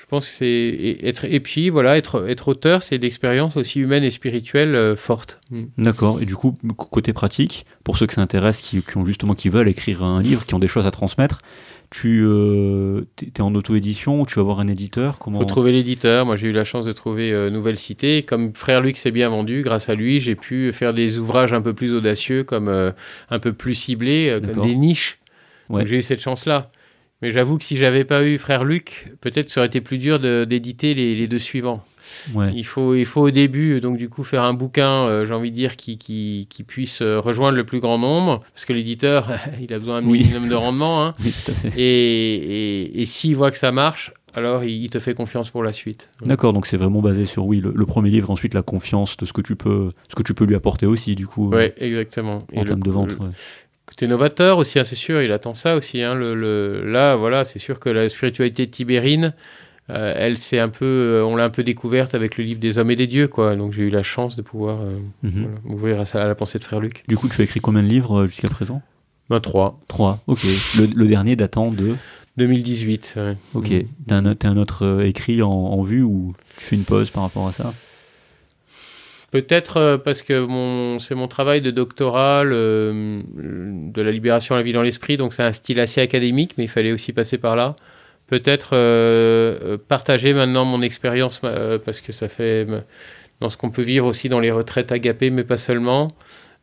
S1: pense que c'est et- être et puis voilà, être être auteur, c'est d'expérience aussi humaine et spirituelle euh, forte. Mm.
S2: D'accord. Et du coup, côté pratique, pour ceux que ça intéresse, qui, qui ont justement qui veulent écrire un livre, qui ont des choses à transmettre, tu euh, es en auto-édition ou tu vas voir un éditeur? Comment
S1: Faut trouver l'éditeur. Moi, j'ai eu la chance de trouver euh, Nouvelle Cité. Comme Frère Luc s'est bien vendu, grâce à lui, j'ai pu faire des ouvrages un peu plus audacieux, comme euh, un peu plus ciblés, euh, comme des niches.
S2: Ouais.
S1: Donc, j'ai eu cette chance-là. Mais j'avoue que si j'avais pas eu Frère Luc, peut-être ça aurait été plus dur d'éditer les, les deux suivants.
S2: Ouais.
S1: Il faut, il faut au début, donc du coup, faire un bouquin, euh, j'ai envie de dire, qui, qui, qui puisse euh, rejoindre le plus grand nombre, parce que l'éditeur, il a besoin d'un
S2: Oui.
S1: minimum de rendement. Hein.
S2: Oui.
S1: Et, et, et s'il voit que ça marche, alors il, te fait confiance pour la suite.
S2: D'accord, donc c'est vraiment basé sur oui le, le premier livre, ensuite la confiance de ce que tu peux, ce que tu peux lui apporter aussi du coup euh,
S1: Ouais, exactement.
S2: en termes de vente.
S1: le
S2: ouais.
S1: Côté novateur aussi, hein, c'est sûr, il attend ça aussi. Hein, le, le- là, voilà, c'est sûr que la spiritualité tibérine, euh, elle, c'est un peu, euh, on l'a un peu découverte avec le livre des hommes et des dieux, quoi. Donc j'ai eu la chance de pouvoir euh,
S2: Mhm.
S1: voilà, m'ouvrir à, ça, à la pensée de Frère Luc.
S2: Du coup, tu as écrit combien de livres euh, jusqu'à présent?
S1: Ben, 3.
S2: Trois. Ok. Le, le dernier datant de?
S1: 2018. ouais.
S2: Ok. T'as un, un autre écrit en, en vue ou tu fais une pause par rapport à ça?
S1: Peut-être euh, parce que c'est mon travail de doctorat le- de la libération à la vie dans l'esprit, donc c'est un style assez académique, mais il fallait aussi passer par là. Peut-être euh, euh, partager maintenant mon expérience, euh, parce que ça fait euh, dans ce qu'on peut vivre aussi dans les retraites agapées, mais pas seulement,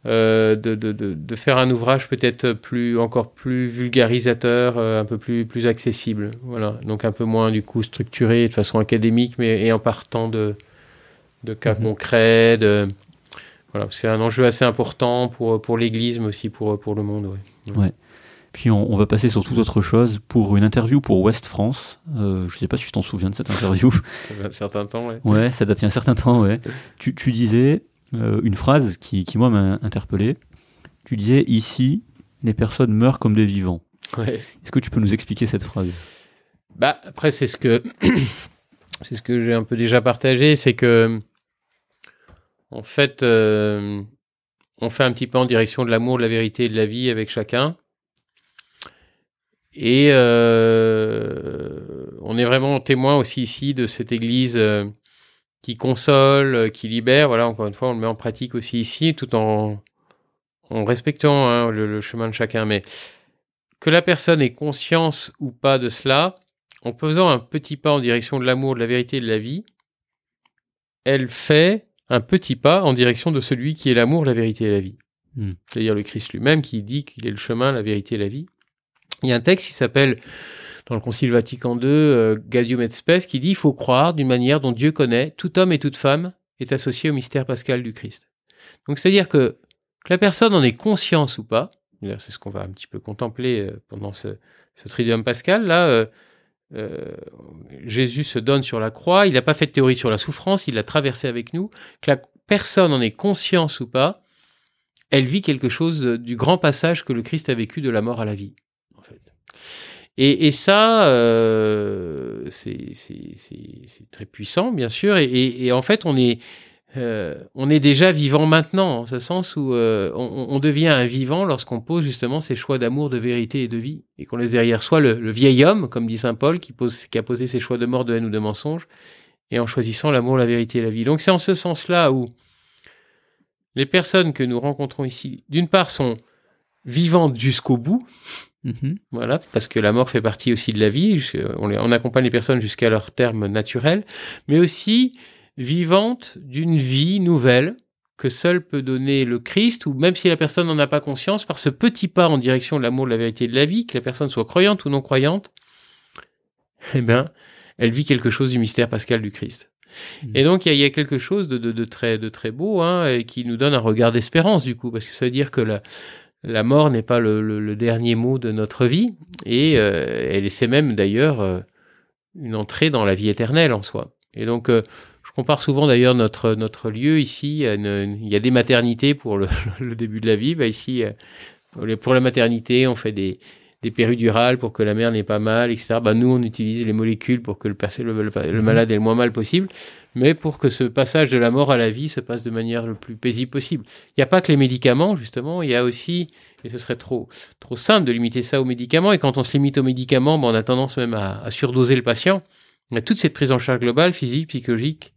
S1: euh, de, faire un ouvrage peut-être plus, encore plus vulgarisateur, euh, un peu plus, accessible. Voilà. Donc un peu moins du coup structuré de façon académique, mais en partant de, de cas
S2: Mhm.
S1: concrets. De... Voilà, c'est un enjeu assez important pour, pour l'Église, mais aussi pour, pour le monde. ouais.
S2: Puis on, on va passer sur toute autre chose pour une interview pour Ouest France. Euh, je sais pas si tu t'en souviens de cette interview.
S1: Ça fait un certain temps. Ouais.
S2: ouais, ça date un certain temps. Ouais. Tu, tu disais euh, une phrase qui, qui moi m'a interpellé. Tu disais ici les personnes meurent comme des vivants.
S1: Ouais.
S2: Est-ce que tu peux nous expliquer cette phrase?
S1: Bah, après, c'est ce que, c'est ce que j'ai un peu déjà partagé, c'est que, en fait, euh, on fait un petit peu en direction de l'amour, de la vérité et de la vie avec chacun. Et euh, on est vraiment témoin aussi ici de cette Église euh, qui console, qui libère. Voilà, encore une fois, on le met en pratique aussi ici, tout en, en respectant hein, le chemin de chacun. Mais que la personne ait conscience ou pas de cela, en faisant un petit pas en direction de l'amour, de la vérité et de la vie, elle fait un petit pas en direction de celui qui est l'amour, la vérité et la vie.
S2: Hmm.
S1: C'est-à-dire le Christ lui-même qui dit qu'il est le chemin, la vérité et la vie. Il y a un texte qui s'appelle, dans le Concile Vatican II, euh, Gaudium et Spes, qui dit il faut croire d'une manière dont Dieu connaît, tout homme et toute femme est associé au mystère pascal du Christ. Donc c'est-à-dire que, que la personne en ait conscience ou pas, c'est ce qu'on va un petit peu contempler euh, pendant ce, ce tridium pascal, là, euh, Jésus se donne sur la croix, il n'a pas fait de théorie sur la souffrance, il l'a traversé avec nous, que la personne en ait conscience ou pas, elle vit quelque chose du grand passage que le Christ a vécu de la mort à la vie, en fait. Et, ça, euh, c'est très puissant, bien sûr, et en fait, on est, euh, on est déjà vivant maintenant, en ce sens où euh, on, on devient un vivant lorsqu'on pose justement ces choix d'amour, de vérité et de vie, et qu'on laisse derrière soi le, le vieil homme, comme dit saint Paul, qui, pose, qui a posé ses choix de mort, de haine ou de mensonge, et en choisissant l'amour, la vérité et la vie. Donc c'est en ce sens-là où les personnes que nous rencontrons ici, d'une part, sont vivantes jusqu'au bout,
S2: Mhm.
S1: voilà, parce que la mort fait partie aussi de la vie. Je- On, les- on accompagne les personnes jusqu'à leur terme naturel, mais aussi vivantes d'une vie nouvelle que seul peut donner le Christ, ou même si la personne n'en a pas conscience, par ce petit pas en direction de l'amour, de la vérité et de la vie, que la personne soit croyante ou non croyante, eh bien, elle vit quelque chose du mystère pascal du Christ.
S2: Mhm.
S1: Et donc, il y, a- il y a quelque chose de, de- de très, de très beau, hein, et qui nous donne un regard d'espérance, du coup, parce que ça veut dire que la, la mort n'est pas le, le- le dernier mot de notre vie, et euh, elle c'est même d'ailleurs euh, une entrée dans la vie éternelle en soi. Et donc, euh, compare souvent d'ailleurs notre, notre lieu ici, une- il y a des maternités pour le, le début de la vie, bah ici, euh, pour la maternité, on fait des, des péridurales pour que la mère n'ait pas mal, etc. Bah, nous, on utilise les molécules pour que le, le, le, malade ait le moins mal possible, mais pour que ce passage de la mort à la vie se passe de manière le plus paisible possible. Il n'y a pas que les médicaments, justement, il y a aussi, et ce serait trop, trop simple de limiter ça aux médicaments, et quand on se limite aux médicaments, bah, on a tendance même à, à surdoser le patient. Y a toute cette prise en charge globale, physique, psychologique,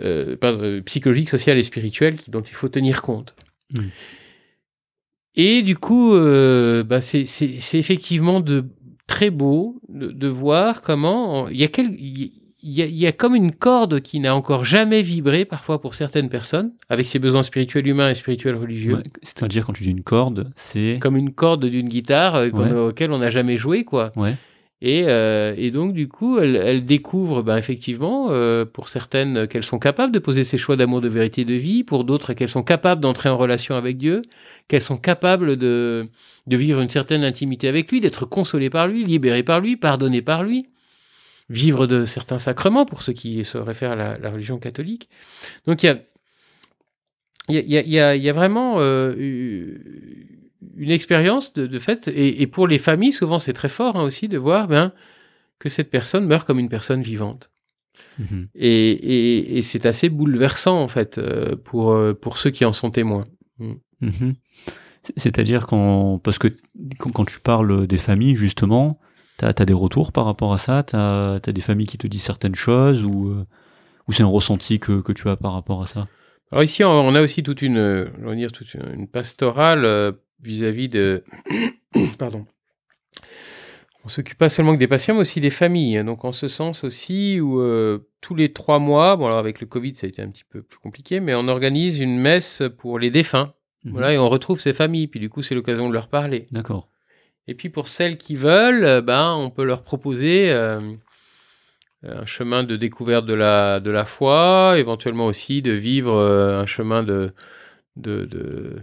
S1: euh, euh, psychologique, sociale et spirituelle dont il faut tenir compte. Mmh. Et du coup, euh, bah c'est effectivement de très beau de, de voir comment il y a quel, il y, a, il y a comme une corde qui n'a encore jamais vibré parfois pour certaines personnes avec ses besoins spirituels humains et spirituels religieux. Ouais,
S2: C'est-à-dire quand tu dis une corde, c'est
S1: comme une corde d'une guitare euh, ouais. auquel on n'a jamais joué quoi.
S2: Ouais.
S1: Et, euh, et, donc, du coup, elle, elle découvre ben, effectivement, euh, pour certaines, qu'elles sont capables de poser ses choix d'amour, de vérité, de vie, pour d'autres, qu'elles sont capables d'entrer en relation avec Dieu, qu'elles sont capables de, de vivre une certaine intimité avec lui, d'être consolées par lui, libérées par lui, pardonnées par lui, vivre de certains sacrements, pour ceux qui se réfèrent à la, la religion catholique. Donc, il y a, y a, y, a, y a, vraiment... Euh, une expérience de, de fait, et, et, pour les familles, souvent c'est très fort hein, aussi de voir ben, que cette personne meurt comme une personne vivante. Mmh. Et, et, et c'est assez bouleversant en fait euh, pour, euh, pour ceux qui en sont témoins.
S2: Mmh. Mmh. C'est-à-dire quand, parce que quand, quand, tu parles des familles justement, tu as, as, des retours par rapport à ça, tu as, as, des familles qui te disent certaines choses ou, euh, ou c'est un ressenti que, que tu as par rapport à ça?
S1: Alors ici, on a aussi toute une, on va dire toute une pastorale vis-à-vis de... Pardon. On s'occupe pas seulement que des patients, mais aussi des familles. Donc en ce sens aussi, où euh, tous les trois mois, bon alors avec le Covid ça a été un petit peu plus compliqué, mais on organise une messe pour les défunts. Mmh. Voilà, et on retrouve ces familles. Puis du coup, c'est l'occasion de leur parler.
S2: D'accord.
S1: Et puis pour celles qui veulent, euh, ben on peut leur proposer euh, un chemin de découverte de la de la foi, éventuellement aussi de vivre euh, un chemin de de, de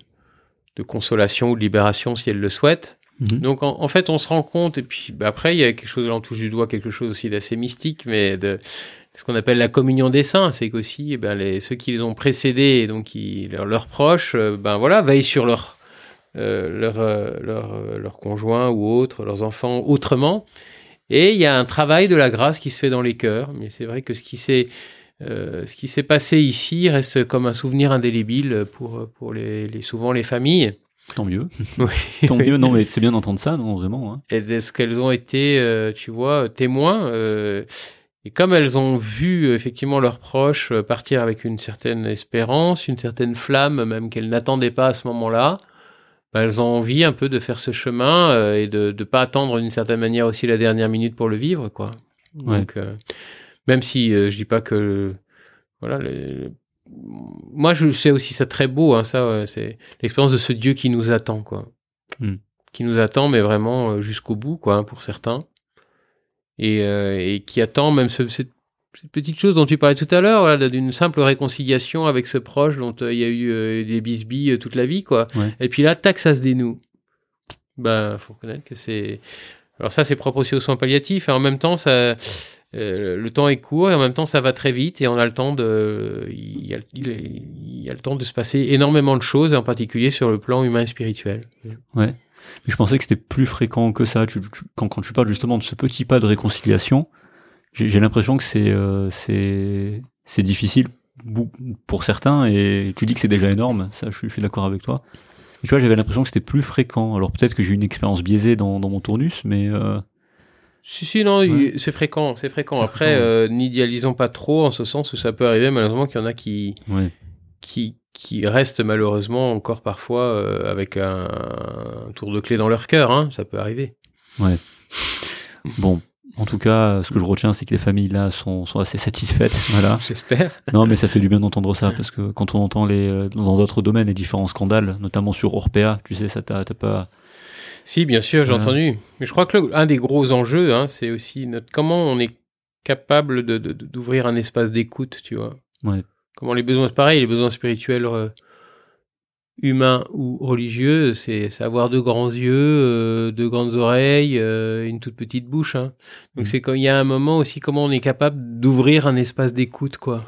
S1: de consolation ou de libération si elle le souhaite. Mmh. Donc en, en, fait, on se rend compte, et puis bah, après, il y a quelque chose, là on touche du doigt, quelque chose aussi d'assez mystique, mais de ce qu'on appelle la communion des saints, c'est qu'aussi eh ben, les, ceux qui les ont précédés, donc qui, leurs, proches, euh, ben voilà, veillent sur leur, euh, leur, euh, leur, euh, leur conjoint ou autre, leurs enfants autrement. Et il y a un travail de la grâce qui se fait dans les cœurs, mais c'est vrai que ce qui s'est euh, ce qui s'est passé ici reste comme un souvenir indélébile pour, pour les, les souvent les familles.
S2: Tant mieux. Oui. Tant mieux. Non, mais c'est bien d'entendre ça, non, vraiment. Hein.
S1: Et est-ce qu'elles ont été, euh, tu vois, témoins euh, Et comme elles ont vu effectivement leurs proches partir avec une certaine espérance, une certaine flamme, même qu'elles n'attendaient pas à ce moment-là, bah, elles ont envie un peu de faire ce chemin euh, et de ne pas attendre d'une certaine manière aussi la dernière minute pour le vivre, quoi. Donc, ouais. Même si euh, je dis pas que voilà, moi je sais aussi ça très beau, hein, ça c'est l'expérience de ce Dieu qui nous attend quoi, mm. qui nous attend mais vraiment euh, jusqu'au bout quoi hein, pour certains et, euh, et, qui attend même ce, cette, cette, petite chose dont tu parlais tout à l'heure, voilà, d'une simple réconciliation avec ce proche dont euh, il y a eu euh, des bisbilles toute la vie quoi,
S2: ouais.
S1: et puis là tac ça se dénoue. Ben faut reconnaître que c'est alors ça c'est propre aussi aux soins palliatifs et en même temps ça euh, le temps est court et en même temps ça va très vite et on a le temps de il y a, le temps de se passer énormément de choses en particulier sur le plan humain et spirituel.
S2: Ouais. Mais je pensais que c'était plus fréquent que ça. Quand, tu parles justement de ce petit pas de réconciliation, j'ai l'impression que c'est euh, difficile pour certains et tu dis que c'est déjà énorme. Ça, je, suis d'accord avec toi. Tu vois, j'avais l'impression que c'était plus fréquent. Alors peut-être que j'ai une expérience biaisée dans, dans mon tournus, mais euh,
S1: si, si, non, ouais. c'est fréquent, c'est fréquent. Après, euh, n'idéalisons pas trop en ce sens où ça peut arriver malheureusement qu'il y en a qui,
S2: ouais.
S1: qui, qui restent malheureusement encore parfois euh, avec un, un, tour de clé dans leur cœur. Hein, ça peut arriver.
S2: Ouais. bon. En tout cas, ce que je retiens, c'est que les familles là sont, sont assez satisfaites. Voilà.
S1: J'espère.
S2: Non, mais ça fait du bien d'entendre ça parce que quand on entend les euh, dans d'autres domaines les différents scandales, notamment sur Orpea, tu sais, ça t'a pas
S1: si, bien sûr, j'ai entendu. Mais je crois que le, un des gros enjeux, hein, c'est aussi notre, comment on est capable de, d'ouvrir un espace d'écoute, tu vois.
S2: Ouais.
S1: Comment les besoins, pareil, les besoins spirituels euh, humains ou religieux, c'est, c'est avoir de grands yeux, euh, de grandes oreilles, euh, une toute petite bouche. Hein. Donc mmh. c'est quand il y a un moment aussi comment on est capable d'ouvrir un espace d'écoute, quoi.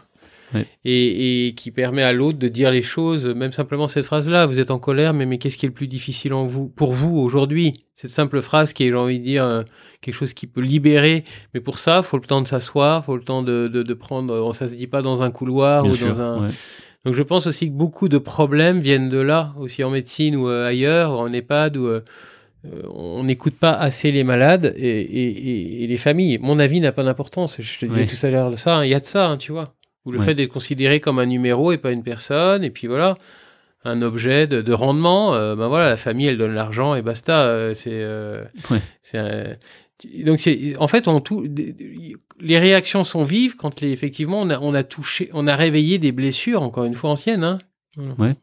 S1: Et, qui permet à l'autre de dire les choses, même simplement cette phrase-là, vous êtes en colère, mais, mais qu'est-ce qui est le plus difficile en vous, pour vous aujourd'hui? Cette simple phrase qui est, j'ai envie de dire, euh, quelque chose qui peut libérer, mais pour ça, faut le temps de s'asseoir, faut le temps de, de, de prendre, ça se dit pas dans un couloir ou dans un... Donc je pense aussi que beaucoup de problèmes viennent de là, aussi en médecine ou euh, ailleurs, en EHPAD, où euh, on n'écoute pas assez les malades et, les familles. Mon avis n'a pas d'importance. Je te disais tout à l'heure de ça, hein. il y a de ça, hein, tu vois. Ou le fait d'être considéré comme un numéro et pas une personne, et puis voilà, un objet de, rendement. Euh, ben voilà, la famille, elle donne l'argent et basta. Euh, c'est, euh, donc en fait, on tout, les réactions sont vives quand les, effectivement on a, on a, touché, on a réveillé des blessures, encore une fois anciennes. Hein.
S2: Ouais.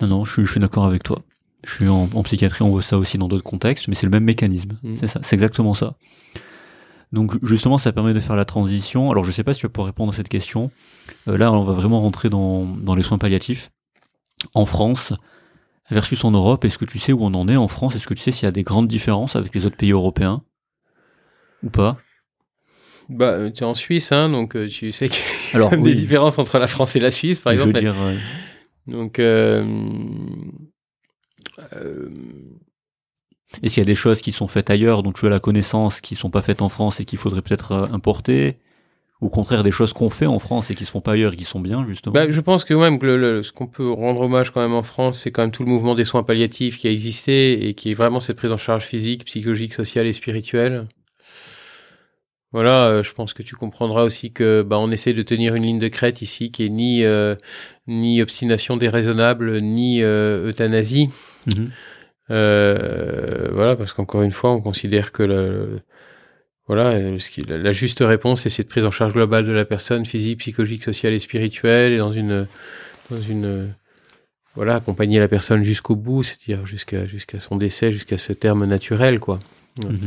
S2: Non, non, je, suis d'accord avec toi. Je suis en, psychiatrie, on voit ça aussi dans d'autres contextes, mais c'est le même mécanisme. Mm. C'est ça, c'est exactement ça. Donc justement, ça permet de faire la transition. Alors je ne sais pas si tu vas pouvoir répondre à cette question. Euh, là, on va vraiment rentrer dans, les soins palliatifs. En France versus en Europe, est-ce que tu sais où on en est en France? Est-ce que tu sais s'il y a des grandes différences avec les autres pays européens? Ou pas?
S1: Bah, tu es en Suisse, hein, donc euh, tu sais qu'il y a des différences entre la France et la Suisse, par exemple. Je veux dire, Donc, euh,
S2: est-ce qu'il y a des choses qui sont faites ailleurs dont tu as la connaissance qui sont pas faites en France et qu'il faudrait peut-être euh, importer? Ou au contraire des choses qu'on fait en France et qui se font pas ailleurs et qui sont bien justement?
S1: Bah, Je pense que même que ce qu'on peut rendre hommage quand même en France, c'est quand même tout le mouvement des soins palliatifs qui a existé et qui est vraiment cette prise en charge physique, psychologique, sociale et spirituelle. Voilà, euh, je pense que tu comprendras aussi que bah, on essaie de tenir une ligne de crête ici qui est ni euh, ni obstination déraisonnable ni euthanasie. Mhm. Euh, voilà, parce qu'encore une fois, on considère que le, voilà, la juste réponse, c'est cette prise en charge globale de la personne, physique, psychologique, sociale et spirituelle, et dans une, dans une, voilà, accompagner la personne jusqu'au bout, c'est-à-dire jusqu'à jusqu'à son décès, jusqu'à ce terme naturel, quoi. Mhm.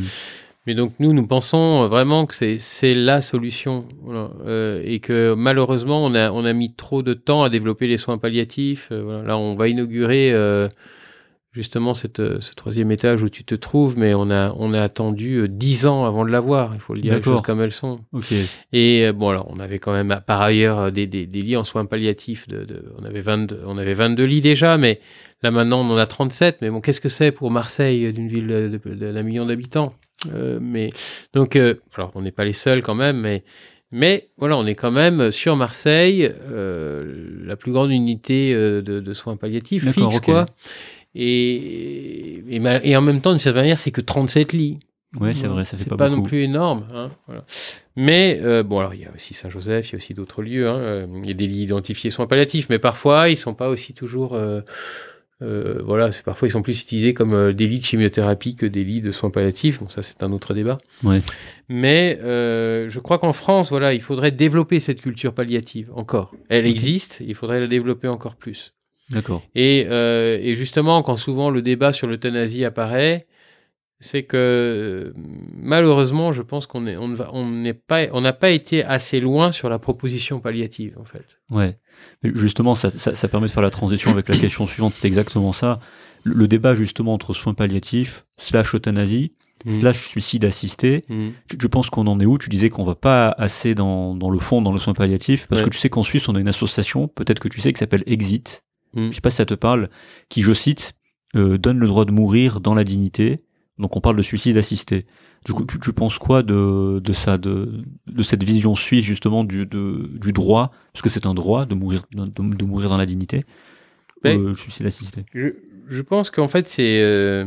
S1: Mais donc nous, nous pensons vraiment que c'est la solution, euh, et que malheureusement, on a on a mis trop de temps à développer les soins palliatifs. Euh, voilà. Là, on va inaugurer justement cette, euh, ce troisième étage où tu te trouves, mais on a, on a attendu euh, dix ans avant de l'avoir, il faut le dire les choses comme elles sont. Et euh, bon, alors on avait quand même par ailleurs des, des, des lits en soins palliatifs, de, de, on, avait 22, on avait 22 lits déjà, mais là maintenant on en a 37, mais bon, qu'est-ce que c'est pour Marseille, d'une ville d'un million d'habitants? Euh, mais donc, alors on n'est pas les seuls quand même, mais mais voilà, on est quand même sur Marseille, euh, la plus grande unité de, de, soins palliatifs fixe, quoi. Et, et, en même temps, d'une certaine manière, c'est que 37 lits.
S2: Oui, c'est vrai, ça fait pas,
S1: pas
S2: non
S1: plus énorme. Hein, voilà. Mais euh, bon, alors il y a aussi Saint-Joseph, il y a aussi d'autres lieux. Hein, euh, il y a des lits identifiés soins palliatifs, mais parfois ils sont pas aussi toujours. Euh, euh, voilà, c'est parfois ils sont plus utilisés comme des lits de chimiothérapie que des lits de soins palliatifs. Bon, ça c'est un autre débat.
S2: Ouais.
S1: Mais je crois qu'en France, voilà, il faudrait développer cette culture palliative encore. Elle existe, il faudrait la développer encore plus.
S2: D'accord.
S1: Et, euh, et, justement, quand souvent le débat sur l'euthanasie apparaît, c'est que malheureusement, je pense qu'on est, on on n'est pas, on n'a pas été assez loin sur la proposition palliative, en fait.
S2: Ouais. Mais justement, ça, ça, ça, permet de faire la transition avec la question suivante. C'est exactement ça. Le, débat justement entre soins palliatifs slash euthanasie mmh. slash suicide assisté. Mmh. Je, pense qu'on en est où? Tu disais qu'on va pas assez dans, dans le fond, dans le soin palliatif, parce que tu sais qu'en Suisse, on a une association, peut-être que tu sais, qui s'appelle Exit, Mm. je sais pas si ça te parle, qui, je cite, euh, donne le droit de mourir dans la dignité. Donc on parle de suicide assisté. Du coup, tu, tu penses quoi de, de ça, de, de cette vision suisse justement du, de, du droit, parce que c'est un droit de mourir, de, de mourir dans la dignité, ben, euh, suicide assisté?
S1: Je, je pense qu'en fait c'est euh,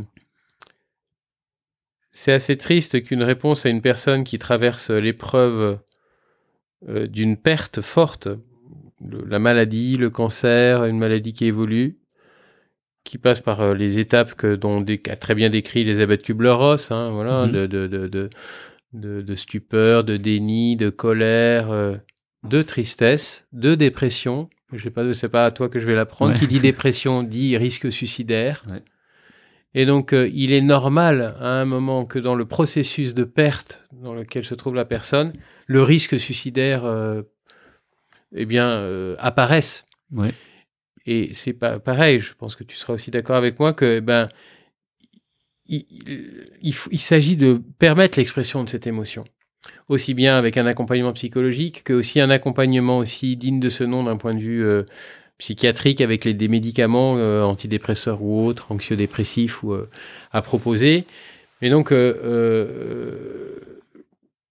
S1: c'est assez triste qu'une réponse à une personne qui traverse l'épreuve d'une perte forte la maladie, le cancer, une maladie qui évolue, qui passe par euh, les étapes que dont a très bien décrit Elisabeth Kubler-Ross, hein, voilà, mhm. de, de, de, de, de, stupeur, de déni, de colère, euh, de tristesse, de dépression. Je sais pas, c'est pas à toi que je vais l'apprendre. Qui dit dépression dit risque suicidaire. Et donc, euh, il est normal à un moment que dans le processus de perte dans lequel se trouve la personne, le risque suicidaire eh bien, euh, apparaissent.
S2: Ouais.
S1: Et c'est pas pareil. Je pense que tu seras aussi d'accord avec moi que ben il, il, s'agit de permettre l'expression de cette émotion. aussi bien avec un accompagnement psychologique que aussi un accompagnement aussi digne de ce nom d'un point de vue euh, psychiatrique avec les, des médicaments euh, antidépresseurs ou autres, anxiodépressifs ou euh, à proposer. Mais donc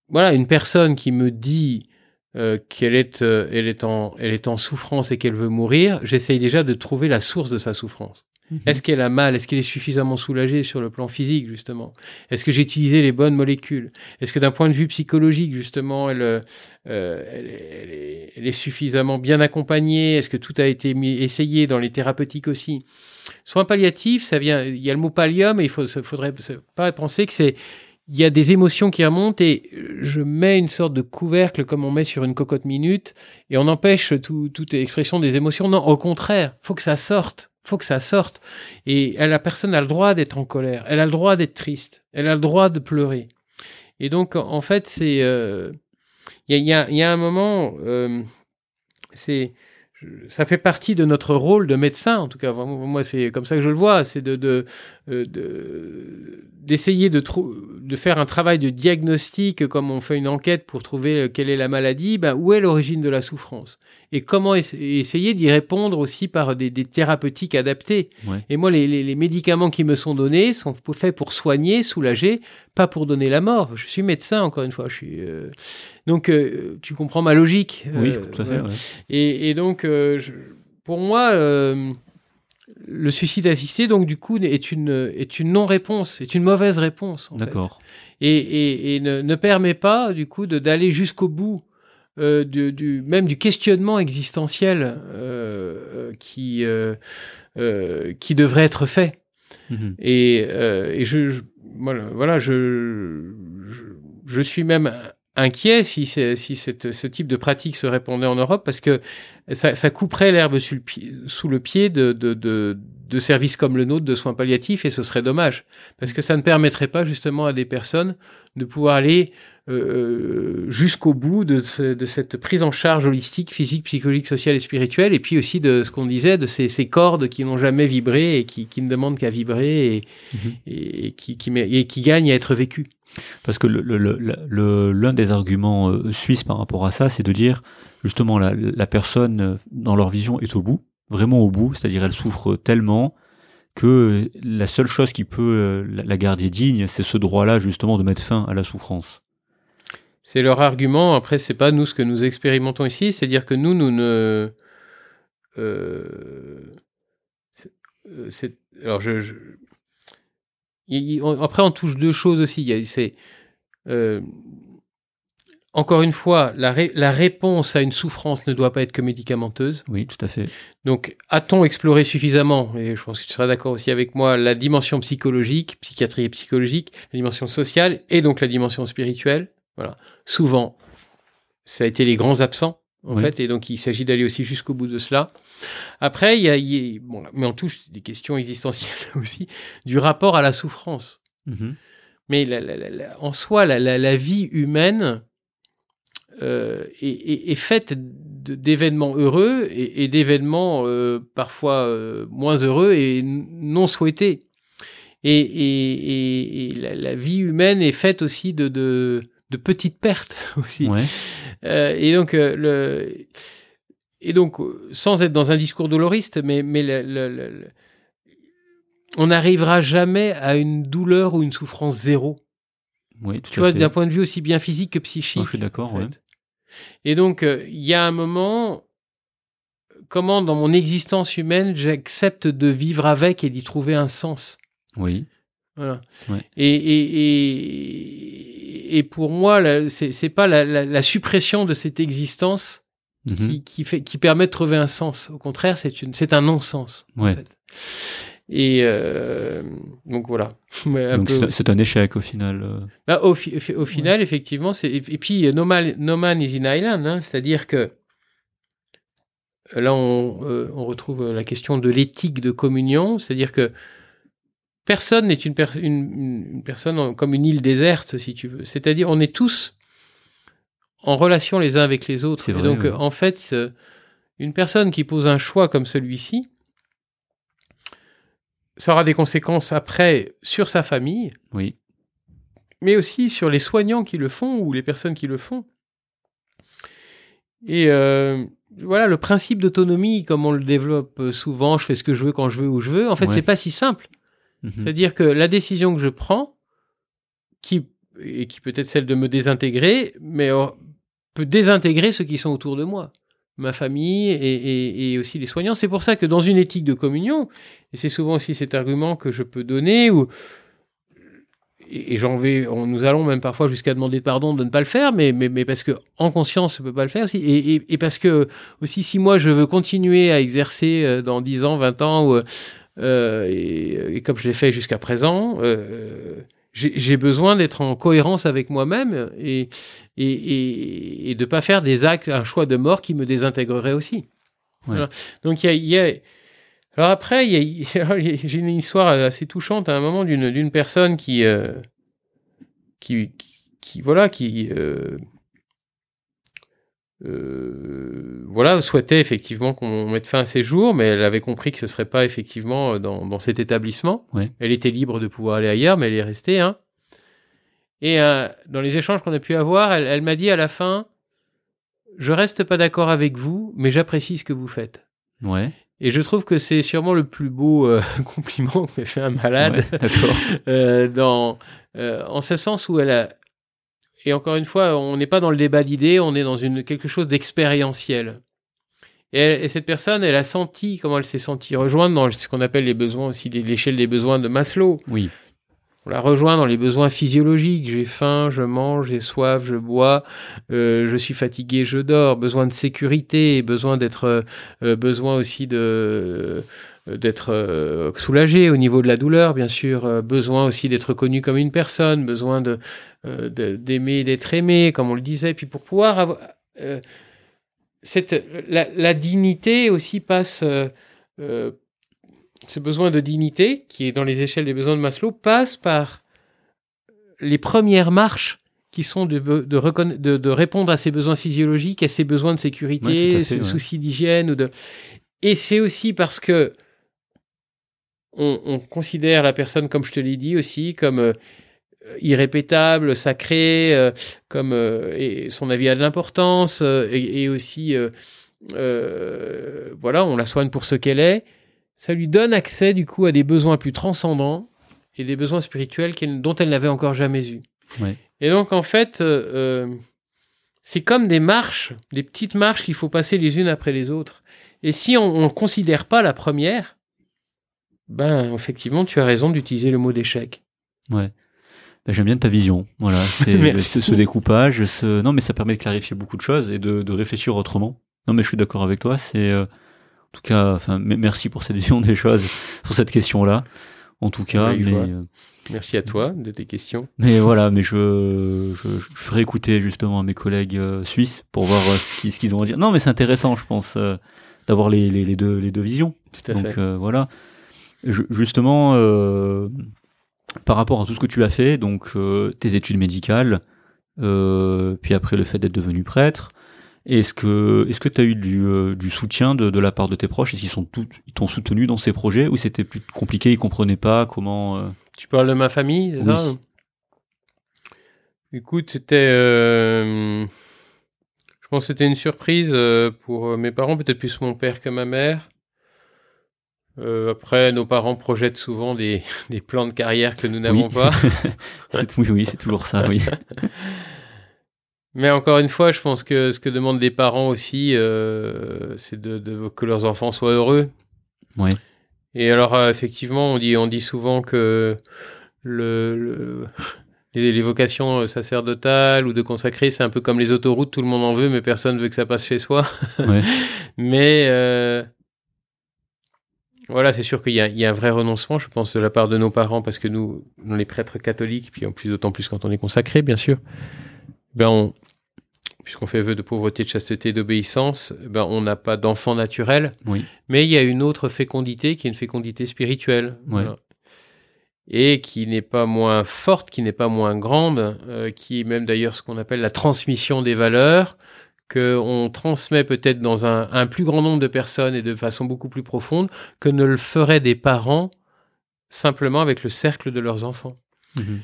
S1: voilà, une personne qui me dit qu'elle est, elle est, en, elle est en souffrance et qu'elle veut mourir, j'essaye déjà de trouver la source de sa souffrance. Mhm. Est-ce qu'elle a mal? Est-ce qu'elle est suffisamment soulagée sur le plan physique, justement? Est-ce que j'ai utilisé les bonnes molécules? Est-ce que d'un point de vue psychologique, justement, elle, euh, elle, est, elle, est, suffisamment bien accompagnée? Est-ce que tout a été mis, essayé dans les thérapeutiques aussi? Soins palliatifs, ça vient. Il y a le mot pallium, et il faut, faudrait pas penser que c'est il y a des émotions qui remontent et je mets une sorte de couvercle comme on met sur une cocotte minute et on empêche toute expression des émotions. Non, au contraire, faut que ça sorte faut que ça sorte. Et la personne a le droit d'être en colère, elle a le droit d'être triste, elle a le droit de pleurer. Et donc, en fait, c'est. Euh, il y, a, y, a, un moment, euh, c'est ça fait partie de notre rôle de médecin, en tout cas, moi c'est comme ça que je le vois, c'est de, de, euh, d'essayer de, de, faire un travail de diagnostic, comme on fait une enquête pour trouver euh, quelle est la maladie, ben, où est l'origine de la souffrance et comment essayer d'y répondre aussi par des, des thérapeutiques adaptées. Et moi, les, les, les, médicaments qui me sont donnés sont faits pour soigner, soulager, pas pour donner la mort. Je suis médecin, encore une fois. Je suis, euh, Donc, euh, tu comprends ma logique.
S2: Oui, tout à fait.
S1: Et, et, donc, je... pour moi le suicide assisté, donc, du coup, est une, est une non-réponse, est une mauvaise réponse.
S2: D'accord.
S1: Et, et, ne, ne, permet pas, du coup, d'aller jusqu'au bout euh, du, du, même du questionnement existentiel euh, qui, euh, euh qui devrait être fait. Mhm. Et, euh, et je, je, voilà, je, je, je, suis même inquiet si, si cette, ce type de pratique se répandait en Europe parce que ça, ça couperait l'herbe sous le pied de, de, de, de, services comme le nôtre de soins palliatifs et ce serait dommage parce que ça ne permettrait pas justement à des personnes de pouvoir aller euh, jusqu'au bout de, de, cette prise en charge holistique, physique, psychologique, sociale et spirituelle et puis aussi de ce qu'on disait de ces, ces, cordes qui n'ont jamais vibré et qui, qui ne demandent qu'à vibrer et, mmh. et, qui, qui, et qui gagnent à être vécues.
S2: Parce que l'un le, le, des arguments euh, suisses par rapport à ça, c'est de dire justement la, la, personne euh, dans leur vision est au bout, vraiment au bout, c'est-à-dire elle souffre tellement que la seule chose qui peut euh, la garder digne, c'est ce droit-là justement de mettre fin à la souffrance.
S1: C'est leur argument. Après, c'est pas nous ce que nous expérimentons ici, c'est-à-dire que nous, nous ne. Euh, alors, je, je, après, on touche deux choses aussi. C'est euh, encore une fois, la, ré, la, réponse à une souffrance ne doit pas être que médicamenteuse.
S2: Oui, tout à fait.
S1: Donc, a-t-on exploré suffisamment, et je pense que tu seras d'accord aussi avec moi, la dimension psychologique, psychiatrie et psychologique, la dimension sociale et donc la dimension spirituelle? Voilà. Souvent, ça a été les grands absents, en oui. fait, et donc il s'agit d'aller aussi jusqu'au bout de cela. Après, il y a, il y a bon, mais on touche des questions existentielles aussi, du rapport à la souffrance. Mmh. Mais la, la, la, en soi, la, vie humaine euh, est, est, est, faite d'événements heureux et, et d'événements euh, parfois euh, moins heureux et non souhaités. Et, et la, vie humaine est faite aussi de, de, de petites pertes aussi.
S2: Ouais.
S1: Euh, et donc, euh, le et donc, sans être dans un discours doloriste, mais, mais le, le, le, on n'arrivera jamais à une douleur ou une souffrance zéro.
S2: Oui,
S1: tu vois, d'un point de vue aussi bien physique que psychique.
S2: Je suis d'accord, en fait. ouais.
S1: Et donc, il euh, y a un moment, comment dans mon existence humaine, j'accepte de vivre avec et d'y trouver un sens.
S2: Oui.
S1: Voilà.
S2: Ouais.
S1: Et, et, et, et, pour moi, c'est pas la, la, la, suppression de cette existence qui, mmh qui, fait, qui permet de trouver un sens. Au contraire, c'est un non-sens.
S2: Ouais.
S1: En fait. Et euh, donc voilà.
S2: c'est un échec au final. euh.
S1: Bah, au, fi au, final, ouais. effectivement, et puis no man, no man is in Island, hein, c'est-à-dire que là on, euh, on retrouve la question de l'éthique de communion, c'est-à-dire que personne n'est une, per une, une, personne comme une île déserte, si tu veux. C'est-à-dire on est tous en relation les uns avec les autres.
S2: Vrai,
S1: et donc,
S2: ouais.
S1: en fait, une personne qui pose un choix comme celui-ci, ça aura des conséquences après sur sa famille.
S2: Oui.
S1: mais aussi sur les soignants qui le font ou les personnes qui le font. Et euh, voilà, le principe d'autonomie, comme on le développe souvent, je fais ce que je veux quand je veux où je veux, en fait,
S2: Ouais.
S1: c'est pas si simple.
S2: Mhm.
S1: C'est-à-dire que la décision que je prends, qui, et qui peut être celle de me désintégrer, mais peut désintégrer ceux qui sont autour de moi, ma famille et, aussi les soignants. C'est pour ça que dans une éthique de communion, et c'est souvent aussi cet argument que je peux donner, où, et j'en vais, nous allons même parfois jusqu'à demander pardon de ne pas le faire, mais, mais, parce que en conscience, on peut pas le faire aussi, et parce que aussi si moi je veux continuer à exercer euh, dans 10 ans, 20 ans, ou, euh, et, et comme je l'ai fait jusqu'à présent, euh, j'ai besoin d'être en cohérence avec moi-même et, et, et, et de pas faire des actes, un choix de mort qui me désintégrerait aussi. Voilà. Donc il y a, y a- alors après, j'ai une histoire assez touchante à un moment d'une personne qui, euh, qui, qui, qui, voilà, qui, euh, euh, voilà, souhaitait effectivement qu'on mette fin à ses jours, mais elle avait compris que ce serait pas effectivement euh, dans, dans cet établissement.
S2: Ouais.
S1: Elle était libre de pouvoir aller ailleurs, mais elle est restée. Hein. Et euh, dans les échanges qu'on a pu avoir, elle, elle m'a dit à la fin, je reste pas d'accord avec vous, mais j'apprécie ce que vous faites.
S2: Ouais.
S1: Et je trouve que c'est sûrement le plus beau euh, compliment que fait un malade
S2: Ouais,
S1: dans, en ce sens où elle a. Et encore une fois, on n'est pas dans le débat d'idées, on est dans une, quelque chose d'expérientiel. Et, cette personne, elle a senti, comment elle s'est sentie rejointe dans ce qu'on appelle les besoins aussi, l'échelle des besoins de Maslow.
S2: Oui.
S1: On la rejoint dans les besoins physiologiques. J'ai faim, je mange, j'ai soif, je bois, euh, je suis fatigué, je dors. Besoin de sécurité, besoin d'être, euh, besoin aussi de d'être euh, soulagé au niveau de la douleur, bien sûr. euh, besoin aussi d'être connu comme une personne. Besoin de euh, d'aimer, d'être aimé, comme on le disait. Puis pour pouvoir avoir euh, cette la, la dignité aussi passe. euh, euh, ce besoin de dignité, qui est dans les échelles des besoins de Maslow, passe par les premières marches qui sont de, de, reconna- de- de répondre à ses besoins physiologiques, à ses besoins de
S2: Ouais,
S1: sécurité,
S2: à fait, ouais.
S1: soucis d'hygiène. ou de... Et c'est aussi parce que on, on considère la personne, comme je te l'ai dit aussi, comme euh, irrépétable, sacrée, euh, comme euh, et son avis a de l'importance, euh, et, et aussi, voilà, on la soigne pour ce qu'elle est. Ça lui donne accès du coup à des besoins plus transcendants et des besoins spirituels dont elle n'avait encore jamais eu.
S2: Ouais.
S1: Et donc en fait, c'est comme des marches, des petites marches qu'il faut passer les unes après les autres. Et si on ne considère pas la première, ben effectivement, tu as raison d'utiliser le mot d'échec.
S2: Ouais. Bah, J'aime bien ta vision. Voilà. Ce, ce découpage. Ce... Non, mais ça permet de clarifier beaucoup de choses et de, de réfléchir autrement. Non, mais je suis d'accord avec toi. C'est, euh, en tout cas, enfin, merci pour cette vision des choses sur cette question-là. En tout cas, mais, euh,
S1: Merci à toi de tes questions.
S2: mais voilà, mais je, je, je ferai écouter justement à mes collègues euh, suisses pour voir ce qu'ils ont à dire. Non, mais c'est intéressant, je pense, d'avoir les, les, les deux, les deux visions.
S1: Tout à
S2: Donc
S1: fait.
S2: euh, voilà. Ju- justement, euh, par rapport à tout ce que tu as fait, donc euh, tes études médicales, euh, puis après le fait d'être devenu prêtre, est-ce que est-ce que tu as eu du, du soutien de, de la part de tes proches? Est-ce qu'ils sont tous ils t'ont soutenu dans ces projets ou c'était plus compliqué, ils comprenaient pas? Comment
S1: Tu parles de ma famille, c'est
S2: Oui.
S1: ça Écoute, c'était. je pense que c'était une surprise pour mes parents, peut-être plus mon père que ma mère. Euh, après, nos parents projettent souvent des, des plans de carrière que nous n'avons
S2: Oui.
S1: pas.
S2: Oui, oui, c'est toujours ça, oui.
S1: Mais encore une fois, je pense que ce que demandent les parents aussi, euh, c'est de, de- que leurs enfants soient heureux.
S2: Ouais.
S1: Et alors, euh, effectivement, on dit, on dit souvent que le, le- les, les vocations euh, sacerdotales ou de consacrer, c'est un peu comme les autoroutes, tout le monde en veut, mais personne veut que ça passe chez soi.
S2: Ouais.
S1: mais euh, voilà, c'est sûr qu'il y, a- il y a un vrai renoncement, je pense, de la part de nos parents, parce que nous, nous, les prêtres catholiques, puis en plus, d'autant plus quand on est consacré, bien sûr, ben on, puisqu'on fait vœu de pauvreté, de chasteté, d'obéissance, ben on n'a pas d'enfant naturel,
S2: Oui.
S1: mais il y a une autre fécondité qui est une fécondité spirituelle. Voilà. Et qui n'est pas moins forte, qui n'est pas moins grande, euh, qui est même d'ailleurs ce qu'on appelle la transmission des valeurs, qu'on transmet peut-être dans un, un plus grand nombre de personnes et de façon beaucoup plus profonde que ne le feraient des parents simplement avec le cercle de leurs enfants.
S2: Mhm.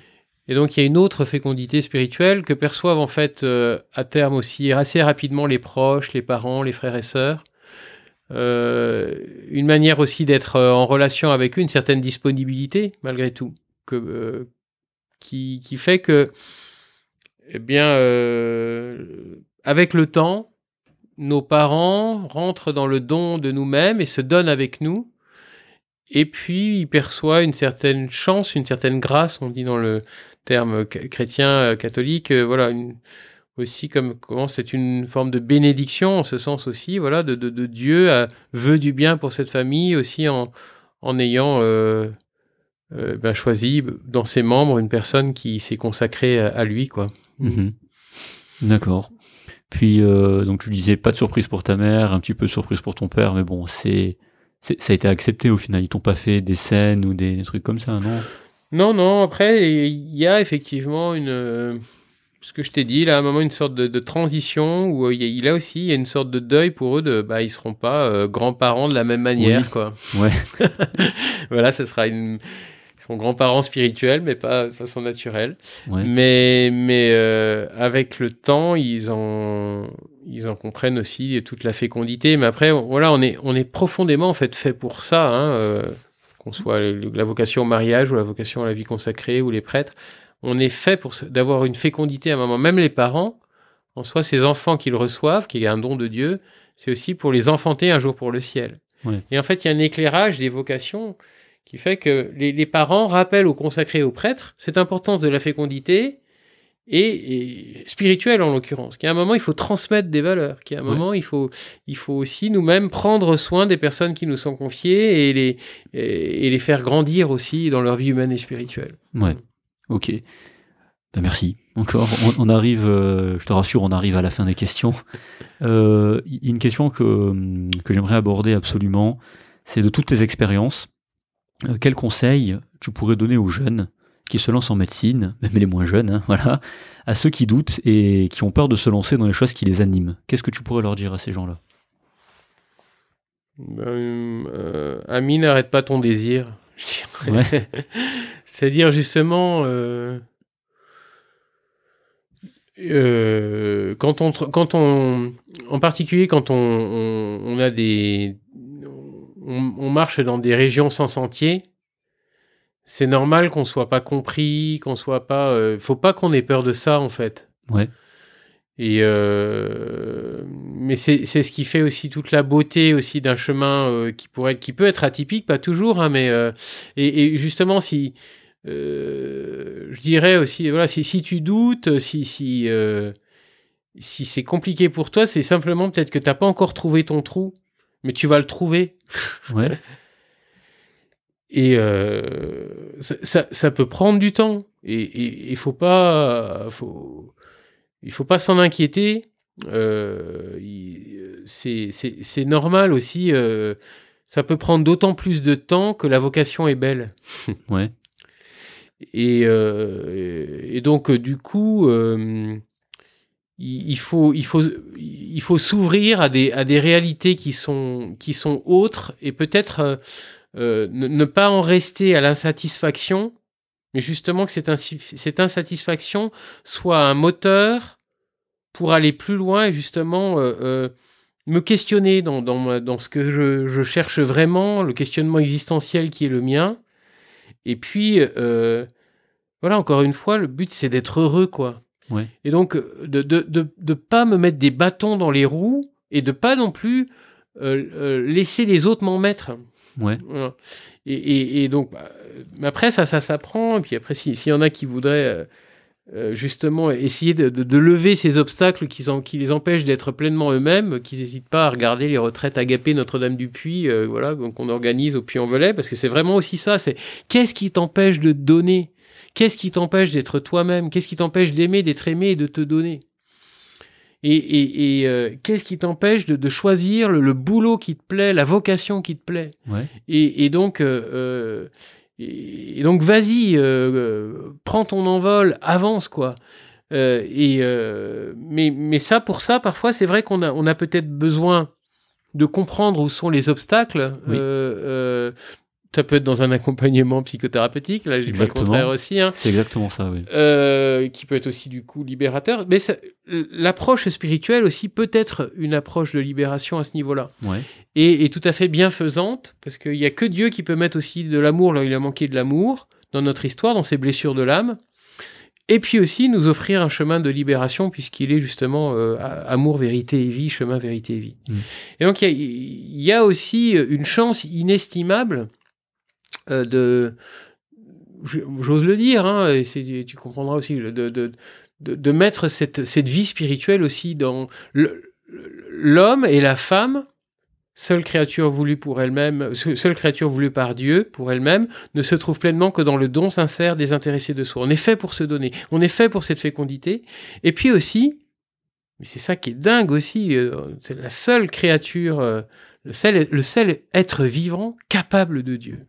S1: Et donc il y a une autre fécondité spirituelle que perçoivent en fait euh, à terme aussi assez rapidement les proches, les parents, les frères et sœurs. Euh, une manière aussi d'être euh, en relation avec eux, une certaine disponibilité malgré tout, que, qui, qui, fait que, eh bien, avec le temps, nos parents rentrent dans le don de nous-mêmes et se donnent avec nous. Et puis, ils perçoivent une certaine chance, une certaine grâce, on dit dans le terme chrétien euh, catholique, euh, voilà, aussi comme comment c'est une forme de bénédiction en ce sens aussi, voilà, de, Dieu à, veut du bien pour cette famille aussi en, en ayant euh, euh ben, choisi dans ses membres une personne qui s'est consacrée à, lui, quoi.
S2: Mhm. D'accord. Puis euh, donc tu disais pas de surprise pour ta mère, un petit peu de surprise pour ton père, mais bon, c'est ça a été accepté au final. Ils t'ont pas fait des scènes ou des, des trucs comme ça, non?
S1: Non, non, après, il y a effectivement une. Euh, ce que je t'ai dit, là, à un moment, une sorte de, transition où euh, il y a aussi il y a une sorte de deuil pour eux de. Bah, ils seront pas euh, grands-parents de la même manière, quoi.
S2: Ouais.
S1: voilà, ce sera une. Seront grands-parents spirituels, mais pas de façon naturelle. Mais, mais avec le temps, ils en, ils en comprennent aussi toute la fécondité. Mais après, voilà, on est, on est profondément en fait fait pour ça. Hein, qu'on soit la vocation au mariage ou la vocation à la vie consacrée ou les prêtres, on est fait pour d'avoir une fécondité à un moment. Même les parents, en soi, ces enfants qu'ils reçoivent, qui est un don de Dieu, c'est aussi pour les enfanter un jour pour le ciel. Et en fait, il y a un éclairage des vocations qui fait que les, les parents rappellent aux consacrés aux prêtres cette importance de la fécondité et, spirituel en l'occurrence. Qu'à un moment, il faut transmettre des valeurs. Qu'à un moment, il faut, il faut aussi nous-mêmes prendre soin des personnes qui nous sont confiées et les, et, les faire grandir aussi dans leur vie humaine et spirituelle.
S2: Ouais. Ok. Ben merci. Encore, on, arrive, euh, je te rassure, on arrive à la fin des questions. Euh, une question que, que j'aimerais aborder absolument, c'est de toutes tes expériences, euh, quels conseils tu pourrais donner aux jeunes qui se lancent en médecine, même les moins jeunes, hein, voilà, à ceux qui doutent et qui ont peur de se lancer dans les choses qui les animent? Qu'est-ce que tu pourrais leur dire à ces gens-là?
S1: Ben, euh, Ami, n'arrête pas ton désir. C'est-à-dire justement, euh, euh, quand on, quand on, en particulier quand on, on, a des, on, marche dans des régions sans sentier, c'est normal qu'on soit pas compris, qu'on soit pas. Euh, faut pas qu'on ait peur de ça en fait.
S2: Ouais.
S1: Et euh, mais c'est ce qui fait aussi toute la beauté aussi d'un chemin euh, qui pourrait qui peut être atypique, pas toujours, hein, mais et, et, justement si je dirais aussi voilà si si tu doutes, si si si c'est compliqué pour toi, c'est simplement peut-être que t'as pas encore trouvé ton trou, mais tu vas le trouver.
S2: Ouais.
S1: Et euh, ça, ça, peut prendre du temps. Et il faut pas, faut, il faut pas s'en inquiéter. Euh, c'est normal aussi. Euh, ça peut prendre d'autant plus de temps que la vocation est belle.
S2: ouais.
S1: Et, et donc du coup, il faut, il faut, il faut s'ouvrir à des, à des réalités qui sont, qui sont autres et peut-être euh, ne, pas en rester à l'insatisfaction, mais justement que cette, insatisfaction soit un moteur pour aller plus loin et justement euh, euh, me questionner dans, dans, dans ce que je, je, cherche vraiment, le questionnement existentiel qui est le mien. Et puis, voilà, encore une fois, le but c'est d'être heureux, quoi.
S2: Ouais.
S1: Et donc, de de, de, de pas me mettre des bâtons dans les roues et de pas non plus laisser les autres m'en mettre.
S2: Ouais.
S1: Et, et, et, donc, bah, après, ça, ça s'apprend. Et puis après, s'il y en a qui voudraient euh, euh, justement essayer de, de, lever ces obstacles qui, en, qui les empêchent d'être pleinement eux-mêmes, qu'ils n'hésitent pas à regarder les retraites agapées Notre-Dame-du-Puy, euh, voilà, qu'on organise au Puy-en-Velay, parce que c'est vraiment aussi ça. C'est qu'est-ce qui t'empêche de donner Qu'est-ce qui t'empêche d'être toi-même? Qu'est-ce qui t'empêche d'aimer, d'être aimé et de te donner? Et, et, et euh, qu'est-ce qui t'empêche de, de, choisir le, le, boulot qui te plaît, la vocation qui te plaît?
S2: Ouais.
S1: et, et, donc, euh, euh et, donc vas-y, euh, prends ton envol, avance quoi. et mais, mais ça, pour ça, parfois, c'est vrai qu'on a, on a peut-être besoin de comprendre où sont les obstacles.
S2: Oui
S1: ça peut être dans un accompagnement psychothérapeutique, là j'ai pas le contraire aussi. Hein.
S2: C'est exactement ça, oui.
S1: Euh, qui peut être aussi du coup libérateur. Mais l'approche spirituelle aussi peut être une approche de libération à ce niveau-là.
S2: Ouais.
S1: Et, et, tout à fait bienfaisante, parce qu'il n'y a que Dieu qui peut mettre aussi de l'amour là il a manqué de l'amour, dans notre histoire, dans ses blessures de l'âme. Et puis aussi nous offrir un chemin de libération, puisqu'il est justement euh, amour, vérité et vie, chemin, vérité et vie. Mm. Et donc il y, y, a aussi une chance inestimable euh, de, j'ose le dire, hein, et tu comprendras aussi, de, de, de, mettre cette, cette vie spirituelle aussi dans l'homme et la femme, seule créature voulue pour elle-même, seule créature voulue par Dieu pour elle-même, ne se trouve pleinement que dans le don sincère désintéressé de soi. On est fait pour se donner, on est fait pour cette fécondité, et puis aussi, mais c'est ça qui est dingue aussi, euh, c'est la seule créature, euh, le seul, le seul être vivant capable de Dieu.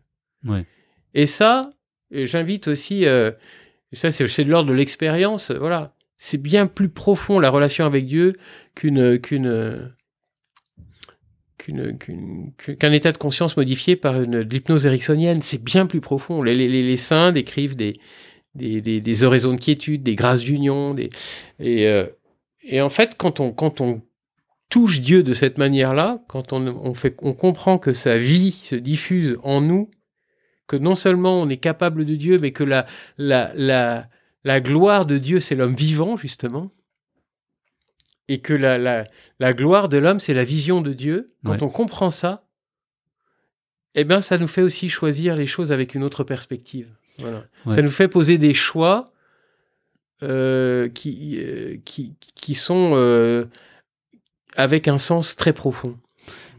S1: Et ça, j'invite aussi, euh, ça c'est de l'ordre de l'expérience, voilà. C'est bien plus profond la relation avec Dieu qu'une qu'une qu'un état de conscience modifié par une l'hypnose ericksonienne. C'est bien plus profond. Les, saints décrivent des, des, oraisons de quiétude, des grâces d'union. Et, euh, et en fait, quand on, quand on touche Dieu de cette manière-là, quand on, on, fait, on comprend que sa vie se diffuse en nous, que non seulement on est capable de Dieu, mais que la, la, la, la gloire de Dieu, c'est l'homme vivant, justement, et que la, la, la gloire de l'homme, c'est la vision de Dieu. Quand on comprend ça, eh bien, ça nous fait aussi choisir les choses avec une autre perspective. Voilà. Ça nous fait poser des choix euh, qui, euh, qui, qui sont euh, avec un sens très profond.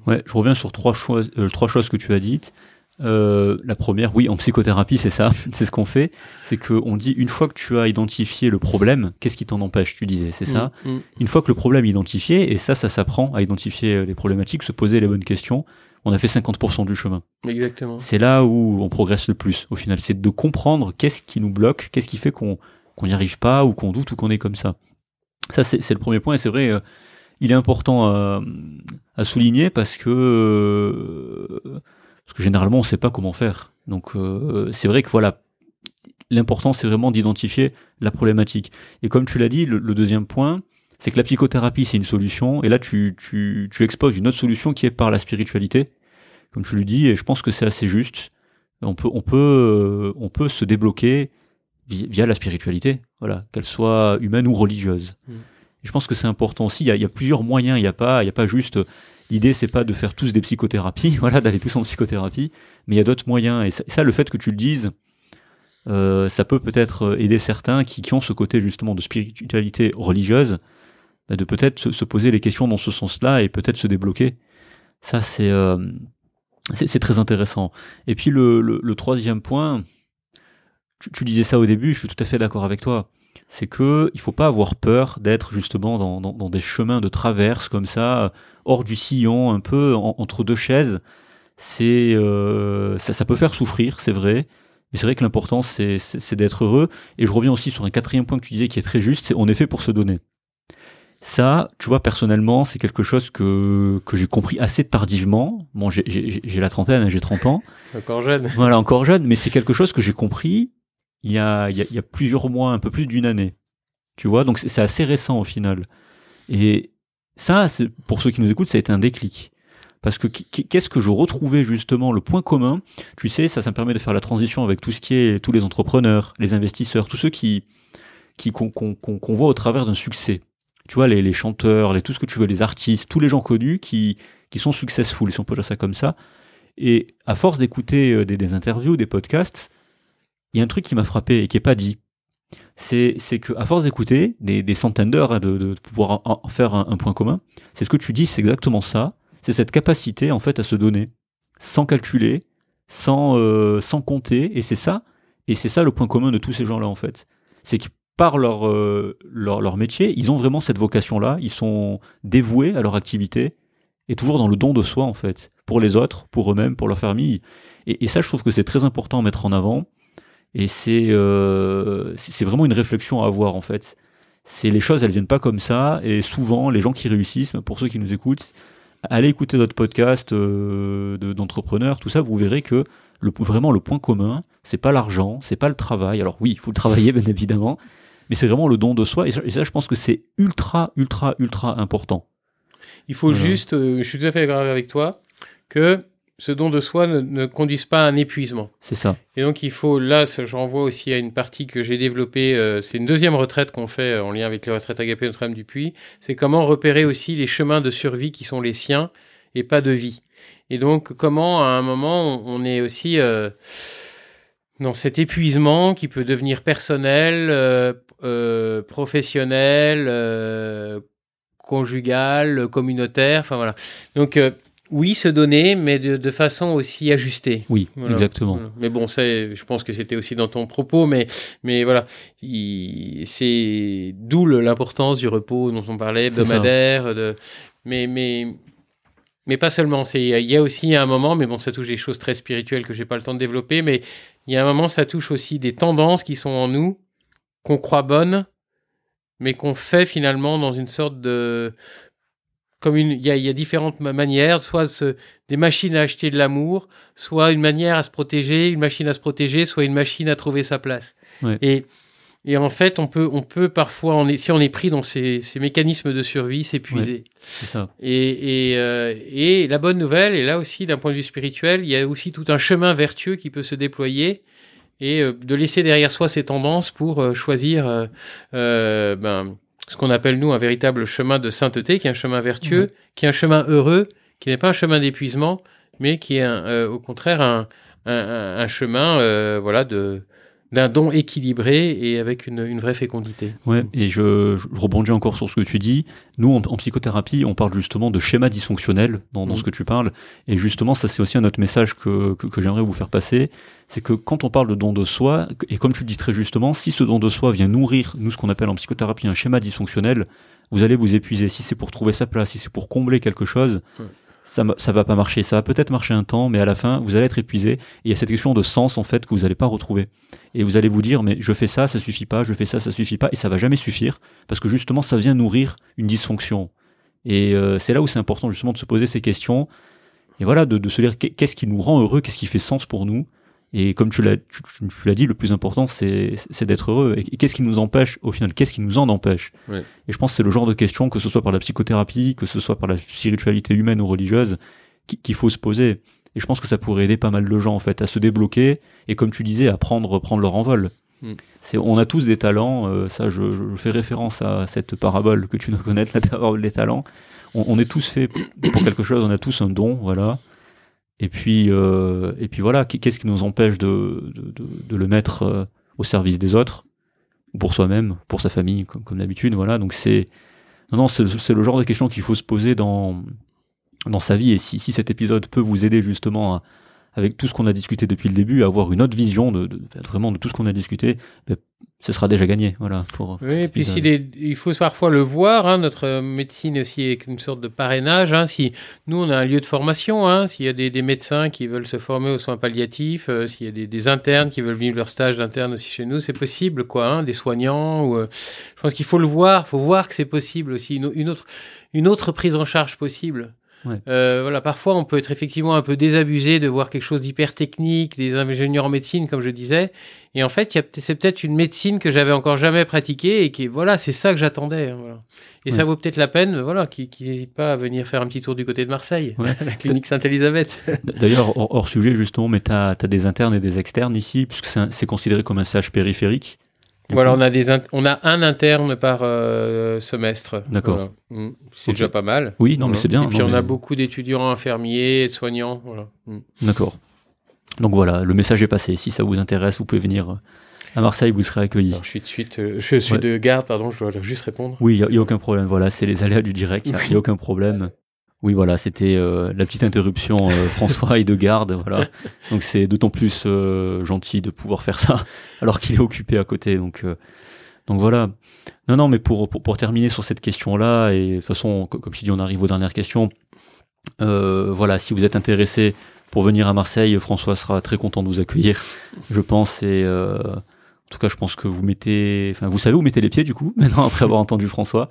S2: Ouais, je reviens sur trois, choses, trois choses que tu as dites. Euh, la première, oui, en psychothérapie, c'est ça, c'est ce qu'on fait. C'est qu'on dit, une fois que tu as identifié le problème, qu'est-ce qui t'en empêche Tu disais, c'est ça. Mm, mm. Une fois que le problème est identifié, et ça, ça s'apprend à identifier euh, les problématiques, se poser les bonnes questions, on a fait 50% du chemin.
S1: Exactement.
S2: C'est là où on progresse le plus, au final. C'est de comprendre qu'est-ce qui nous bloque, qu'est-ce qui fait qu'on n'y arrive pas, ou qu'on doute, ou qu'on est comme ça. Ça, c'est le premier point, et c'est vrai, euh, il est important à souligner parce que parce que généralement on ne sait pas comment faire. Donc euh, c'est vrai que voilà, l'important c'est vraiment d'identifier la problématique. Et comme tu l'as dit, le, deuxième point, c'est que la psychothérapie c'est une solution, et là tu, tu, tu exposes une autre solution qui est par la spiritualité, comme tu le dis, et je pense que c'est assez juste. On peut, on peut, euh, on peut se débloquer via, la spiritualité, voilà, qu'elle soit humaine ou religieuse. Mmh. je pense que c'est important aussi. Il y, a, il y, a, plusieurs moyens. Il n'y a pas, il y a pas juste L'idée, c'est pas de faire tous des psychothérapies, voilà, d'aller tous en psychothérapie, mais il y a d'autres moyens. Et ça, le fait que tu le dises, euh, ça peut peut-être aider certains qui, ont ce côté justement de spiritualité religieuse, bah, de peut-être se, poser les questions dans ce sens-là et peut-être se débloquer. Ça, c'est euh, très intéressant. Et puis le, troisième point, tu, disais ça au début, je suis tout à fait d'accord avec toi. C'est que il faut pas avoir peur d'être justement dans, des chemins de traverse comme ça, hors du sillon, un peu entre deux chaises, c'est euh, ça, peut faire souffrir, c'est vrai. Mais c'est vrai que l'important, c'est, d'être heureux. Et je reviens aussi sur un quatrième point que tu disais qui est très juste, c'est on est fait pour se donner. Ça, tu vois, personnellement, c'est quelque chose que, que j'ai compris assez tardivement. Bon, j'ai, la trentaine, hein, j'ai 30 ans.
S1: Encore jeune.
S2: Voilà, encore jeune, mais c'est quelque chose que j'ai compris il y, a, il, y a, plusieurs mois, un peu plus d'une année. Tu vois, donc c'est assez récent au final. Et, ça, pour ceux qui nous écoutent, ça a été un déclic. Parce que qu'est-ce que je retrouvais justement le point commun Tu sais, ça, ça me permet de faire la transition avec tout ce qui est tous les entrepreneurs, les investisseurs, tous ceux qui qui qu'on voit au travers d'un succès. Tu vois, les, les chanteurs, les tout ce que tu veux, les artistes, tous les gens connus qui qui sont successful, si on peut dire ça comme ça. Et à force d'écouter euh, des, des interviews, des podcasts, il y a un truc qui m'a frappé et qui est pas dit c'est que à force d'écouter des, centaines d'heures hein, de, de, pouvoir en faire un, point commun, c'est ce que tu dis, c'est exactement ça. C'est cette capacité en fait à se donner sans calculer, sans euh, sans compter, et c'est ça. Et c'est ça le point commun de tous ces gens-là en fait. C'est que par leur, euh, leur, leur métier, ils ont vraiment cette vocation-là. Ils sont dévoués à leur activité et toujours dans le don de soi en fait, pour les autres, pour eux-mêmes, pour leur famille. Et, et ça, je trouve que c'est très important à mettre en avant et c'est euh, vraiment une réflexion à avoir en fait. C'est les choses, elles viennent pas comme ça. Et souvent, les gens qui réussissent, pour ceux qui nous écoutent, allez écouter notre podcast euh, de- d'entrepreneurs, tout ça, vous verrez que le, vraiment le point commun, c'est pas l'argent, c'est pas le travail. Alors oui, il faut le travailler bien évidemment, mais c'est vraiment le don de soi. Et ça, et ça, je pense que c'est ultra, ultra, ultra important.
S1: Il faut
S2: Voilà.
S1: juste, euh, je suis tout à fait d'accord avec toi, que ce don de soi ne, ne conduise pas à un épuisement.
S2: C'est ça.
S1: Et donc il faut, là, je renvoie aussi à une partie que j'ai développée, euh, c'est une deuxième retraite qu'on fait euh, en lien avec les retraites agapées Notre-Dame du Puy, c'est comment repérer aussi les chemins de survie qui sont les siens et pas de vie. Et donc comment à un moment on, on est aussi euh, dans cet épuisement qui peut devenir personnel, professionnel, conjugal, communautaire, enfin voilà. Donc oui, se donner, mais de, de façon aussi ajustée.
S2: Oui,
S1: Voilà.
S2: exactement.
S1: Mais bon, ça, je pense que c'était aussi dans ton propos, mais, mais voilà, il- c'est d'où l'importance du repos dont on parlait, hebdomadaire, de, mais, mais, mais pas seulement. C'est, il y a aussi un moment, mais bon, ça touche des choses très spirituelles que j'ai pas le temps de développer, mais il y a un moment, ça touche aussi des tendances qui sont en nous, qu'on croit bonnes, mais qu'on fait finalement dans une sorte de, comme il y a, il y a différentes ma- manières, soit ce- des machines à acheter de l'amour, soit une manière à se protéger, une machine à se protéger, soit une machine à trouver sa place.
S2: Ouais.
S1: Et, et en fait, on peut, on peut parfois, on est, si on est pris dans ces, ces mécanismes de survie, s'épuiser. Et, et, euh, et la bonne nouvelle, et là aussi d'un point de vue spirituel, il y a aussi tout un chemin vertueux qui peut se déployer et euh, de laisser derrière soi ces tendances pour euh, choisir ben, ce qu'on appelle nous un véritable chemin de sainteté, qui est un chemin vertueux, qui est un chemin heureux, qui n'est pas un chemin d'épuisement, mais qui est un, euh, au contraire un, un, un- un chemin euh, voilà de d'un don équilibré et avec une, une vraie fécondité.
S2: Ouais, et je, je rebondis encore sur ce que tu dis. Nous, en, en psychothérapie, on parle justement de schéma dysfonctionnel dans, dans
S1: Mhm.
S2: ce que tu parles. Et justement, ça, c'est aussi un autre message que, que, que j'aimerais vous faire passer. C'est que quand on parle de don de soi, et comme tu le dis très justement, si ce don de soi vient nourrir, nous, ce qu'on appelle en psychothérapie un schéma dysfonctionnel, vous allez vous épuiser. Si c'est pour trouver sa place, si c'est pour combler quelque chose,
S1: Ouais.
S2: Ça, ça va pas marcher. Ça va peut-être marcher un temps, mais à la fin, vous allez être épuisé. Et il y a cette question de sens, en fait, que vous n'allez pas retrouver. Et vous allez vous dire, mais je fais ça, ça suffit pas, je fais ça, ça suffit pas, et ça va jamais suffire, parce que justement, ça vient nourrir une dysfonction. Et euh, c'est là où c'est important, justement, de se poser ces questions. Et voilà, de, de se dire qu'est- qu'est-ce qui nous rend heureux, qu'est-ce qui fait sens pour nous. Et comme tu l'as, tu, tu- tu l'as dit, le plus important, c'est, d'être heureux. Et, qu'est-ce qui nous empêche, au final, qu'est-ce qui nous en empêche
S1: Ouais.
S2: Et je pense que c'est le genre de question, que ce soit par la psychothérapie, que ce soit par la spiritualité humaine ou religieuse, qui- qu'il faut se poser. Et je pense que ça pourrait aider pas mal de gens, en fait, à se débloquer et, comme tu disais, à prendre, prendre leur envol.
S1: Mm.
S2: C'est, on a tous des talents, euh, ça, je, je fais référence à cette parabole que tu dois connaître, la parabole des talents. On, on est tous faits pour quelque chose, on a tous un don, voilà. Et puis, euh, et puis voilà, qu'est-ce qui nous empêche de, de, de, de le mettre euh, au service des autres, ou pour soi-même, pour sa famille, comme, comme d'habitude, voilà. Donc c'est, non, non, c'est le genre de questions qu'il faut se poser dans, dans sa vie. Et si, si cet épisode peut vous aider justement à- avec tout ce qu'on a discuté depuis le début, avoir une autre vision de, de- vraiment de tout ce qu'on a discuté, ben, ce sera déjà gagné. Voilà. Pour
S1: Oui, et puis il faut parfois le voir, hein, notre médecine aussi est une sorte de parrainage. Hein, si nous, on a un lieu de formation, hein, s'il y a des, des médecins qui veulent se former aux soins palliatifs, euh, s'il y a des, des internes qui veulent vivre leur stage d'interne aussi chez nous, c'est possible, quoi, des soignants. Ou, euh, je pense qu'il faut le voir, il faut voir que c'est possible aussi, une, une autre, une autre prise en charge possible.
S2: Ouais.
S1: Euh, voilà, parfois on peut être effectivement un peu désabusé de voir quelque chose d'hyper technique, des ingénieurs en médecine, comme je disais, et en fait, c'est peut-être une médecine que j'avais encore jamais pratiquée et qui, voilà, c'est ça que j'attendais. hein, voilà. Et ça vaut peut-être la peine, voilà, qui n'hésite pas à venir faire un petit tour du côté de Marseille,
S2: Ouais.
S1: la clinique Sainte-Élisabeth.
S2: D'ailleurs, hors, hors sujet justement, mais tu as, des internes et des externes ici, puisque c'est considéré comme un CH périphérique.
S1: Voilà, on a, des on a un interne par euh, semestre.
S2: D'accord.
S1: Voilà. Mm. C'est déjà pas mal.
S2: Oui, non, mais
S1: Voilà.
S2: c'est bien.
S1: Et puis
S2: non,
S1: on
S2: mais-
S1: a beaucoup d'étudiants infirmiers, de soignants. Voilà. Mm.
S2: D'accord. Donc voilà, le message est passé. Si ça vous intéresse, vous pouvez venir euh, à Marseille, vous serez accueillis.
S1: Alors, je suis de suite, euh, je suis
S2: Ouais.
S1: de garde, pardon, je dois juste répondre.
S2: Oui, il n'y a, aucun problème. Voilà, c'est les aléas du direct, il n'y a, aucun problème. Oui, voilà, c'était euh, la petite interruption euh, François et de garde. Voilà. Donc c'est d'autant plus euh, gentil de pouvoir faire ça alors qu'il est occupé à côté. Donc, euh, donc voilà. Non, non, mais pour, pour, pour terminer sur cette question-là, et de toute façon, co- comme je dis, on arrive aux dernières questions. Euh, voilà, si vous êtes intéressé pour venir à Marseille, François sera très content de vous accueillir, je pense. Et euh, en tout cas, je pense que vous mettez, enfin, vous savez où mettez les pieds du coup, maintenant après avoir entendu François.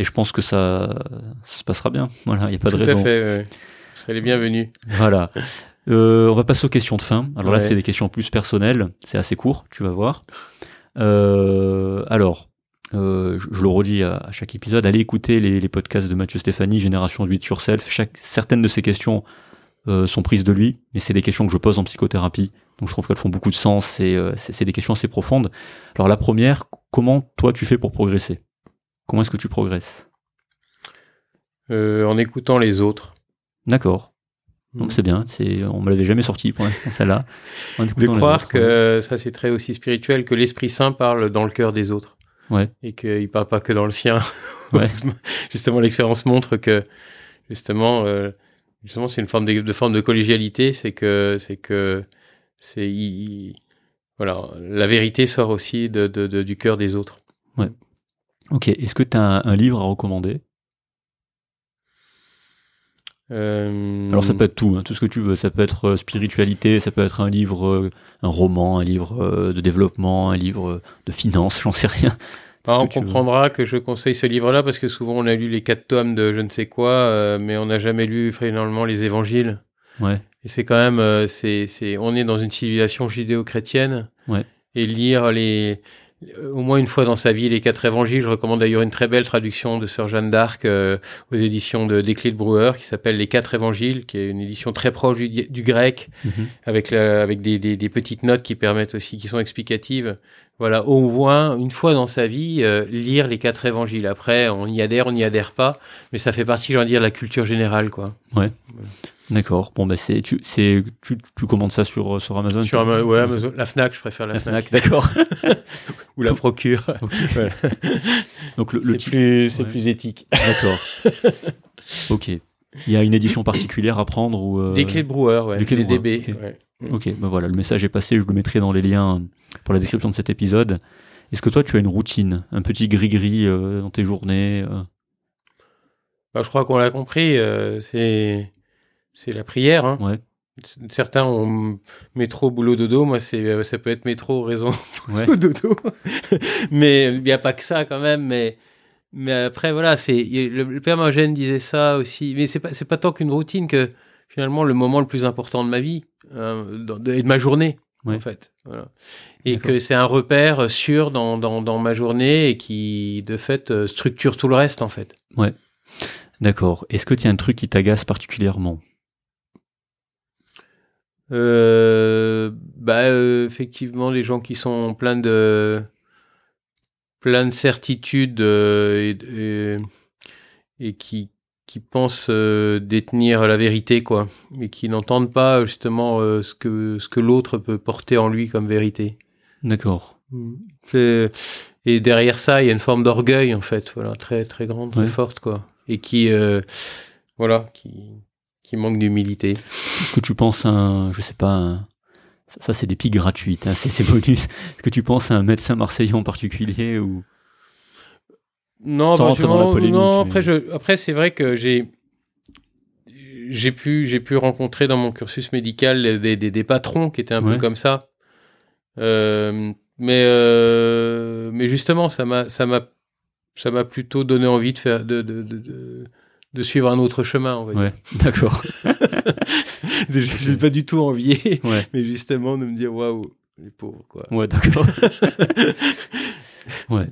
S2: Et je pense que ça, ça se passera bien. Voilà, il n'y a pas
S1: Tout
S2: de raison.
S1: à fait. ouais. Les bienvenus.
S2: Voilà. Euh, on va passer aux questions de fin. Alors là, c'est des questions plus personnelles. C'est assez court, tu vas voir. Euh, alors, euh, je, je le redis à, à chaque épisode, allez écouter les, les podcasts de Mathieu Stéphanie, Génération 8 sur Self. Chaque, certaines de ces questions euh, sont prises de lui, mais c'est des questions que je pose en psychothérapie. Donc je trouve qu'elles font beaucoup de sens et euh, c'est des questions assez profondes. Alors la première, comment toi tu fais pour progresser? Comment est-ce que tu progresses
S1: Euh, en écoutant les autres.
S2: D'accord. Donc c'est bien. C'est, on me l'avait jamais sorti pour l'instant celle-là.
S1: De croire que ça c'est très aussi spirituel que l'Esprit Saint parle dans le cœur des autres.
S2: Ouais.
S1: Et qu'il parle pas que dans le sien.
S2: Ouais.
S1: justement, l'expérience montre que justement, euh, justement, c'est une forme de, de forme de collégialité, c'est que c'est que c'est il- il- voilà, la vérité sort aussi de, du cœur des autres.
S2: Ok. Est-ce que tu as un, un livre à recommander?
S1: Euh,
S2: Alors ça peut être tout, hein, tout ce que tu veux. Ça peut être euh, spiritualité, ça peut être un livre, euh, un roman, un livre de développement, un livre de finance, j'en sais rien.
S1: Ah,
S2: ce
S1: on
S2: veux.
S1: comprendra que je conseille ce livre-là parce que souvent on a lu les quatre tomes de je ne sais quoi, mais on n'a jamais lu finalement les évangiles.
S2: Ouais.
S1: Et c'est quand même, c'est, c'est, on est dans une civilisation judéo-chrétienne.
S2: Ouais.
S1: Et lire les, au moins une fois dans sa vie les quatre évangiles. Je recommande d'ailleurs une très belle traduction de Sœur Jeanne d'Arc euh, aux éditions de Desclés de Brouwer qui s'appelle Les quatre évangiles, qui est une édition très proche du, du grec
S2: Mhm.
S1: avec la, avec des, des, des petites notes qui permettent aussi, qui sont explicatives. Voilà, au moins une fois dans sa vie, euh, lire les quatre évangiles. Après, on y adhère, on n'y adhère pas, mais ça fait partie, j'ai envie de dire, de la culture générale, quoi.
S2: D'accord. Bon bah c'est, tu, c'est, tu, tu commandes ça sur euh, sur Amazon.
S1: Sur Ama- ouais, Amazon- la Fnac, je préfère la,
S2: La
S1: Fnac.
S2: Fnac, d'accord.
S1: ou la Procure. Voilà.
S2: Donc le, le
S1: C'est plus, c'est
S2: Ouais.
S1: plus éthique.
S2: D'accord. ok. Il y a une édition particulière à prendre ou euh,
S1: Des clés de Brouwer, ouais.
S2: des clés de
S1: des DB.
S2: ok.
S1: ouais.
S2: Ok, ben voilà, le message est passé, je le mettrai dans les liens pour la description de cet épisode. Est-ce que toi tu as une routine, un petit gris-gris euh, dans tes journées euh?
S1: Bah, je crois qu'on l'a compris, euh, c'est, c'est la prière. Hein.
S2: Ouais.
S1: Certains ont métro, boulot, dodo. Moi, c'est, euh, ça peut être métro, raison,
S2: Ouais.
S1: boulot, dodo. mais il n'y a pas que ça quand même. Mais, mais après, voilà, c'est, le, le père Magène disait ça aussi. Mais c'est pas, c'est pas tant qu'une routine que finalement le moment le plus important de ma vie euh, de- et de ma journée.
S2: Ouais.
S1: En fait, voilà. et que c'est un repère sûr dans, dans, dans ma journée et qui de fait euh, structure tout le reste en fait.
S2: D'accord. Est-ce que tu as un truc qui t'agace particulièrement?
S1: Euh, bah, euh, effectivement, les gens qui sont pleins de plein de certitudes euh, et, et, et qui qui pensent euh, détenir la vérité, quoi, et qui n'entendent pas justement euh, ce que ce que l'autre peut porter en lui comme vérité.
S2: D'accord.
S1: C'est- Et derrière ça, il y a une forme d'orgueil, en fait, voilà, très très grande, très
S2: Ouais.
S1: forte, quoi, et qui euh, voilà, qui qui manque d'humilité.
S2: Est-ce que tu penses à un, je sais pas, un- ça, ça, c'est des piques gratuites, hein, c'est bonus. Est-ce que tu penses à un médecin marseillais en particulier ou?
S1: Non,
S2: Sans
S1: bah,
S2: dans la polémique,
S1: non, après, je, après c'est vrai que j'ai j'ai pu j'ai pu rencontrer dans mon cursus médical des, des, des patrons qui étaient un
S2: Ouais.
S1: peu comme ça. Euh, mais euh, mais justement, ça m'a ça m'a ça m'a plutôt donné envie de faire de de, de, de, de suivre un autre chemin. On va dire.
S2: Ouais, d'accord.
S1: Je j'ai pas du tout envié,
S2: Ouais.
S1: mais justement de me dire waouh les pauvres quoi.
S2: Ouais, d'accord. ouais.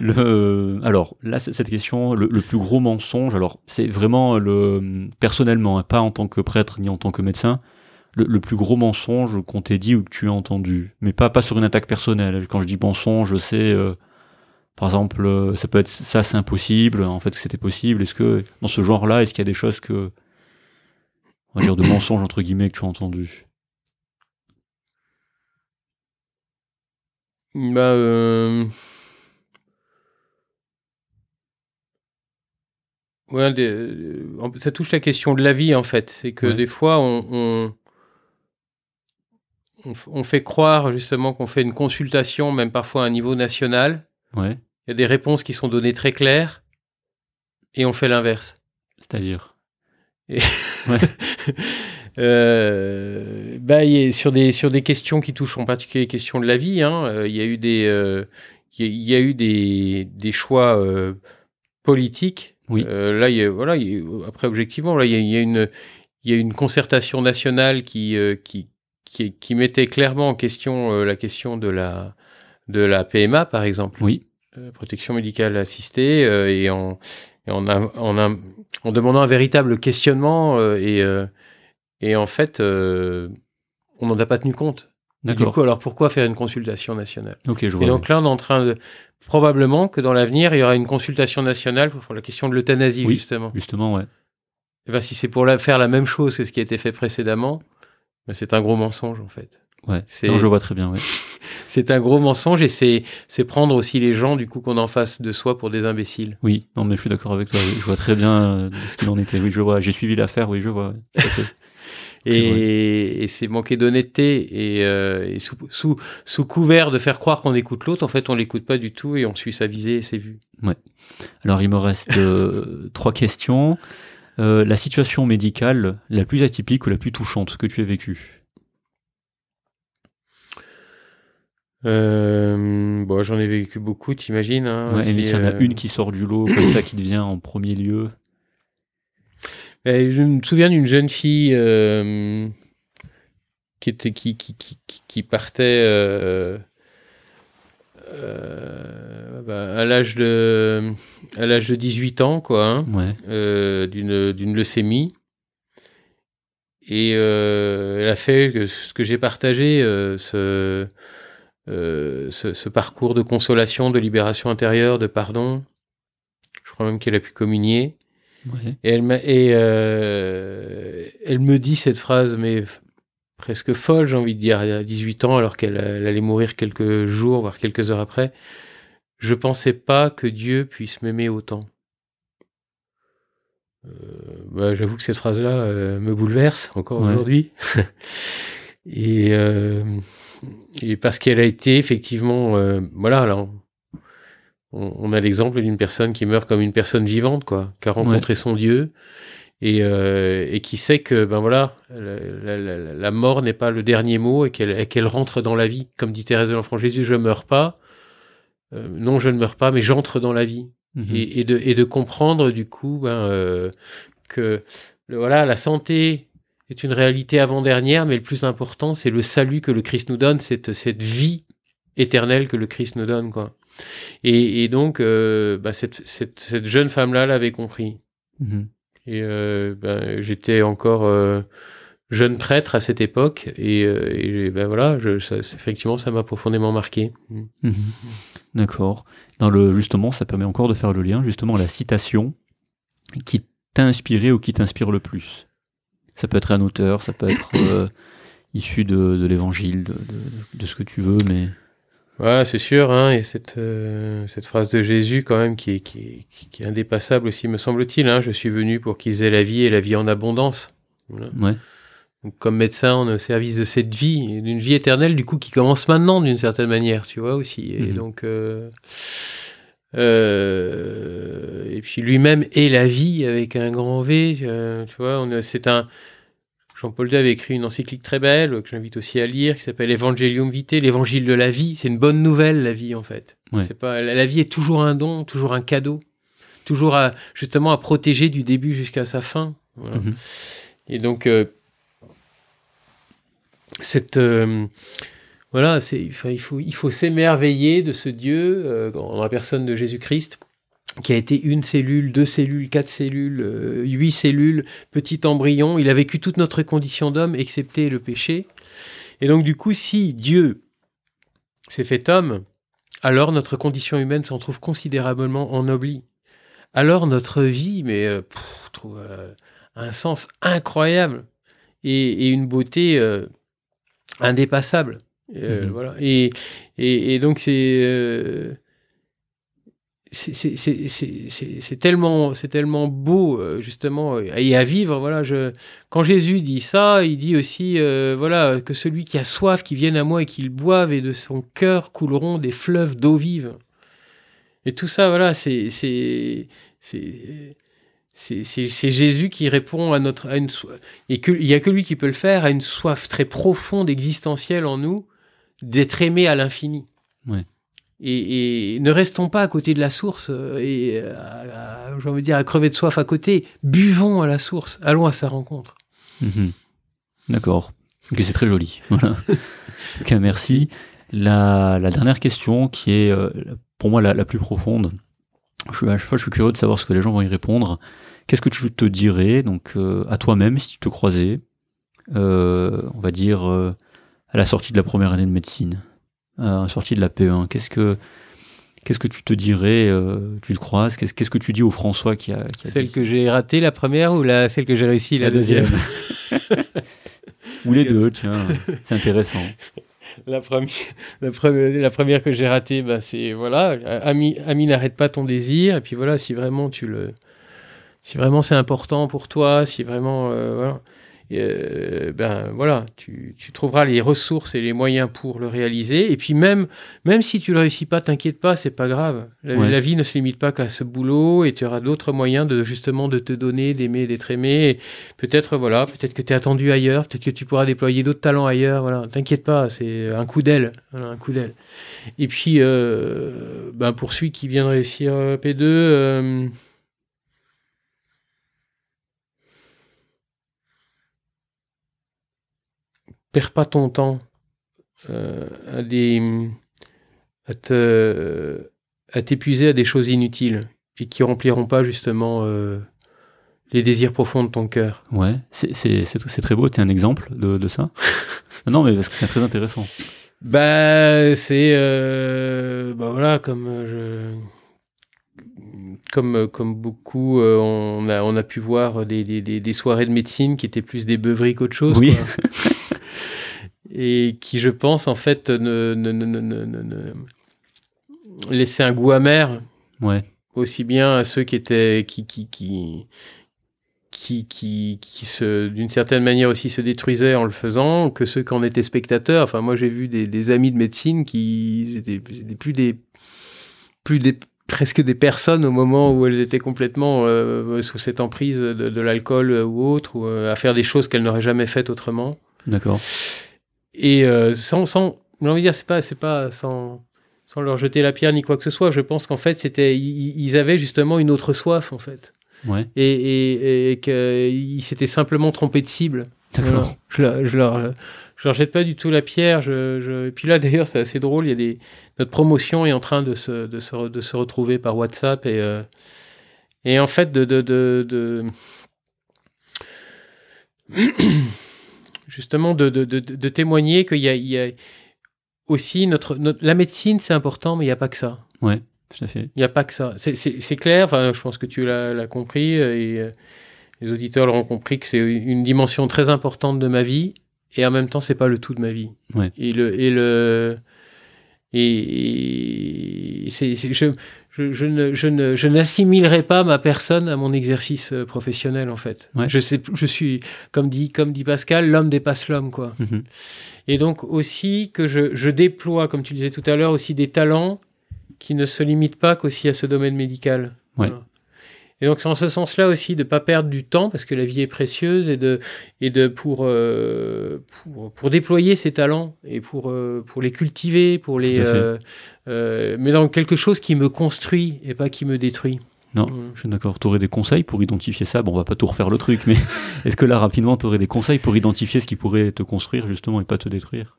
S2: Le, euh, alors, là, cette question, le, le plus gros mensonge, alors, c'est vraiment le, personnellement, hein, pas en tant que prêtre ni en tant que médecin, le, le plus gros mensonge qu'on t'ait dit ou que tu as entendu. Mais pas, pas sur une attaque personnelle. Quand je dis mensonge, c'est, euh, par exemple, euh, ça peut être ça, c'est impossible, en fait, c'était possible. Est-ce que, dans ce genre-là, est-ce qu'il y a des choses que, on va dire, de mensonges, entre guillemets, que tu as entendu?
S1: Bah, euh... ouais, des- ça touche la question de la vie en fait. C'est que
S2: Ouais.
S1: des fois, on, on fait croire justement qu'on fait une consultation, même parfois à un niveau national.
S2: Ouais.
S1: Il y a des réponses qui sont données très claires et on fait l'inverse.
S2: C'est-à-dire?
S1: Euh, bah, il y a- sur des sur des questions qui touchent en particulier les questions de la vie, hein, euh, il y a eu des euh, y, a- il y a eu des des choix euh, politique.
S2: Oui.
S1: Là, y a, voilà, après objectivement, là, il y a, une, y a une concertation nationale qui, qui, qui, qui mettait clairement en question la question de la, de la PMA, par exemple,
S2: Oui.
S1: euh, protection médicale assistée, euh, et en, et en, a- en, a- en demandant un véritable questionnement, euh, et, et en fait, on n'en a pas tenu compte. Et Du
S2: D'accord.
S1: coup, alors pourquoi faire une consultation nationale?
S2: Ok, je
S1: et
S2: vois.
S1: donc là, on est en train de. Probablement que dans l'avenir, il y aura une consultation nationale pour la question de l'euthanasie,
S2: Oui.
S1: justement.
S2: Justement, ouais.
S1: Et ben, si c'est pour la, faire la même chose que ce qui a été fait précédemment, ben, c'est un gros mensonge, en fait.
S2: Ouais. Non, je vois très bien. Ouais.
S1: C'est un gros mensonge et c'est c'est prendre aussi les gens, du coup, qu'on en face de soi pour des imbéciles.
S2: Oui. Non, mais je suis d'accord avec toi. oui. Je vois très bien euh, ce qu'il en était. Oui, je vois. J'ai suivi l'affaire. Oui, je vois. ouais.
S1: Et, et c'est manquer d'honnêteté. Et, euh, et sous, sous, sous couvert de faire croire qu'on écoute l'autre, en fait, on l'écoute pas du tout et on suit sa visée et ses vues.
S2: Alors, il me reste euh, trois questions. Euh, la situation médicale la plus atypique ou la plus touchante que tu as vécue?
S1: Euh, bon, j'en ai vécu beaucoup, t'imagines. Hein,
S2: Ouais, mais s'il y en a
S1: euh,
S2: une qui sort du lot, comme ça, qui te vient en premier lieu.
S1: Euh, je me souviens d'une jeune fille euh, qui, était, qui, qui, qui, partait euh, bah, à l'âge de à l'âge de 18 ans, quoi, hein,
S2: Ouais.
S1: euh, d'une d'une leucémie. Et euh, elle a fait que ce que j'ai partagé, ce, euh, ce, ce parcours de consolation, de libération intérieure, de pardon. Je crois même qu'elle a pu communier.
S2: Ouais.
S1: Et elle, m'a- et euh, elle me dit cette phrase, mais presque folle, j'ai envie de dire, à 18 ans, alors qu'elle elle allait mourir quelques jours, voire quelques heures après. Je pensais pas que Dieu puisse m'aimer autant. Euh, bah, J'avoue que cette phrase-là euh, me bouleverse encore
S2: Ouais.
S1: aujourd'hui. et, euh, et parce qu'elle a été effectivement, euh, voilà, là, on, on a l'exemple d'une personne qui meurt comme une personne vivante, quoi, qui a rencontré son Dieu et, euh, et qui sait que, ben voilà, la, la- la- la mort n'est pas le dernier mot et qu'elle rentre dans la vie. Comme dit Thérèse de l'Enfant Jésus, je meurs pas. Euh, non, je ne meurs pas, mais j'entre dans la vie
S2: Mhm.
S1: et, et de, et de comprendre du coup ben, que le- voilà, la santé est une réalité avant-dernière, mais le plus important, c'est le salut que le Christ nous donne, cette, cette vie éternelle que le Christ nous donne. Quoi. Et, et donc, euh, ben, cette, cette, cette jeune femme-là l'avait compris.
S2: Mhm.
S1: Et euh, ben, j'étais encore euh, jeune prêtre à cette époque, et, et ben voilà, je, ça, effectivement, ça m'a profondément marqué. Mm.
S2: Mhm. D'accord. Dans le justement, ça permet encore de faire le lien justement la citation qui t'a inspiré ou qui t'inspire le plus. Ça peut être un auteur, ça peut être euh, issu de, de l'évangile, de, de- de ce que tu veux, mais
S1: Ouais, c'est sûr, hein, et cette, euh, cette phrase de Jésus quand même qui est, qui est, qui- qui est indépassable aussi, me semble-t-il. Hein, je suis venu pour qu'ils aient la vie et la vie en abondance. Voilà.
S2: ouais.
S1: Donc, comme médecin, on est au service de cette vie, d'une vie éternelle, du coup, qui commence maintenant d'une certaine manière, tu vois aussi. Et
S2: Mhm.
S1: donc, euh, euh, et puis lui-même est la vie avec un grand V, euh, tu vois. C'est un Jean-Paul II avait écrit une encyclique très belle que j'invite aussi à lire, qui s'appelle Evangelium Vitae, l'évangile de la vie. C'est une bonne nouvelle, la vie, en fait.
S2: Ouais.
S1: C'est pas la, la vie est toujours un don, toujours un cadeau, toujours à, justement à protéger du début jusqu'à sa fin. Voilà.
S2: Mhm.
S1: Et donc, euh, cette. Euh, voilà, il faut, il faut s'émerveiller de ce Dieu euh, dans la personne de Jésus-Christ, qui a été une cellule, deux cellules, quatre cellules, euh, huit cellules, petit embryon. Il a vécu toute notre condition d'homme, excepté le péché. Et donc, du coup, si Dieu s'est fait homme, alors notre condition humaine s'en trouve considérablement ennoblie. Alors notre vie, mais euh, trouve euh, un sens incroyable et, une beauté euh, indépassable. Euh,
S2: Mhm.
S1: Voilà. Et, et, et donc c'est euh, c'est- tellement c'est tellement beau euh, justement euh, et à vivre voilà je quand Jésus dit ça il dit aussi euh, voilà que celui qui a soif qui vienne à moi et qu'il boive et de son cœur couleront des fleuves d'eau vive et tout ça voilà c'est c'est Jésus qui répond à notre à une soif et que il y a que lui qui peut le faire à une soif très profonde existentielle en nous d'être aimé à l'infini
S2: Ouais.
S1: et, ne restons pas à côté de la source et j'ai envie de dire à crever de soif à côté. Buvons à la source, allons à sa rencontre.
S2: Mhm. D'accord. Ok, c'est très joli. Voilà. ok, merci. La, dernière question qui est pour moi la, plus profonde. Je, à chaque fois, je suis curieux de savoir ce que les gens vont y répondre. Qu'est-ce que tu te dirais donc à toi-même si tu te croisais, on va dire à la sortie de la première année de médecine euh, sortie de la P1 Qu'est-ce que Qu'est-ce que tu te dirais euh, Tu le croises Qu'est-ce que tu dis au François qui a,
S1: Celle que j'ai ratée la première ou la, celle que j'ai réussi la, deuxième,
S2: Ou les deux, tiens, c'est intéressant.
S1: La première, la première, que j'ai ratée, ben c'est voilà, ami, ami n'arrête pas ton désir. Et puis voilà, si vraiment tu le, si vraiment c'est important pour toi, si vraiment euh, voilà, euh, ben voilà, tu, trouveras les ressources et les moyens pour le réaliser. Et puis même, même si tu le réussis pas, t'inquiète pas, c'est pas grave. La, vie ne se limite pas qu'à ce boulot et tu auras d'autres moyens de justement de te donner, d'aimer, d'être aimé. Peut-être voilà, peut-être que tu es attendu ailleurs, peut-être que tu pourras déployer d'autres talents ailleurs. Voilà, t'inquiète pas, c'est un coup d'aile, un coup d'aile. Et puis, euh, ben pour celui qui vient de réussir euh, perds pas ton temps euh, à, des, à, te, à t'épuiser à des choses inutiles et qui rempliront pas justement euh, les désirs profonds de ton cœur.
S2: Ouais, c'est, c'est, c'est, très beau. Tu un exemple de, de ça? Non, mais parce que c'est très intéressant.
S1: Bah, c'est. Euh, bah voilà, comme je comme, comme beaucoup, on, a, on a pu voir des, des, des, soirées de médecine qui étaient plus des beuveries qu'autre chose.
S2: Oui.
S1: et qui, je pense, en fait, ne, ne, ne, ne laissait un goût amer.
S2: Ouais.
S1: Aussi bien à ceux qui étaient, qui, qui, qui, qui, qui, qui se, d'une certaine manière aussi se détruisaient en le faisant, que ceux qui en étaient spectateurs. Enfin, moi, j'ai vu des, des, amis de médecine qui étaient, plus des, plus des, presque des personnes au moment où elles étaient complètement euh, sous cette emprise de, de l'alcool ou autre, ou euh, à faire des choses qu'elles n'auraient jamais faites autrement.
S2: D'accord.
S1: Et euh, sans, sans, j'ai envie de dire, c'est pas, c'est pas sans, sans leur jeter la pierre ni quoi que ce soit. Je pense qu'en fait, c'était, ils, avaient justement une autre soif, en fait.
S2: Ouais.
S1: Et, et, et qu'ils s'étaient simplement trompés de cible.
S2: D'accord.
S1: Je, je, leur, je leur jette pas du tout la pierre. Je, je... Et puis là, d'ailleurs, c'est assez drôle. Il y a des, notre promotion est en train de se, de se, de se retrouver par WhatsApp et, euh, et en fait, de, de, de, de... justement de, témoigner qu'il y, y a, aussi notre, notre la médecine, c'est important, mais il n'y a pas que ça.
S2: Ouais, tout à fait.
S1: Il n'y a pas que ça. C'est clair, enfin, je pense que tu l'as compris et euh, les auditeurs l'auront compris que c'est une dimension très importante de ma vie et en même temps, c'est pas le tout de ma vie.
S2: Ouais.
S1: Et le, et le, et, c'est, je, je, je, ne, je, ne, je n'assimilerai pas ma personne à mon exercice euh, professionnel en fait. Je sais, je suis comme dit comme dit Pascal, l'homme dépasse l'homme quoi.
S2: Mhm.
S1: Et donc aussi que je, je déploie, comme tu disais tout à l'heure, aussi des talents qui ne se limitent pas qu'aussi à ce domaine médical.
S2: Ouais.
S1: Et donc, c'est en ce sens-là aussi de ne pas perdre du temps, parce que la vie est précieuse, et de, et de pour, euh, pour, pour, déployer ses talents, et pour, euh, pour les cultiver, pour les, euh, euh, mais dans quelque chose qui me construit, et pas qui me détruit.
S2: Non, mm. je suis d'accord. Tu aurais des conseils pour identifier ça? Bon, on va pas tout refaire le truc, mais est-ce que là, rapidement, tu aurais des conseils pour identifier ce qui pourrait te construire, justement, et pas te détruire?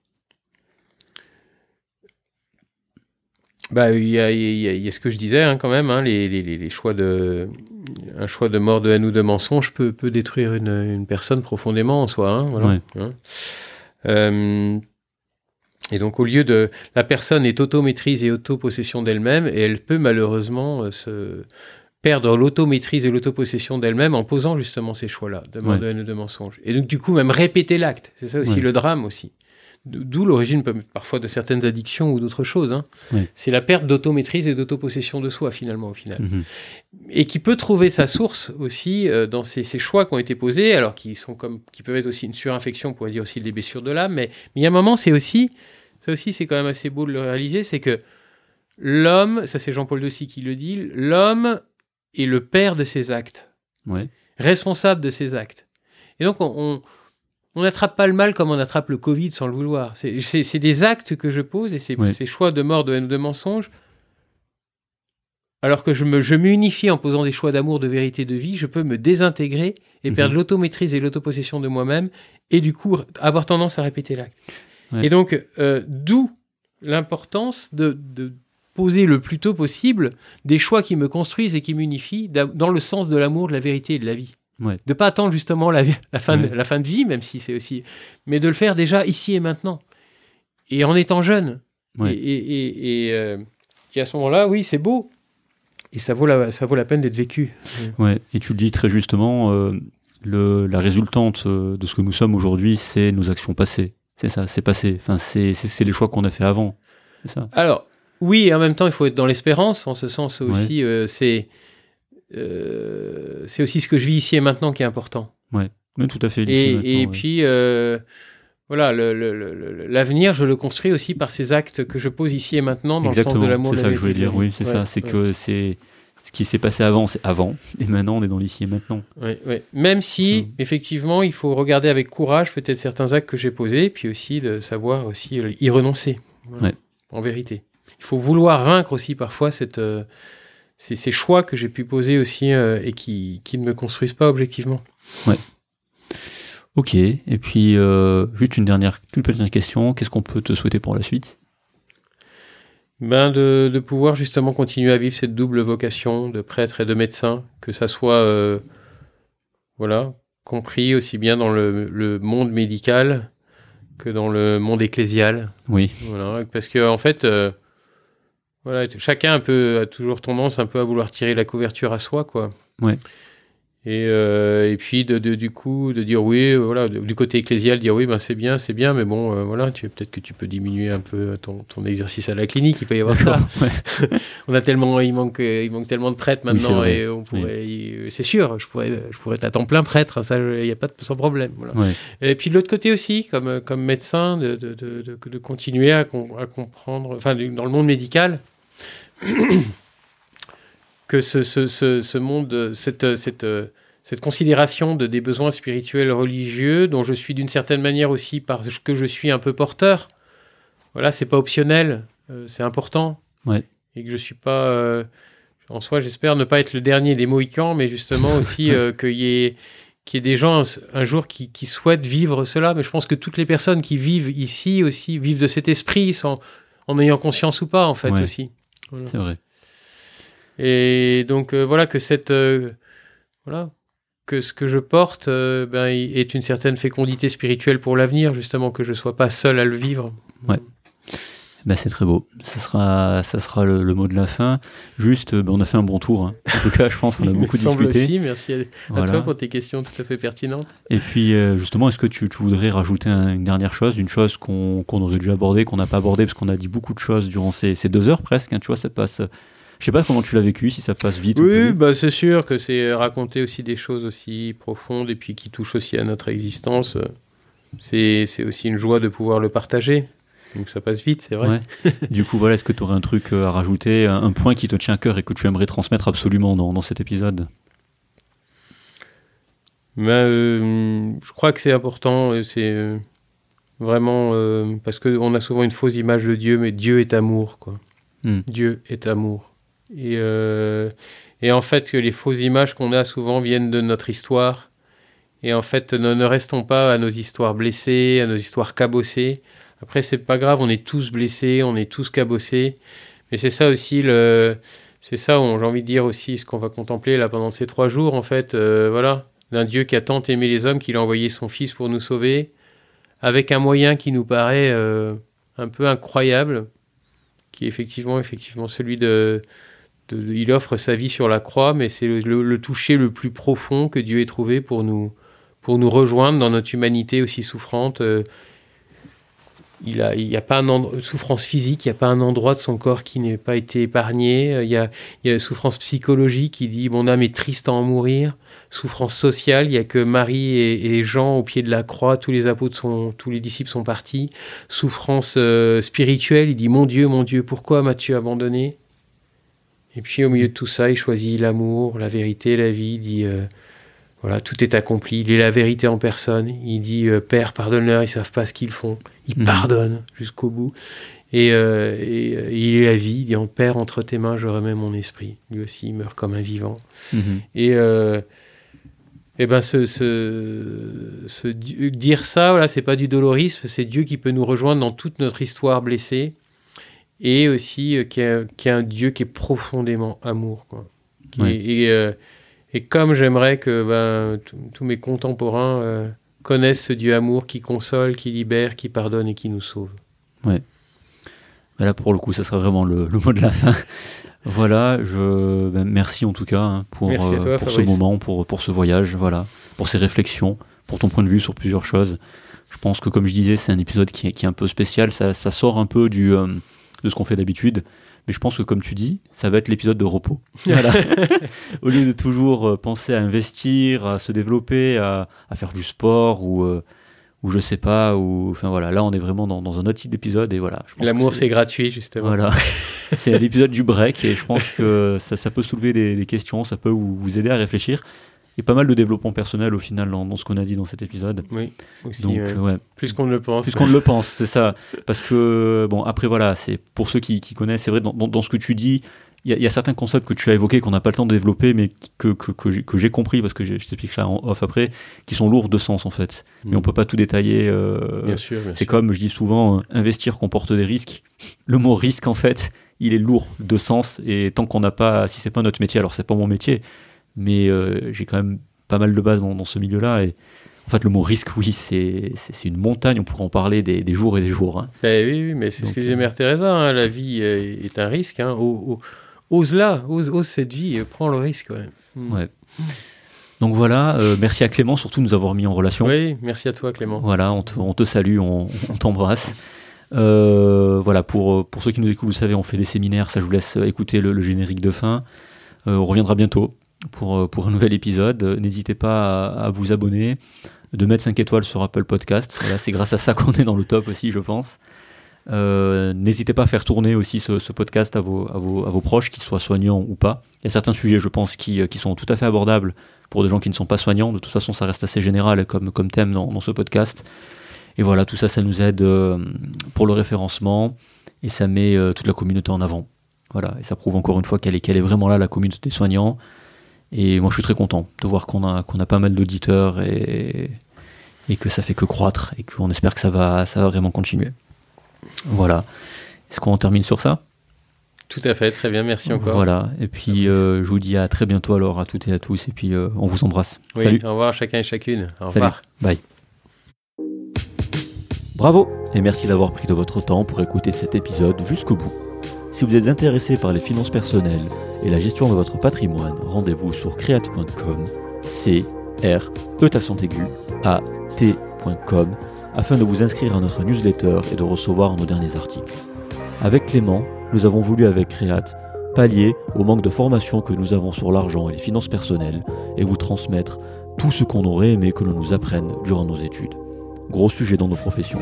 S1: Bah, il y a, y a, ce que je disais hein, quand même, hein, les, les, les, choix de, un choix de mort, de haine ou de mensonge peut, peut détruire une, une personne profondément en soi. Hein, voilà. Euh, et donc au lieu de, la personne est auto-maîtrise et auto-possession d'elle-même, et elle peut malheureusement euh, se perdre l'automaîtrise et l'autopossession d'elle-même en posant justement ces choix-là, de mort, de haine ou de mensonge. Et donc du coup même répéter l'acte, c'est ça aussi le drame aussi. D'où l'origine parfois de certaines addictions ou d'autres choses. Hein. C'est la perte d'automaîtrise et d'autopossession de soi finalement au final.
S2: Mhm.
S1: Et qui peut trouver sa source aussi euh, dans ces, choix qui ont été posés, alors qui sont comme qui peuvent être aussi une surinfection, on pourrait dire aussi des blessures de l'âme. Mais, il y a un moment, c'est aussi ça aussi c'est quand même assez beau de le réaliser, c'est que l'homme, ça c'est Jean-Paul Dossi qui le dit, l'homme est le père de ses actes, responsable de ses actes. Et donc on on n'attrape pas le mal comme on attrape le Covid sans le vouloir. C'est des actes que je pose et c'est ces choix de mort, de haine, de mensonge. Alors que je m'unifie en posant des choix d'amour, de vérité, de vie, je peux me désintégrer et mhm. perdre l'automaîtrise et l'autopossession de moi-même et du coup avoir tendance à répéter l'acte. Et donc, euh, d'où l'importance de, poser le plus tôt possible des choix qui me construisent et qui m'unifient dans le sens de l'amour, de la vérité et de la vie. De De pas attendre justement la, fin de, la fin de vie, même si c'est aussi, mais de le faire déjà ici et maintenant, et en étant jeune. Et, euh, et, à ce moment-là, oui, c'est beau, et ça vaut la, ça vaut la peine d'être vécu.
S2: Ouais. Et tu le dis très justement, euh, le, la résultante euh, de ce que nous sommes aujourd'hui, c'est nos actions passées. C'est ça, c'est passé. Enfin, c'est les choix qu'on a fait avant.
S1: Ça. Alors, oui, et en même temps, il faut être dans l'espérance. En ce sens aussi, c'est euh, c'est aussi ce que je vis ici et maintenant qui est important.
S2: Ouais, mais tout à fait.
S1: Et, et puis, euh, voilà, l'avenir, je le construis aussi par ces actes que je pose ici et maintenant dans le sens de l'amour.
S2: C'est ça que je voulais dire, oui, c'est ça. C'est que c'est ce qui s'est passé avant, c'est avant, et maintenant on est dans l'ici et maintenant.
S1: Oui, oui. Même si, effectivement, il faut regarder avec courage peut-être certains actes que j'ai posés, puis aussi de savoir aussi y renoncer. Ouais. En vérité. Il faut vouloir vaincre aussi parfois cette, euh, c'est ces choix que j'ai pu poser aussi euh, et qui, qui, ne me construisent pas objectivement.
S2: Ouais. Ok, et puis euh, juste une dernière, une petite question, qu'est-ce qu'on peut te souhaiter pour la suite?
S1: Ben de, de, pouvoir justement continuer à vivre cette double vocation de prêtre et de médecin, que ça soit euh, voilà, compris aussi bien dans le, le, monde médical que dans le monde ecclésial.
S2: Oui.
S1: Voilà, parce que en fait, voilà, chacun un peu, a toujours tendance un peu à vouloir tirer la couverture à soi, quoi.
S2: Ouais.
S1: Et, euh, et puis de, de, du coup de dire oui, voilà, du côté ecclésial, dire oui, ben c'est bien, c'est bien, mais bon, euh, voilà, tu peut-être que tu peux diminuer un peu ton, ton, exercice à la clinique, il peut y avoir ça. on a tellement, il manque, il manque tellement de prêtres maintenant, et on pourrait, c'est sûr, je pourrais, je pourrais être à temps plein prêtre, hein, ça, il n'y a pas de sans problème. Voilà. Et puis de l'autre côté aussi, comme comme médecin, de, de, de continuer à, à comprendre, enfin dans le monde médical que ce, ce, ce, monde, cette, cette, cette considération de, des besoins spirituels religieux, dont je suis d'une certaine manière aussi parce que je suis un peu porteur, voilà, c'est pas optionnel, euh, c'est important.
S2: Ouais.
S1: Et que je suis pas. Euh, en soi, j'espère ne pas être le dernier des Mohicans, mais justement aussi euh, qu'il y ait qu'il y ait des gens un, jour qui, qui, souhaitent vivre cela. Mais je pense que toutes les personnes qui vivent ici aussi vivent de cet esprit sans, en ayant conscience ou pas, en fait, aussi.
S2: C'est vrai.
S1: Et donc euh, voilà que cette euh, voilà que ce que je porte euh, ben, est une certaine fécondité spirituelle pour l'avenir, justement que je sois pas seul à le vivre.
S2: Ouais. Ben, c'est très beau. Ça sera, ça sera le, mot de la fin. Juste, ben, on a fait un bon tour. Hein. En tout cas, je pense qu'on a beaucoup discuté.
S1: Aussi. Merci à, toi pour tes questions tout à fait pertinentes.
S2: Et puis, justement, est-ce que tu, voudrais rajouter une dernière chose, une chose qu'on aurait déjà abordée, qu'on n'a pas abordée, parce qu'on a dit beaucoup de choses durant ces, ces deux heures presque. Hein, tu vois, ça passe je sais pas comment tu l'as vécu, si ça passe vite.
S1: Oui, bah c'est sûr que c'est raconter aussi des choses aussi profondes et puis qui touchent aussi à notre existence. C'est aussi une joie de pouvoir le partager. Donc ça passe vite, c'est vrai.
S2: du coup, voilà, est-ce que tu aurais un truc euh, à rajouter, un, point qui te tient à cœur et que tu aimerais transmettre absolument dans, cet épisode?
S1: Ben, euh, Je crois que c'est important, euh, c'est vraiment parce qu'on a souvent une fausse image de Dieu, mais Dieu est amour. Quoi. Hmm. Dieu est amour. Et, euh, et en fait, que les fausses images qu'on a souvent viennent de notre histoire. Et en fait, ne, ne, restons pas à nos histoires blessées, à nos histoires cabossées. Après, c'est pas grave, on est tous blessés, on est tous cabossés. Mais c'est ça aussi le, c'est ça j'ai envie de dire aussi ce qu'on va contempler là pendant ces trois jours en fait. Euh, voilà, d'un Dieu qui a tant aimé les hommes qu'il a envoyé son Fils pour nous sauver, avec un moyen qui nous paraît euh, un peu incroyable, qui est effectivement effectivement celui de il offre sa vie sur la croix, mais c'est le, toucher le plus profond que Dieu ait trouvé pour nous, pour nous rejoindre dans notre humanité aussi souffrante. Euh, il n'y a, pas un souffrance physique, il n'y a pas un endroit de son corps qui n'ait pas été épargné. Il y a, il souffrance psychologique, il dit Mon âme est triste à en mourir. Souffrance sociale, il n'y a que Marie et, Jean au pied de la croix, tous les apôtres sont, tous les disciples sont partis. Souffrance euh, spirituelle, il dit Mon Dieu, mon Dieu, pourquoi m'as-tu abandonné? Et puis au milieu de tout ça, il choisit l'amour, la vérité, la vie. Il dit euh, voilà, tout est accompli. Il est la vérité en personne. Il dit euh, Père, pardonne-leur, ils savent pas ce qu'ils font. Il
S2: Mhm.
S1: pardonne jusqu'au bout. Et, euh, et, euh, il est la vie. Il dit En Père, entre tes mains, je remets mon esprit. Lui aussi, il meurt comme un vivant.
S2: Mhm.
S1: Et, euh, et ben, ce, ce- ce di- dire ça, voilà, c'est pas du dolorisme, c'est Dieu qui peut nous rejoindre dans toute notre histoire blessée. Et aussi qui est, un Dieu qui est profondément amour. Quoi. Qui
S2: Oui.
S1: est- et, et comme j'aimerais que ben, tous- mes contemporains connaissent ce Dieu amour qui console, qui libère, qui pardonne et qui nous sauve.
S2: Mais là, pour le coup, ça sera vraiment le, le mot de la fin. voilà, je, ben, merci en tout cas hein, pour, euh, pour ce moment, pour, pour ce voyage, voilà, pour ces réflexions, pour ton point de vue sur plusieurs choses. Je pense que, comme je disais, c'est un épisode qui est, qui est un peu spécial. Ça, ça sort un peu du, euh, de ce qu'on fait d'habitude. Mais je pense que, comme tu dis, ça va être l'épisode de repos. Voilà. Au lieu de toujours euh, penser à investir, à se développer, à, à faire du sport ou, euh, ou je sais pas, ou enfin voilà. Là, on est vraiment dans, dans un autre type d'épisode et voilà.
S1: L'amour, c'est gratuit, justement.
S2: voilà, c'est l'épisode du break et je pense que ça, ça peut soulever des, des questions, ça peut vous, vous aider à réfléchir. Il y a pas mal de développement personnel au final dans, dans ce qu'on a dit dans cet épisode.
S1: Oui, aussi,
S2: Donc
S1: ouais.
S2: euh, ouais,
S1: plus qu'on ne le pense.
S2: plus qu'on ne le pense, c'est ça. Parce que bon, après voilà, c'est pour ceux qui, qui connaissent, c'est vrai dans, dans, dans ce que tu dis, il y, a- il y a certains concepts que tu as évoqués qu'on n'a pas le temps de développer, mais que, que, que j'ai- compris parce que je t'expliquerai en off après, qui sont lourds de sens en fait. Mais on peut pas tout détailler. euh,
S1: Bien sûr,
S2: c'est comme je dis souvent, euh, investir comporte des risques. Le mot risque, en fait, il est lourd de sens. Et tant qu'on n'a pas, si c'est pas notre métier, alors c'est pas mon métier, mais euh, j'ai quand même pas mal de base dans, dans ce milieu-là. Et en fait, le mot risque, oui, c'est une montagne. On pourrait en parler des, des jours et des jours. hein.
S1: Ben oui, oui, mais c'est ce que disait
S2: euh,
S1: Mère Teresa, hein, la vie euh, est un risque. Hein. O- o- Ose-la, ose, ose cette vie, et prends le risque. Ouais. Mm.
S2: Ouais. Donc voilà, euh, merci à Clément surtout de nous avoir mis en relation.
S1: Oui, merci à toi Clément.
S2: Voilà, on te, on te salue, on, on t'embrasse. Euh, voilà, pour, pour ceux qui nous écoutent, vous savez, on fait des séminaires, ça je vous laisse écouter le, le générique de fin. Euh, on reviendra bientôt pour, euh, pour un nouvel épisode. Euh, N'hésitez pas à, vous abonner, de mettre 5 étoiles sur Apple Podcast. Voilà, c'est grâce à ça qu'on est dans le top aussi, je pense. Euh, N'hésitez pas à faire tourner aussi ce, podcast à vos, à, vos, à vos proches, qu'ils soient soignants ou pas. Il y a certains sujets, je pense, qui, qui sont tout à fait abordables pour des gens qui ne sont pas soignants. De toute façon, ça reste assez général comme, comme thème dans, ce podcast. Et voilà, tout ça, ça nous aide pour le référencement et ça met toute la communauté en avant. Voilà, et ça prouve encore une fois qu'elle est, qu'elle est vraiment là, la communauté des soignants. Et moi, je suis très content de voir qu'on a, qu'on a pas mal d'auditeurs et, et que ça fait que croître et qu'on espère que ça va, ça va vraiment continuer. Voilà. Est-ce qu'on termine sur ça?
S1: Tout à fait, très bien, merci encore.
S2: Voilà. Et puis, euh, je vous dis à très bientôt alors à toutes et à tous. Et puis, euh, on vous embrasse.
S1: Oui,
S2: Salut.
S1: Au revoir chacun et chacune. Au
S2: Salut.
S1: revoir.
S2: Bye. Bravo et merci d'avoir pris de votre temps pour écouter cet épisode jusqu'au bout. Si vous êtes intéressé par les finances personnelles et la gestion de votre patrimoine, rendez-vous sur create.com, c r e accent aigu a t.com afin de vous inscrire à notre newsletter et de recevoir nos derniers articles. Avec Clément, nous avons voulu avec Create pallier au manque de formation que nous avons sur l'argent et les finances personnelles et vous transmettre tout ce qu'on aurait aimé que l'on nous apprenne durant nos études. Gros sujet dans nos professions.